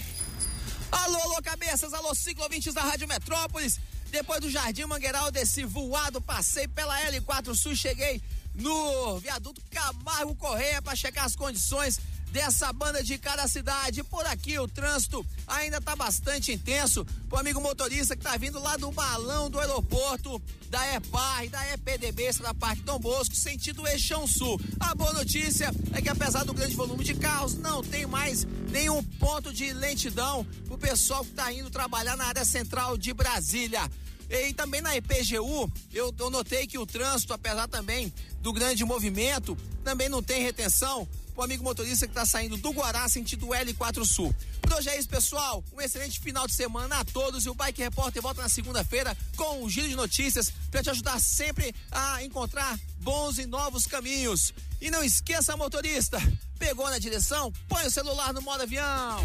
Alô, alô, cabeças, alô, ciclovintes da Rádio Metrópolis. Depois do Jardim Mangueiral, desci voado, passei pela L4 Sul, cheguei no viaduto Camargo Correia para checar as condições dessa banda de cada cidade. Por aqui o trânsito ainda tá bastante intenso. O amigo motorista que tá vindo lá do balão do aeroporto, da EPAR e da EPDB, da Parque Dom Bosco, sentido Eixão Sul. A boa notícia é que apesar do grande volume de carros, não tem mais nenhum ponto de lentidão pro pessoal que tá indo trabalhar na área central de Brasília. E também na IPGU, eu, eu notei que o trânsito, apesar também do grande movimento, também não tem retenção o amigo motorista que está saindo do Guará, sentido L4 Sul. Por hoje é isso, pessoal. Um excelente final de semana a todos. E o Bike Repórter volta na segunda-feira com um giro de notícias para te ajudar sempre a encontrar bons e novos caminhos. E não esqueça, motorista, pegou na direção? Põe o celular no modo avião.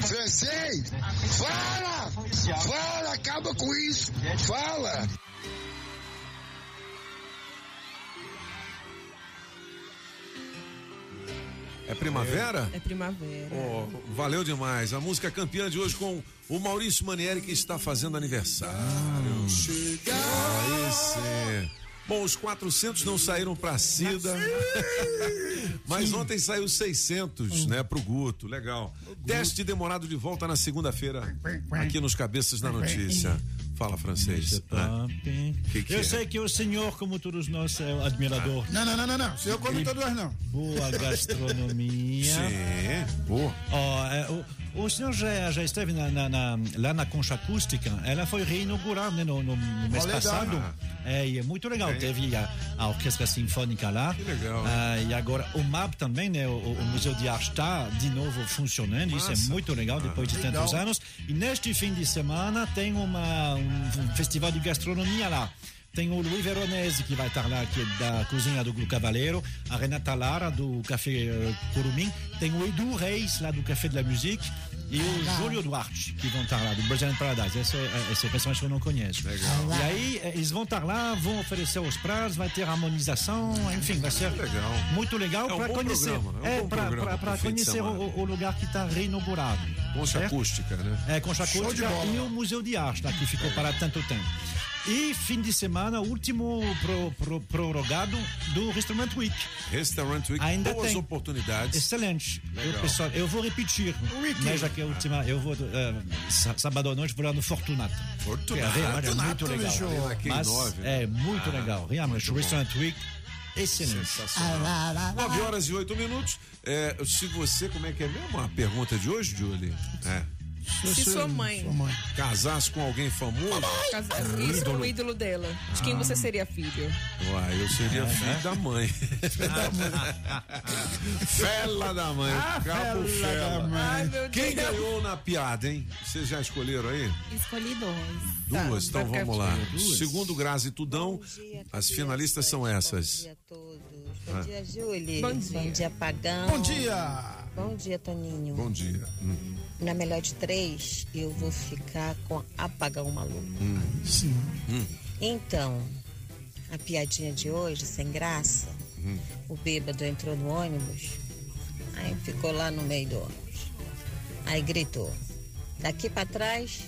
Francês, fala! Fala, acaba com isso! Fala! É primavera? É primavera. Oh, valeu demais. A música campeã de hoje com o Maurício Manieri, que está fazendo aniversário. Aí sim. Bom, os 400 não saíram pra Cida. [LAUGHS] Mas ontem saiu 600, né, pro Guto. Legal. Teste demorado de volta na segunda-feira, aqui nos Cabeças da Notícia. Fala francês. Ah, que que eu é? sei que o senhor, como todos nós, é o admirador. Não, não, não, não, não. Se eu como todos nós, não. Boa gastronomia. Sim, boa. Ó, é, o, senhor já, já esteve na, na- na- lá na Concha Acústica. Ela foi reinaugurada né, no, no- mês legal. passado. É, e é muito legal. Teve a, a Orquestra Sinfônica lá. Que legal, Ah, e agora o MAB também, né? O, o Museu de Arte está de novo funcionando. Isso é Massa. muito legal depois de legal. tantos anos. E neste fim de semana tem uma, um, um festival de gastronomia lá. Tem o Luiz Veronese, que vai estar lá, que é da cozinha do Grupo Cavaleiro, a Renata Lara, do Café eh, Curumim, tem o Edu Reis, lá do Café de la Musique, e o Júlio Duarte, que vão estar lá, do Brazilian Paradise. Esse, é- esse restaurante que eu não conheço. E aí, eh, eles vão estar lá, vão oferecer os pratos, vai ter harmonização, enfim, vai ser Legal. muito legal É um para conhecer. programa, é um É, bom para conhecer o, o lugar que está reinaugurado. Concha certo? acústica, né? É, Concha Acústica e o Museu de Arte, lá, que ficou para tanto tempo. E fim de semana, último pro, pro- prorrogado do Restaurant Week. Restaurant Week, Ainda boas tem. oportunidades. Excelente. Legal. Eu, pessoal, eu vou repetir. Né, já que é a última, eu vou, sá- sábado à noite, vou lá no Fortunato. Fortunato. É Fortunato, muito legal. Mas nove, né? é muito legal. Realmente, o Restaurant Week, excelente. Sensacional. 9 horas e 8 minutos. É, se você, como é que é mesmo a pergunta de hoje, Julie? É. Se sua mãe Sua mãe. Casasse com alguém famoso? casar, isso é o ídolo dela. De quem você seria filho? Uai, eu seria filho da mãe. [LAUGHS] Fela da mãe. Cabo fela Fela. da mãe. Ai, Quem Deus. ganhou na piada, hein? Vocês já escolheram aí? Escolhi dois. Duas, então vai ficar vamos lá. duas. Segundo Grazi Tudão, Bom dia, as finalistas são essas. Bom dia a todos. Bom dia, Júlia. Bom dia. Pagão. Bom dia. Bom dia, Toninho. Bom dia. Hum, Na melhor de três, eu vou ficar com Apagão Maluco. Sim. Então, a piadinha de hoje, sem graça, o bêbado entrou no ônibus, aí ficou lá no meio do ônibus. Aí gritou: daqui pra trás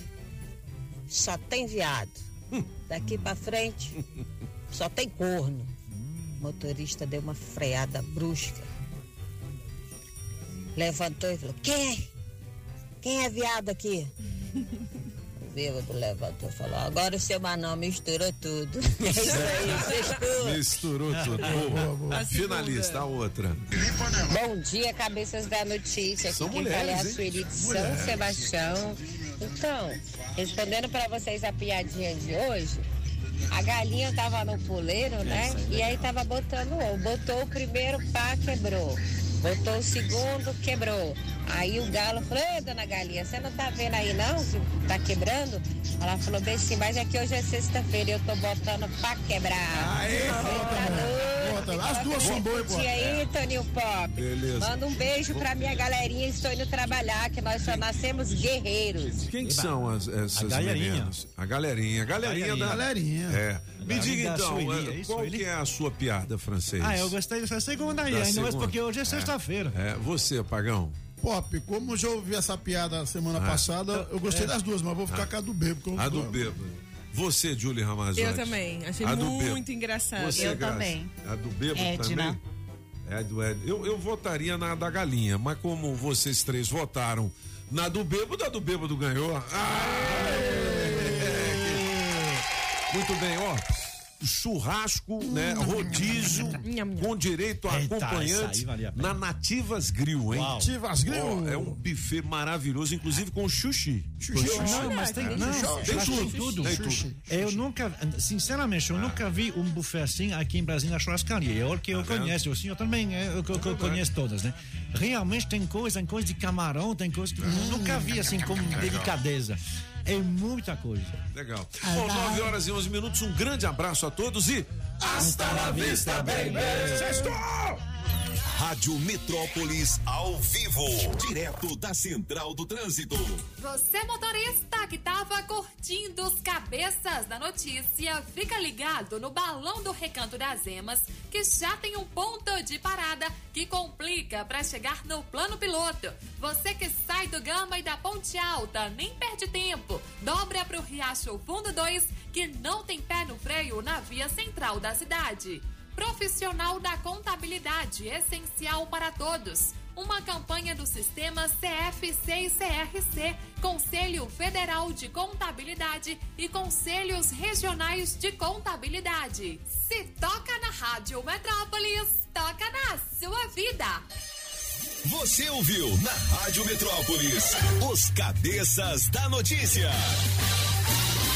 só tem viado. Daqui pra frente só tem corno. O motorista deu uma freada brusca. Levantou e falou: Quem? Quem é viado aqui? O [LAUGHS] bêbado levantou e falou: Agora o seu Manão misturou tudo. [LAUGHS] É isso aí, [LAUGHS] sextou. Misturou tudo. Boa. A segunda. Finalista, a outra. Bom dia, cabeças da notícia. São Aqui quem mulheres, fala é a hein? Sueli de São Sebastião. Então, respondendo para vocês a piadinha de hoje, a galinha tava no puleiro, né? E aí tava botando ovo. Botou o primeiro, pá, quebrou. Botou o segundo, quebrou. Aí o galo falou, Ei, dona galinha, você não tá vendo aí não? Que tá quebrando? Ela falou bem sim, mas é que hoje é sexta-feira e eu tô botando pra quebrar. Aê, Tá Bota, as duas são boas, pô. aí, Toninho Pop. Beleza. Manda um beijo pra minha galerinha, estou indo trabalhar, que nós só nascemos guerreiros. Quem que são as, essas A galerinha. meninas? A galerinha. A galerinha da... Galerinha. É. Me Galerinha diga então, Sueli, é, é qual Sueli? que é a sua piada, francês? Ah, eu gostei dessa segunda aí, Da ainda mais segunda? porque hoje é sexta-feira. É, você, Pagão. Pop, como eu já ouvi essa piada semana passada, eu gostei das duas, mas vou ficar com a do bebo. que eu- A do bêbado. Você, Julie Ramazotti. Eu também. Achei muito bêbado. engraçado. Você, Eu Graça? também. A do bêbado Edna. também? É do Ed. Eu, eu votaria na da galinha, mas como vocês três votaram na do bêbado, a do bêbado ganhou. Aê! [LAUGHS] Muito bem, ó. Churrasco, né? Rodízio, [LAUGHS] com direito a Eita, acompanhante aí a na Nativas Grill, hein? Uau. Nativas Grill. Ó, é um buffet maravilhoso, inclusive com xuxi. Xuxi. Com xuxi. Não, mas tem, não, Tem tudo, tudo. tem tudo. Eu nunca, sinceramente, eu nunca vi um buffet assim aqui em Brasília na churrascaria. Eu que eu Tá vendo? conheço, o senhor também, é, eu, eu, eu conheço todas, né? Realmente tem coisa, tem coisa de camarão, tem coisa que eu nunca vi assim com delicadeza. É muita coisa. Legal. Bom, 9 horas e 11 minutos. Um grande abraço a todos e hasta la vista, baby! Sextou! Rádio Metrópolis ao vivo, direto da Central do Trânsito. Você motorista que tava curtindo os cabeças da notícia, fica ligado no balão do Recanto das Emas, que já tem um ponto de parada que complica para chegar no plano piloto. Você que sai do Gama e da Ponte Alta, nem perde tempo. Dobra pro Riacho Fundo 2, que não tem pé no freio na via central da cidade. Profissional da contabilidade, essencial para todos. Uma campanha do sistema CFC e CRC, Conselho Federal de Contabilidade e Conselhos Regionais de Contabilidade. Se toca na Rádio Metrópolis, toca na sua vida. Você ouviu na Rádio Metrópolis os cabeças da notícia.